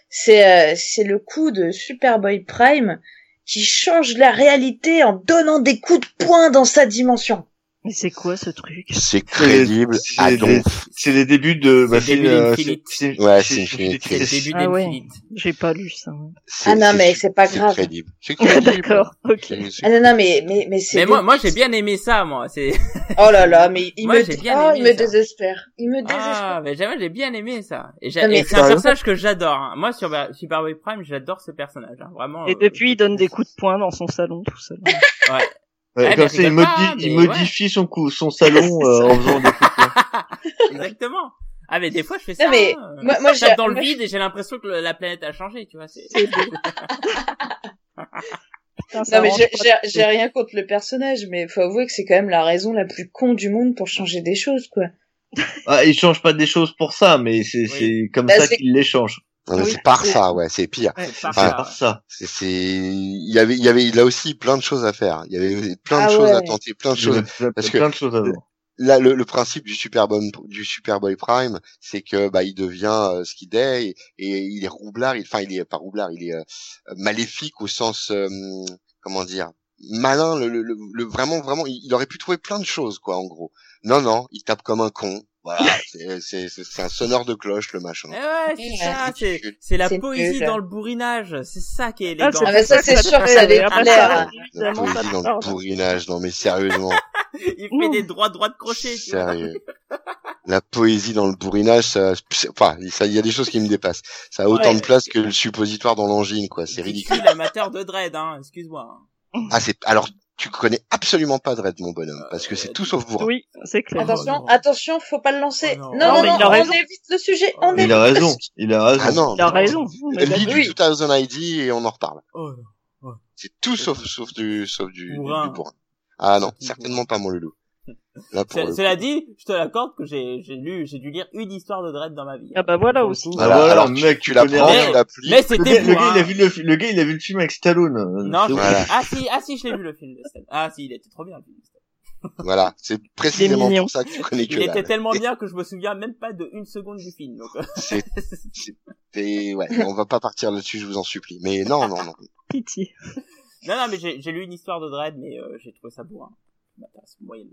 Speaker 2: c'est, euh, c'est le coup de Superboy Prime qui change la réalité en donnant des coups de poing dans sa dimension.
Speaker 5: Mais c'est quoi ce truc?
Speaker 4: C'est crédible
Speaker 3: c'est
Speaker 4: à
Speaker 3: les-
Speaker 4: donf.
Speaker 3: C'est les débuts de.
Speaker 1: C'est le début
Speaker 3: euh,
Speaker 1: d'Infinite.
Speaker 3: c'est-
Speaker 4: Ouais,
Speaker 3: c'est-
Speaker 4: c'est Infinite
Speaker 1: C'est le
Speaker 4: Crisis.
Speaker 1: début
Speaker 5: Ah ouais. J'ai pas lu ça.
Speaker 4: C'est-
Speaker 2: Ah non, mais c'est pas grave.
Speaker 4: crédible. C'est crédible.
Speaker 5: D'accord, ok.
Speaker 4: C'est- c'est-
Speaker 2: Ah non, non, mais, mais, mais c'est.
Speaker 1: Mais moi, moi, j'ai bien aimé ça, moi. C'est,
Speaker 2: Oh là là, mais il me, oh,
Speaker 1: aimé
Speaker 2: il me désespère. Il me désespère.
Speaker 1: ah, mais jamais, j'ai bien aimé ça. Et, c'est un personnage que j'adore. hein. Moi, sur Superboy Prime, j'adore ce personnage. hein. Vraiment.
Speaker 5: Et
Speaker 1: euh,
Speaker 5: depuis, il donne des coups de poing dans son salon tout seul.
Speaker 1: Ouais.
Speaker 3: Ouais,
Speaker 1: Ah,
Speaker 3: comme ça, il,
Speaker 1: rigole pas,
Speaker 3: modi- il
Speaker 1: mais
Speaker 3: modifie son coup, son salon euh, en faisant des coups de poing.
Speaker 1: Exactement. Ah, mais des fois, je fais ça.
Speaker 2: Non, mais
Speaker 1: hein.
Speaker 2: moi- moi,
Speaker 1: je tape dans le vide et j'ai l'impression que le- la planète a changé, tu vois. C'est...
Speaker 5: Ça
Speaker 2: Non mais j'ai- rien contre le personnage, mais faut avouer que c'est quand même la raison la plus con du monde pour changer des choses, quoi.
Speaker 3: Ah, il change pas des choses pour ça, mais c'est c'est comme
Speaker 2: Bah,
Speaker 3: ça qu'il les change.
Speaker 5: Oui,
Speaker 4: c'est par ça, ouais, c'est pire.
Speaker 1: C'est par
Speaker 3: C'est
Speaker 1: ça,
Speaker 3: par
Speaker 1: ouais.
Speaker 3: ça.
Speaker 4: C'est, c'est, il y avait, il y avait là aussi plein de choses à faire. Il y avait plein de
Speaker 2: Ah
Speaker 4: choses à
Speaker 2: ouais.
Speaker 4: tenter, plein de
Speaker 3: Il
Speaker 4: choses.
Speaker 3: plein,
Speaker 4: parce que-
Speaker 3: plein de choses à voir.
Speaker 4: Là, le, le principe du Superboy, du Superboy Prime, c'est que bah il devient euh, ce qu'il est et, et il est roublard. Il, enfin, il est pas roublard, il est euh, maléfique au sens, euh, comment dire, malin. Le, le, le- le- vraiment, vraiment, il, il aurait pu trouver plein de choses, quoi, en gros. Non, non, il tape comme un con. Voilà, c'est, c'est, c'est, c'est un sonneur de cloche, le machin.
Speaker 1: Eh ouais, c'est ça, c'est, c'est la poésie dans le bourrinage. C'est ça qui est
Speaker 5: Ah,
Speaker 1: élégant.
Speaker 5: c'est
Speaker 2: Ah, ça, c'est sûr que ça allait plaire.
Speaker 5: ça,
Speaker 4: La poésie dans le bourrinage, non mais sérieusement,
Speaker 1: Il fait des droits droits de crochet, tu vois.
Speaker 4: sérieux. La poésie dans le bourrinage, ça, enfin, ça, il y a des choses qui me dépassent. Ça a autant
Speaker 2: Ouais.
Speaker 4: de place que le suppositoire dans l'angine, quoi. C'est
Speaker 1: Je
Speaker 4: ridicule.
Speaker 1: suis l'amateur de dread, hein. Excuse-moi.
Speaker 4: Ah, c'est, alors, tu connais absolument pas Dredd, mon bonhomme, parce que c'est tout sauf bourrin.
Speaker 5: Oui, c'est clair.
Speaker 2: Attention,
Speaker 1: non.
Speaker 2: attention, faut pas le lancer.
Speaker 1: Oh
Speaker 2: non,
Speaker 1: non.
Speaker 2: non,
Speaker 5: Non,
Speaker 2: non, on évite le sujet. On
Speaker 1: Il
Speaker 2: évite
Speaker 3: Il a raison. Il a raison.
Speaker 4: Ah non.
Speaker 5: Il a raison.
Speaker 4: Lis du 2000 ID et on en reparle.
Speaker 1: Oh,
Speaker 4: C'est tout sauf, sauf du, sauf du, du,
Speaker 1: Bourrin.
Speaker 4: Ah non, certainement pas mon loulou. Là,
Speaker 1: Cela dit, je te l'accorde que j'ai, j'ai lu, j'ai dû lire une histoire de dread dans ma vie.
Speaker 5: Ah bah voilà aussi.
Speaker 4: Voilà,
Speaker 3: voilà,
Speaker 4: alors
Speaker 3: mec,
Speaker 4: tu, la prends,
Speaker 1: rien.
Speaker 4: tu l'appliques.
Speaker 1: Mais
Speaker 3: Le
Speaker 1: c'était
Speaker 3: le gars,
Speaker 1: un-
Speaker 3: il a vu le, le gars, il a vu le film avec Stallone.
Speaker 1: Non, je...
Speaker 4: Voilà.
Speaker 1: ah si, ah si, je l'ai vu le film de Stan. Ah si, il était trop bien le film. de Stan.
Speaker 4: Voilà, c'est précisément pour ça que tu connais que
Speaker 1: Il était tellement bien que je me souviens même pas de une seconde du film. Donc, euh,
Speaker 4: C'est, c'est, ouais, on va pas partir là-dessus, je vous en supplie. Mais non, non, non.
Speaker 5: Pitié.
Speaker 1: non, non, mais j'ai, j'ai lu une histoire de dread, mais euh, j'ai trouvé ça bourrin. M'intéresse moyennement.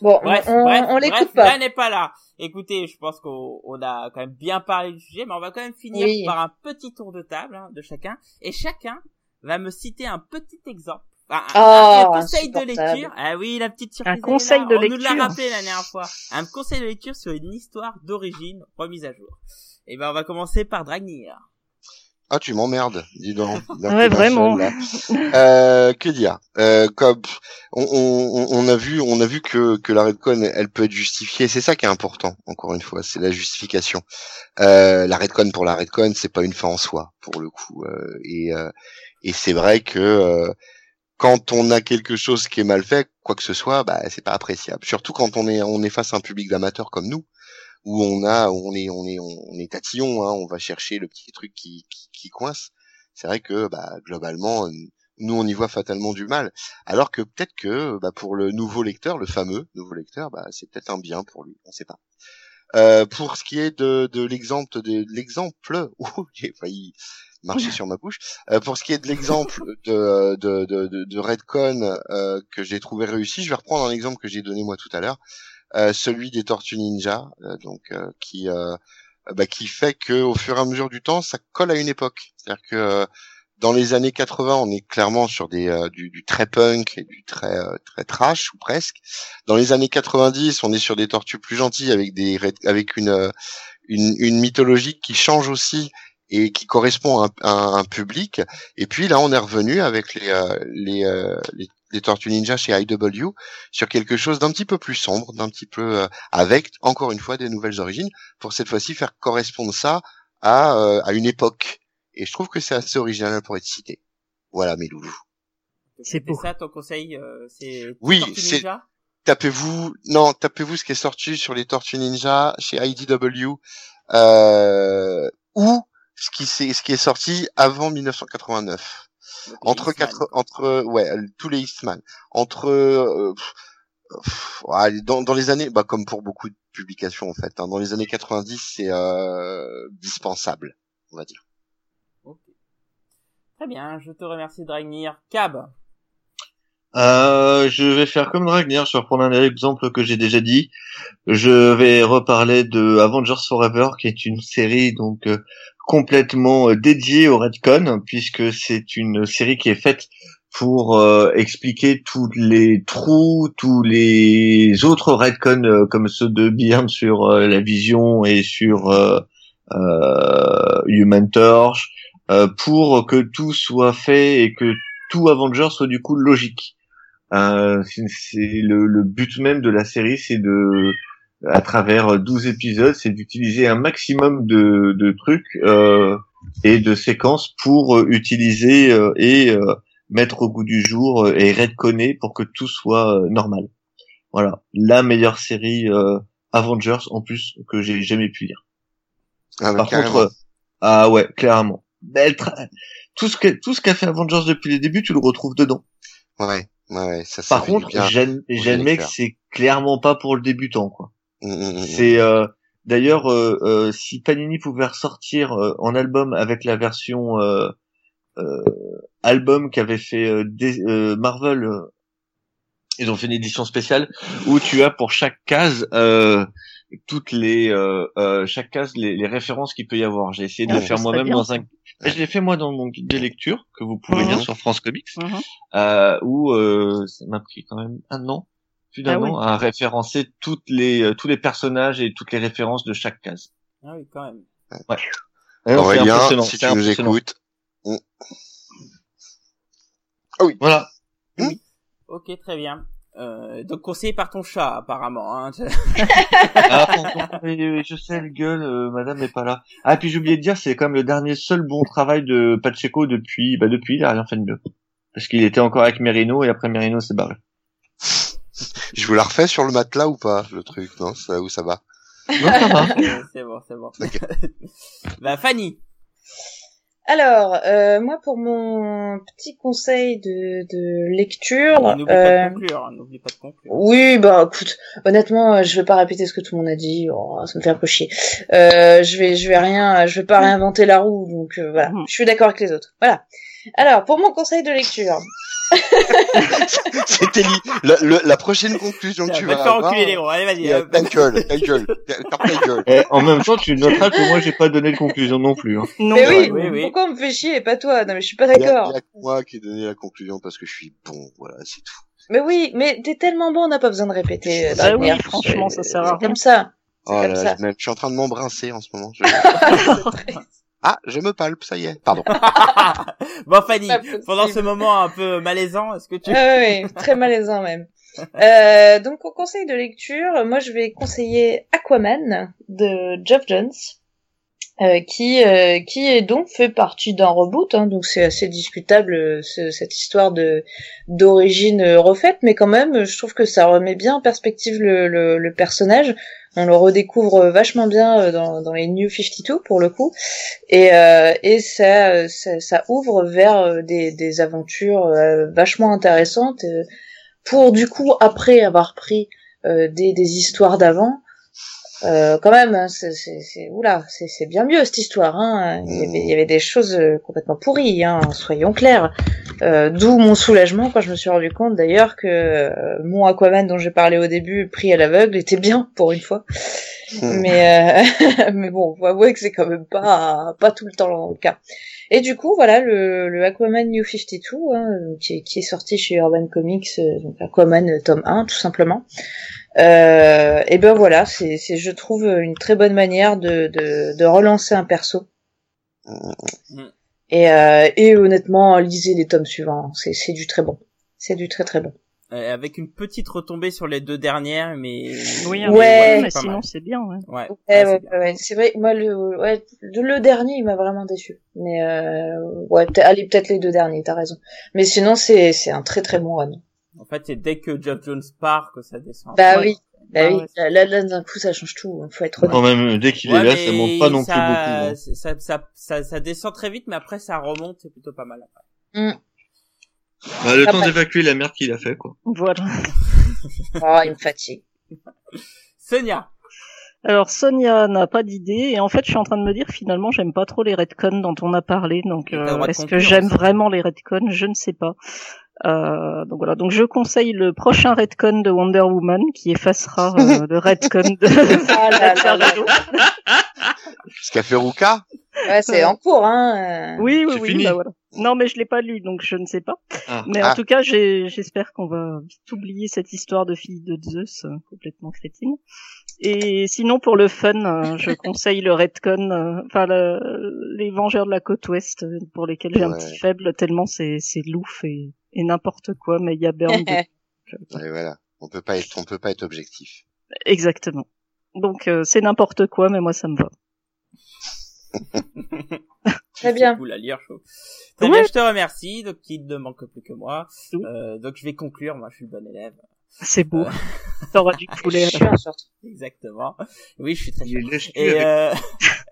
Speaker 2: Bon,
Speaker 1: Bref,
Speaker 2: on,
Speaker 1: bref,
Speaker 2: on l'écoute
Speaker 1: bref,
Speaker 2: pas.
Speaker 1: N'est pas là. Écoutez, je pense qu'on on a quand même bien parlé du sujet, mais on va quand même finir
Speaker 2: Oui.
Speaker 1: par un petit tour de table hein, de chacun, et chacun va me citer un petit exemple. Un, un-
Speaker 2: Oh,
Speaker 1: un conseil de lecture. Ah oui, la petite surprise.
Speaker 5: Un conseil de
Speaker 1: On nous l'a
Speaker 5: lecture.
Speaker 1: rappelé la dernière fois. Un conseil de lecture sur une histoire d'origine remise à jour. Et ben, on va commencer par Dragnir.
Speaker 4: Ah, tu m'emmerdes, dis donc.
Speaker 5: Ouais, vraiment.
Speaker 4: seul. Euh, que dire? Euh, Comme on, on, on a vu, on a vu que que la redcon, elle peut être justifiée. C'est ça qui est important. Encore une fois, c'est la justification. Euh, la redcon pour la redcon, c'est pas une fin en soi, pour le coup. Euh, et euh, et c'est vrai que euh, quand on a quelque chose qui est mal fait, quoi que ce soit, bah c'est pas appréciable. Surtout quand on est on est face à un public d'amateurs comme nous, où on a on est on est on est tatillon, hein, on va chercher le petit truc qui qui, qui coince. C'est vrai que bah globalement nous on y voit fatalement du mal, alors que peut-être que bah, pour le nouveau lecteur, le fameux nouveau lecteur, bah c'est peut-être un bien pour lui, on sait pas. Euh, pour ce qui est de, de l'exemple de l'exemple, j'ai failli marcher sur ma bouche. Euh, pour ce qui est de l'exemple de, de, de, de, de Redcon euh, que j'ai trouvé réussi, je vais reprendre un exemple que j'ai donné moi tout à l'heure, euh, celui des Tortues Ninja, euh, donc euh, qui bah, qui fait que au fur et à mesure du temps, ça colle à une époque. C'est-à-dire que dans les années 80, on est clairement sur des du, du, très punk et du très très trash ou presque. Dans les années 90, on est sur des tortues plus gentilles avec des avec une une, une mythologie qui change aussi et qui correspond à un, un, public. Et puis là, on est revenu avec les, euh, les, euh, les, les, Tortues Ninja chez IW sur quelque chose d'un petit peu plus sombre, d'un petit peu euh, avec encore une fois des nouvelles origines pour cette fois-ci faire correspondre ça à, à une époque. Et je trouve que c'est assez original pour être cité. Voilà mes loulous.
Speaker 1: C'est pour ça ton conseil, c'est
Speaker 4: oui, c'est tapez-vous non tapez-vous ce qui est sorti sur les Tortues Ninja chez IDW euh, ou ce qui c'est ce qui est sorti avant 1989. Entre quatre, entre ouais, tous les Eastman. Entre euh, dans, dans, les années, bah comme pour beaucoup de publications en fait, hein, dans les années 90, c'est euh, dispensable, on va dire.
Speaker 1: Très bien, je te remercie Dragnir. Cab.
Speaker 3: Euh, je vais faire comme Dragnir, je vais reprendre un exemple que j'ai déjà dit. Je vais reparler de Avengers Forever, qui est une série donc euh, complètement euh, dédiée au Redcon, puisque c'est une série qui est faite pour euh, expliquer tous les trous, tous les autres Redcon comme ceux de Byrne sur la Vision et sur Human Torch, pour que tout soit fait et que tout Avengers soit du coup logique. Euh, c'est le, but même de la série, c'est de, à travers 12 épisodes, c'est d'utiliser un maximum de, de trucs euh, et de séquences pour euh, utiliser euh, et euh, mettre au goût du jour et redconner pour que tout soit normal. Voilà, la meilleure série Avengers en plus que j'ai jamais pu lire. Ah, Par contre, ah ouais, clairement. tout ce que tout ce qu'a fait Avengers depuis les débuts, tu le retrouves dedans.
Speaker 4: Ouais. Ouais, ça,
Speaker 3: Par contre, j'admets que c'est clairement pas pour le débutant, quoi. Mmh, mmh, mmh, c'est euh, d'ailleurs euh, euh, si Panini pouvait ressortir euh, en album avec la version euh, album qu'avait fait des, Marvel, ils ont fait une édition spéciale où tu as pour chaque case toutes les chaque case les, les références qu'il peut y avoir. J'ai essayé de le faire moi-même dans un je l'ai fait moi dans mon guide de lecture que vous pouvez lire mhm. sur France Comics, mhm. euh, où euh, ça m'a pris quand même un an, plus d'un ah à référencer toutes les euh, tous les personnages et toutes les références de chaque case.
Speaker 1: Ah oui, quand même.
Speaker 3: Ouais.
Speaker 4: Aurélien, si tu nous écoutes. Ah
Speaker 3: oui. Voilà.
Speaker 1: Oui. Ok, très bien. Euh, donc conseillé par ton chat apparemment. Hein.
Speaker 3: ah, je sais le gueule, euh, Madame n'est pas là. Ah puis j'ai oublié de dire, c'est quand même le dernier seul bon travail de Pacheco depuis, bah depuis il a rien fait de mieux, parce qu'il était encore avec Merino et après Merino s'est barré.
Speaker 4: Je vous la refais sur le matelas ou pas le truc non? Ça, où ça va?
Speaker 1: Non ça va. c'est bon c'est bon. bah Fanny.
Speaker 2: Alors, euh, moi pour mon petit conseil de, de lecture,
Speaker 1: n'oublie pas de euh, conclure, n'oublie pas de conclure.
Speaker 2: Oui, bah écoute, honnêtement, euh, je vais pas répéter ce que tout le monde a dit, oh, ça me fait un peu chier. Euh, je vais, je vais rien, je vais pas réinventer la roue, donc voilà, mm. je suis d'accord avec les autres. Voilà. Alors, pour mon conseil de lecture,
Speaker 4: C'était la, la, prochaine conclusion que tu vas
Speaker 1: avoir. enculer les Allez, vas-y.
Speaker 4: Ta gueule, ta gueule, ta
Speaker 3: gueule. Et en même temps, tu noteras que moi, j'ai pas donné de conclusion non plus. Hein.
Speaker 2: Non, mais oui, oui, oui, pourquoi on me fait chier et pas toi? Non, mais je suis pas d'accord.
Speaker 4: Il y, a moi qui ai donné la conclusion parce que je suis bon. Voilà, c'est tout.
Speaker 2: Mais oui, mais t'es tellement bon, on n'a pas besoin de répéter.
Speaker 5: Bah oui, franchement, ça sert à rien.
Speaker 2: comme ça.
Speaker 4: Oh là, ça. Je, suis en train de m'embrincer en ce moment. Je... Ah, je me palpe, ça y est. Pardon.
Speaker 1: bon, Fanny, pendant ce moment un peu malaisant, est-ce que tu...
Speaker 2: Ah, oui, très malaisant même. Euh, donc, au conseil de lecture, moi, je vais conseiller Aquaman de Geoff Jones. euh, qui euh, qui est donc fait partie d'un reboot, hein, donc c'est assez discutable euh, ce- cette histoire de d'origine refaite, mais quand même, je trouve que ça remet bien en perspective le, le, le personnage. On le redécouvre vachement bien euh, dans, les New 52 pour le coup, et euh, et ça, euh, ça ouvre vers euh, des aventures euh, vachement intéressantes euh, pour du coup après avoir pris euh, des histoires d'avant euh, quand même, hein, c'est, oula, c'est, bien mieux cette histoire. Hein. Il, y avait, il y avait des choses euh, complètement pourries, hein, soyons clairs. Euh, d'où mon soulagement quand je me suis rendu compte d'ailleurs que euh, mon Aquaman dont j'ai parlé au début, pris à l'aveugle, était bien pour une fois.
Speaker 4: Hmm.
Speaker 2: Mais euh, mais bon, faut avouer que c'est quand même pas pas tout le temps le cas. Et du coup, voilà le, le Aquaman New 52 hein, qui, est, qui est sorti chez Urban Comics, donc Aquaman tome 1 tout simplement. Euh, et ben voilà, c'est, c'est je trouve une très bonne manière de, de, de relancer un perso.
Speaker 4: Mm.
Speaker 2: Et, euh, et honnêtement, lisez les tomes suivants, c'est, c'est du très bon. C'est du très très bon.
Speaker 1: Euh, avec une petite retombée sur les deux dernières, mais
Speaker 5: Oui,
Speaker 2: Ouais.
Speaker 5: un peu,
Speaker 2: Ouais,
Speaker 5: mais sinon c'est bien. Ouais.
Speaker 1: Ouais,
Speaker 2: Ouais,
Speaker 1: ouais,
Speaker 2: ouais,
Speaker 1: c'est bien.
Speaker 2: ouais, c'est vrai. Moi, le, ouais, le dernier, il m'a vraiment déçu. Mais euh, ouais, allez, peut-être les deux derniers, t'as raison. Mais sinon, c'est c'est un très très bon run.
Speaker 1: En fait, c'est dès que Geoff Jones part que ça descend.
Speaker 2: Bah
Speaker 1: Ouais.
Speaker 2: oui, bah
Speaker 5: Ah
Speaker 2: oui.
Speaker 5: ouais.
Speaker 2: Là, là, d'un coup, ça change tout. Faut être honnête.
Speaker 3: Quand même, dès qu'il
Speaker 1: Ouais,
Speaker 3: est là, ça monte pas non
Speaker 1: ça,
Speaker 3: plus beaucoup. hein.
Speaker 1: Ça, ça, ça, ça descend très vite, mais après ça remonte, c'est plutôt pas mal. Après.
Speaker 2: Mm.
Speaker 3: Bah, le
Speaker 2: Ah,
Speaker 3: temps d'évacuer la merde qu'il a fait, quoi.
Speaker 5: Voilà.
Speaker 2: Oh, il me fatigue.
Speaker 1: Sonia.
Speaker 5: Alors Sonia n'a pas d'idée et en fait je suis en train de me dire finalement j'aime pas trop les redcons dont on a parlé donc euh, est-ce que j'aime vraiment les redcons je ne sais pas euh, donc voilà donc je conseille le prochain redcon de Wonder Woman qui effacera euh, le redcon de
Speaker 2: Ah là là là.
Speaker 4: Ce qu'a fait Ruka.
Speaker 2: Ouais, c'est en cours, hein. euh.
Speaker 5: oui oui oui
Speaker 3: fini.
Speaker 5: bah voilà non mais je l'ai pas lu donc je ne sais pas
Speaker 3: Ah.
Speaker 5: mais
Speaker 4: Ah.
Speaker 5: en tout cas j'ai- j'espère qu'on va vite oublier cette histoire de fille de Zeus euh, complètement crétine et sinon pour le fun euh, je conseille le redcon euh, enfin le- les Vengeurs de la côte ouest pour lesquels j'ai un petit faible tellement c'est c'est louf et, et n'importe quoi mais il y a Burn.
Speaker 4: Et voilà. On peut pas être, on peut pas être objectif.
Speaker 5: exactement donc euh, c'est n'importe quoi mais moi ça me va
Speaker 2: Très bien.
Speaker 1: Cool à lire, chaud. Très
Speaker 5: Ouais.
Speaker 1: bien, je te remercie. Donc, il ne manque plus que moi. Euh, donc, je vais conclure. Moi, je suis le bon élève.
Speaker 5: c'est beau
Speaker 1: Euh.
Speaker 5: t'auras du poulet
Speaker 2: Je suis un sorte.
Speaker 1: Exactement. Oui, je suis très
Speaker 3: Il est lèche
Speaker 1: Et euh...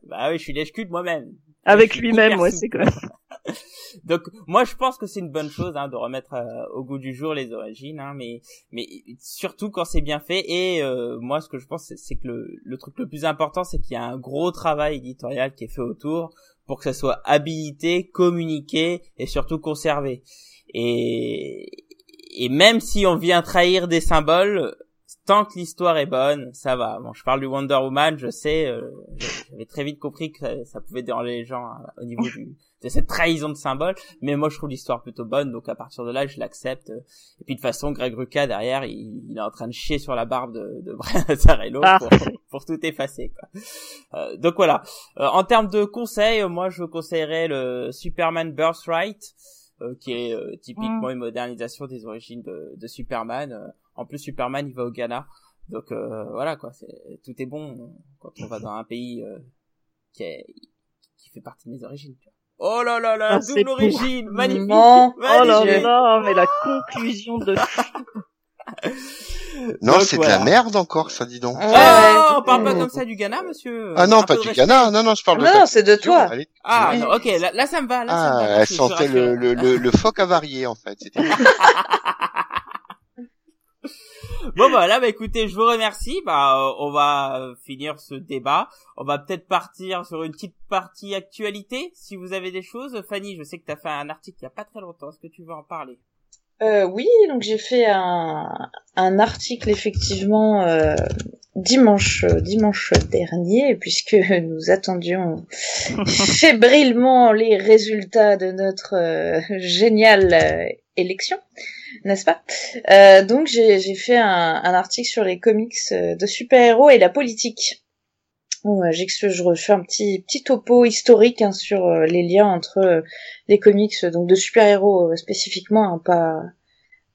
Speaker 1: bah oui, je suis lèche-cul de moi-même.
Speaker 5: avec lui-même ouais c'est quand même
Speaker 1: Donc moi je pense que c'est une bonne chose hein, de remettre euh, au goût du jour les origines, hein, mais mais surtout quand c'est bien fait. Et euh, moi ce que je pense c'est- que le, le truc le plus important c'est qu'il y a un gros travail éditorial qui est fait autour pour que ça soit habilité, communiqué et surtout conservé. Et et même si on vient trahir des symboles, tant que l'histoire est bonne, ça va. Bon, je parle du Wonder Woman, je sais, euh, j'avais très vite compris que ça, ça pouvait déranger les gens hein, au niveau du, de cette trahison de symbole, mais moi je trouve l'histoire plutôt bonne, donc à partir de là je l'accepte. Et puis de toute façon, Greg Rucka derrière, il, il est en train de chier sur la barbe de, de Brian Azzarello pour,
Speaker 5: Parfait.
Speaker 1: pour tout effacer. Quoi. Euh, donc voilà. Euh, en termes de conseils, euh, moi je conseillerais le Superman Birthright, euh, qui est euh, typiquement une modernisation des origines de, de Superman. Euh, en plus, Superman il va au Ghana, donc euh, voilà quoi. C'est, tout est bon quand on va dans un pays euh, qui, est, qui fait partie de mes origines. tu vois. Oh là là là,
Speaker 5: Ah,
Speaker 1: double origine, magnifique,
Speaker 2: Non.
Speaker 5: oh là
Speaker 1: magnifique.
Speaker 5: là mais la conclusion de
Speaker 4: Non, c'est
Speaker 1: voilà.
Speaker 4: de la merde encore, ça dit donc.
Speaker 2: Ouais,
Speaker 1: Oh,
Speaker 2: ouais.
Speaker 1: on parle pas comme ça du Ghana, monsieur.
Speaker 4: Ah non, pas
Speaker 1: de
Speaker 4: du. Ghana. Non, non, je parle de
Speaker 2: Non,
Speaker 4: ta
Speaker 2: non, c'est de toi.
Speaker 4: Allez.
Speaker 1: Ah
Speaker 2: Oui.
Speaker 1: non, ok, là, là, ça me va, là ça me va.
Speaker 4: Ah, elle sentait le, le, le, le phoque avarié, en fait. C'était
Speaker 1: Bon bah là bah écoutez, je vous remercie. Bah euh, on va euh, finir ce débat. On va peut-être partir sur une petite partie actualité si vous avez des choses. Fanny, je sais que tu as fait un article il y a pas très longtemps. Est-ce que tu veux en parler?
Speaker 2: Euh, oui, donc j'ai fait un, un article effectivement euh, dimanche dimanche dernier puisque nous attendions fébrilement les résultats de notre euh, géniale euh, élection, n'est-ce pas? Euh, Donc j'ai fait un, article sur les comics euh, de super-héros et la politique. Bon, j'ex- je refais un petit petit topo historique hein, sur euh, les liens entre les comics donc de super-héros spécifiquement, hein, pas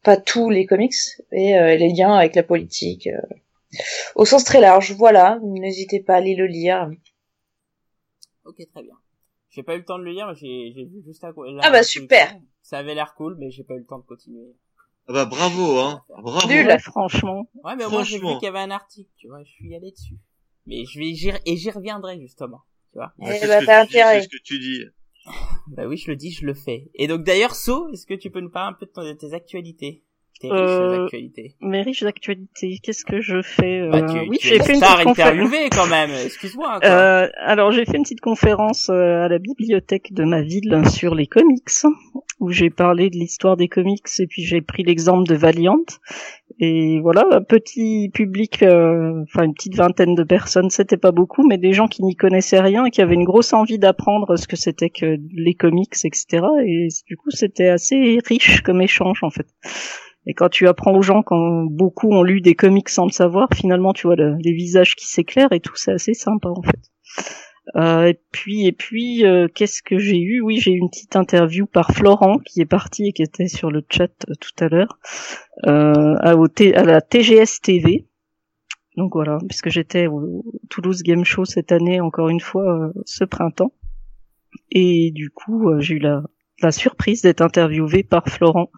Speaker 2: pas tous les comics et euh, les liens avec la politique au sens très large. Voilà, n'hésitez pas à aller le lire.
Speaker 1: Ok, très bien. J'ai pas eu le temps de le lire, j'ai j'ai vu juste à quoi.
Speaker 2: Ah bah, super.
Speaker 1: Ça avait l'air cool, mais j'ai pas eu le temps de continuer.
Speaker 3: Ah bah bravo, hein. Bravo.
Speaker 2: Nul.
Speaker 5: Ouais, franchement.
Speaker 1: Ouais, mais moi j'ai vu qu'il y avait un article, tu vois, je suis allé dessus. Mais je vais j'y et j'y reviendrai justement, tu vois.
Speaker 2: Eh
Speaker 3: C'est
Speaker 2: bah,
Speaker 3: ce ce que tu dis.
Speaker 1: Bah oui, je le dis, je le fais. Et donc d'ailleurs, So, est-ce que tu peux nous parler un peu de, ton- de tes actualités? Riches
Speaker 5: Euh,
Speaker 1: actualités.
Speaker 5: Mes riches d'actualité, qu'est-ce que je fais euh,
Speaker 1: Bah, tu,
Speaker 5: Oui, j'ai fait une petite conférence.
Speaker 1: interviewée quand même, excuse-moi. quoi.
Speaker 5: Euh, alors j'ai fait une petite conférence à la bibliothèque de ma ville sur les comics, où j'ai parlé de l'histoire des comics et puis j'ai pris l'exemple de Valiant. Et voilà, un petit public, euh, enfin une petite vingtaine de personnes, c'était pas beaucoup, mais des gens qui n'y connaissaient rien et qui avaient une grosse envie d'apprendre ce que c'était que les comics, etc. Et du coup, c'était assez riche comme échange en fait. Et quand tu apprends aux gens, quand beaucoup ont lu des comics sans le savoir, finalement, tu vois le- les visages qui s'éclairent et tout, c'est assez sympa en fait. Euh, et puis, et puis, euh, qu'est-ce que j'ai eu? Oui, j'ai eu une petite interview par Florent qui est parti et qui était sur le chat euh, tout à l'heure euh, à, à la TGS TV. Donc voilà, puisque j'étais au Toulouse Game Show cette année, encore une fois, euh, ce printemps. Et du coup, j'ai eu la, la surprise d'être interviewé par Florent.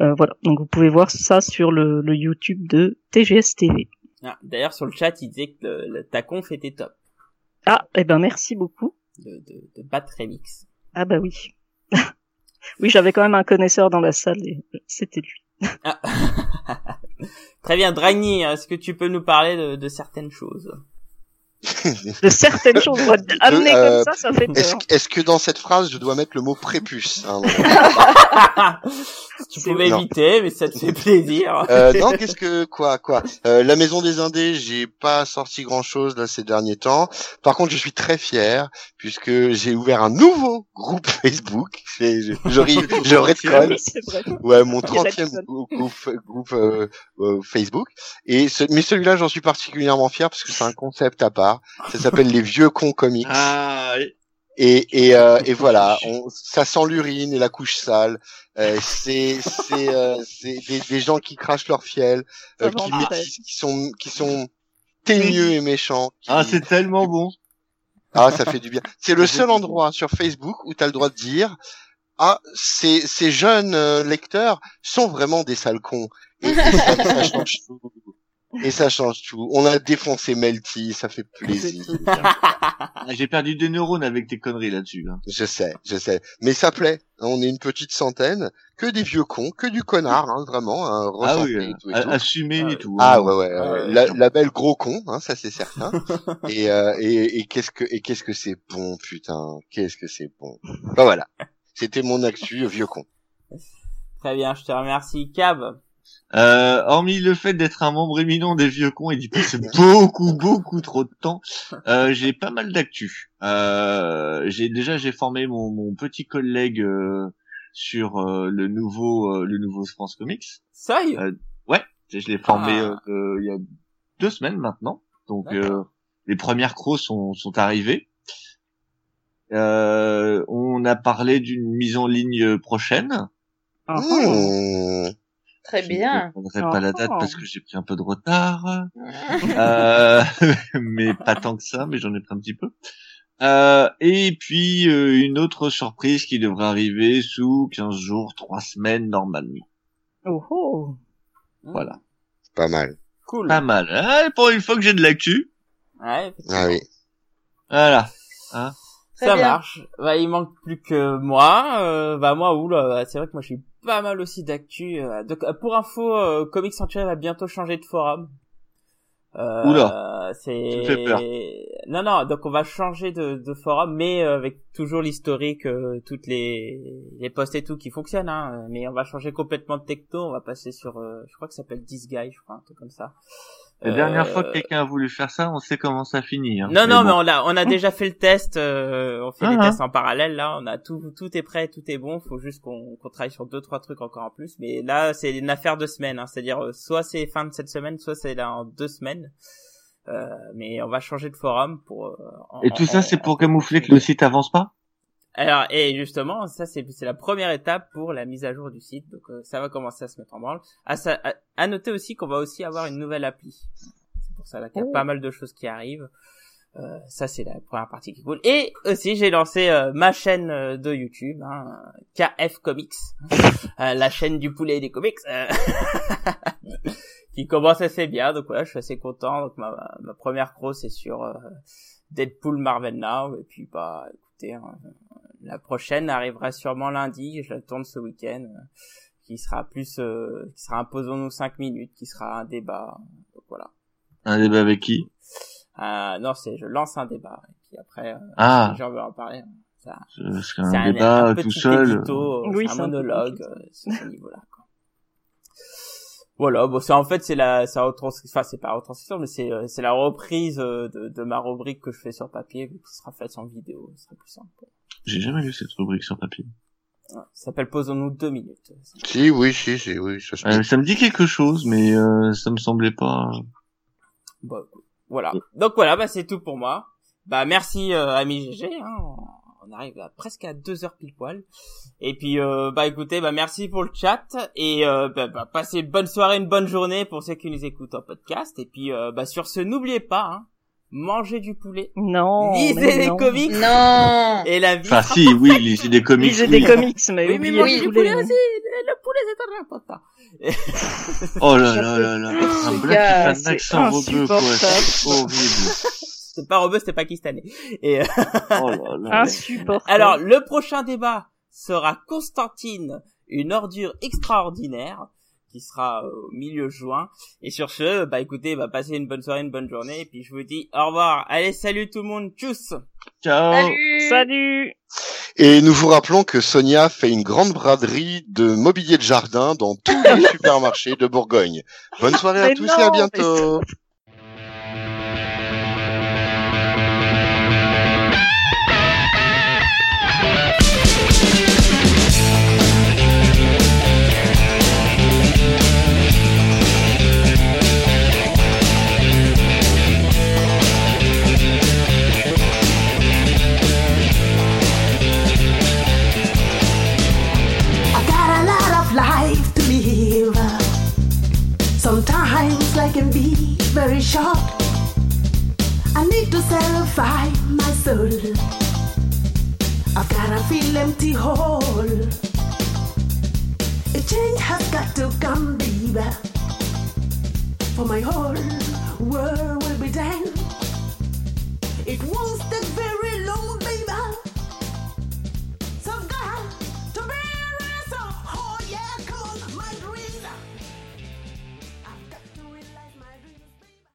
Speaker 5: Euh, voilà, donc vous pouvez voir ça sur le, le YouTube de TGS TV.
Speaker 1: Ah, D'ailleurs, sur le chat, il disait que le- le- ta conf était top
Speaker 5: Ah, eh ben merci beaucoup.
Speaker 1: de, de, de Bat Remix.
Speaker 5: Ah bah oui. oui, j'avais quand même un connaisseur dans la salle et c'était lui.
Speaker 1: Ah. Très bien, Dragny, est-ce que tu peux nous parler de, de certaines choses?
Speaker 5: De certaines choses,
Speaker 4: euh,
Speaker 5: comme ça, ça fait
Speaker 4: Est-ce
Speaker 5: peur.
Speaker 4: est-ce que dans cette phrase, je dois mettre le mot prépuce moment
Speaker 1: tu pouvais éviter, mais ça te fait plaisir.
Speaker 4: Euh, non, qu'est-ce que quoi quoi euh, La Maison des Indés, j'ai pas sorti grand chose là ces derniers temps. Par contre, je suis très fier puisque j'ai ouvert un nouveau groupe Facebook. Je, je, je. Ouais, mon
Speaker 5: Quelle
Speaker 4: 30e
Speaker 5: personne.
Speaker 4: groupe, groupe, groupe, euh, euh, Facebook. Et ce, mais celui-là, j'en suis particulièrement fier parce que c'est un concept à part. Ça s'appelle les vieux cons comics.
Speaker 3: Ah, et-
Speaker 4: Et, et, euh, et voilà, on, ça sent l'urine et la couche sale. Euh, c'est c'est euh, c'est des, des gens qui crachent leur fiel, euh, qui, qui, qui sont qui sont teigneux et méchants. qui-
Speaker 3: ah c'est tellement bon.
Speaker 4: ah, ça fait du bien. C'est le seul endroit sur Facebook où tu as le droit de dire ah ces ces jeunes euh, lecteurs sont vraiment des sales cons. Et, et ça, ça change tout. Et ça change tout. On a défoncé Melty, ça fait plaisir.
Speaker 3: Ah, J'ai perdu des neurones avec tes conneries là-dessus. hein.
Speaker 4: Je sais, je sais. Mais ça plaît. On est une petite centaine, que des vieux cons, que du connard, hein, vraiment, hein,
Speaker 3: Ah oui,
Speaker 4: et tout et tout.
Speaker 3: assumé
Speaker 1: Ah
Speaker 3: et
Speaker 1: oui.
Speaker 3: tout.
Speaker 4: Ah
Speaker 3: hein.
Speaker 4: ouais ouais, euh,
Speaker 1: Ouais.
Speaker 4: la, label gros con, hein, ça c'est certain. et euh, et, et qu'est-ce que et qu'est-ce que c'est bon putain, qu'est-ce que c'est bon. Bah voilà, c'était mon actu vieux con.
Speaker 1: Très bien, je te remercie. Cab,
Speaker 3: Euh, hormis le fait d'être un membre éminent des vieux cons et d'y passer beaucoup, beaucoup trop de temps, euh, j'ai pas mal d'actu. Euh, j'ai déjà j'ai formé mon, mon petit collègue euh, sur euh, le nouveau euh, le nouveau France Comics.
Speaker 1: Soy
Speaker 3: Euh, Je l'ai formé
Speaker 1: Ah.
Speaker 3: euh, euh, il y a deux semaines maintenant. Donc euh, les premières crocs sont, sont arrivées. Euh, on a parlé d'une mise en ligne prochaine.
Speaker 5: Ah,
Speaker 4: Mmh.
Speaker 2: Très
Speaker 3: Je
Speaker 2: bien.
Speaker 3: ne donnerai pas la date
Speaker 5: Ah.
Speaker 3: parce que j'ai pris un peu de retard. Euh, mais pas tant que ça, mais j'en ai pris un petit peu. Euh, et puis euh, une autre surprise qui devrait arriver sous 15 jours, 3 semaines normalement.
Speaker 5: Oh, oh.
Speaker 3: Voilà.
Speaker 4: Pas mal.
Speaker 1: Cool.
Speaker 3: Pas mal. Hein, pour une fois que j'ai de l'actu.
Speaker 1: Ouais.
Speaker 4: Ah oui.
Speaker 3: Voilà.
Speaker 2: Très
Speaker 1: Ça
Speaker 2: bien.
Speaker 1: marche. Bah, il manque plus que moi. Euh, bah moi, oula, c'est vrai que moi j'ai pas mal aussi d'actu. euh, donc, euh, pour info, euh, Comics Century va bientôt changer de forum. Euh,
Speaker 3: Oula.
Speaker 1: c'est. Non, non. Donc on va changer de, de forum, mais euh, avec toujours l'historique, euh, toutes les les posts et tout qui fonctionnent. Hein, mais on va changer complètement de techno. On va passer sur, euh, je crois que ça s'appelle This Guy, je crois, un truc comme ça.
Speaker 3: La dernière
Speaker 1: Euh,
Speaker 3: fois que quelqu'un a voulu faire ça, on sait comment ça finit. hein.
Speaker 1: non, non,
Speaker 3: bon.
Speaker 1: mais on a, on a déjà fait le test. euh, on fait
Speaker 3: Ah,
Speaker 1: les
Speaker 3: ah.
Speaker 1: tests en parallèle. Là, on a tout, tout est prêt, tout est bon. Faut juste qu'on qu'on travaille sur deux, trois trucs encore en plus. Mais là, c'est une affaire de semaine. Hein, C'est-à-dire, euh, soit c'est fin de cette semaine, soit c'est dans deux semaines. Euh, mais on va changer de forum pour. euh, en-
Speaker 3: Et tout
Speaker 1: en-
Speaker 3: ça,
Speaker 1: en-
Speaker 3: c'est pour camoufler que le site avance pas?
Speaker 1: Alors, et justement, ça c'est c'est la première étape pour la mise à jour du site. Donc euh, ça va commencer à se mettre en branle. À, ça, à, à noter aussi qu'on va aussi avoir une nouvelle appli. C'est pour ça là qu'il y a
Speaker 5: Oh.
Speaker 1: pas mal de choses qui arrivent. Euh, ça c'est la première partie qui est cool. Et aussi j'ai lancé euh, ma chaîne euh, de YouTube, hein, KF Comics, la chaîne du poulet et des comics, qui commence assez bien. Donc voilà, je suis assez content. Donc ma, ma première croix c'est sur Deadpool Marvel Now. Et puis bah écoutez, hein, la prochaine arrivera sûrement lundi. Je la tourne ce week-end, qui sera plus, qui sera imposons-nous 5 minutes, qui sera un débat. Donc voilà.
Speaker 6: Un débat avec qui?
Speaker 1: Euh, non, c'est je lance un débat et puis après, euh,
Speaker 6: ah.
Speaker 1: les gens veulent en parler, ça,
Speaker 6: c'est un, un, débat un tout seul.
Speaker 1: Édito, oui, un monologue euh, sur ce niveau-là. Voilà, bon, c'est en fait c'est la, c'est enfin c'est pas retranscription, mais c'est c'est la reprise de, de ma rubrique que je fais sur papier, qui sera faite en vidéo, ce sera plus simple.
Speaker 6: J'ai jamais vu cette rubrique sur papier.
Speaker 1: Ouais, ça s'appelle Posons-nous deux minutes.
Speaker 4: Si, oui, si, si, oui. Ça,
Speaker 6: euh, ça me dit quelque chose, mais euh, ça me semblait pas.
Speaker 1: Bon, voilà. Donc voilà, bah c'est tout pour moi. Bah merci euh, ami GG. Hein. On arrive à presque à deux heures pile poil. Et puis euh, bah écoutez, bah merci pour le chat et euh, bah, bah, passez une bonne soirée, une bonne journée pour ceux qui nous écoutent en podcast. Et puis euh, bah sur ce, n'oubliez pas. Hein, Mangez du poulet.
Speaker 5: Non.
Speaker 1: Lisez les comics.
Speaker 2: Non.
Speaker 1: Et la vie.
Speaker 6: Enfin, si, oui, lisez des comics.
Speaker 5: Lisez
Speaker 6: oui.
Speaker 5: des comics, mais
Speaker 1: oui, mais
Speaker 5: oubliez
Speaker 1: le
Speaker 5: le
Speaker 1: poulet
Speaker 5: poulet.
Speaker 1: aussi. Le poulet, c'est très important.
Speaker 6: Oh là là là là. Un black
Speaker 2: gars,
Speaker 6: un
Speaker 5: c'est
Speaker 6: accent rebeu, quoi. Horrible.
Speaker 1: C'était pas rebeu, c'était pakistanais. Et euh,
Speaker 6: Oh là là.
Speaker 5: Insupportable.
Speaker 1: alors, le prochain débat sera Constantine, une ordure extraordinaire, qui sera euh, au milieu juin. Et sur ce, bah écoutez, bah passez une bonne soirée, une bonne journée, et puis je vous dis au revoir. Allez, salut tout le monde, tchuss
Speaker 6: Ciao.
Speaker 2: Salut.
Speaker 5: Salut.
Speaker 4: Et nous vous rappelons que Sonia fait une grande braderie de mobilier de jardin dans tous les supermarchés de Bourgogne. Bonne soirée à
Speaker 5: Mais
Speaker 4: tous et à bientôt.
Speaker 7: Can be very short. I need to satisfy my soul. I've got a feel empty hole. A change has got to come, baby. For my whole world will be done. It won't take very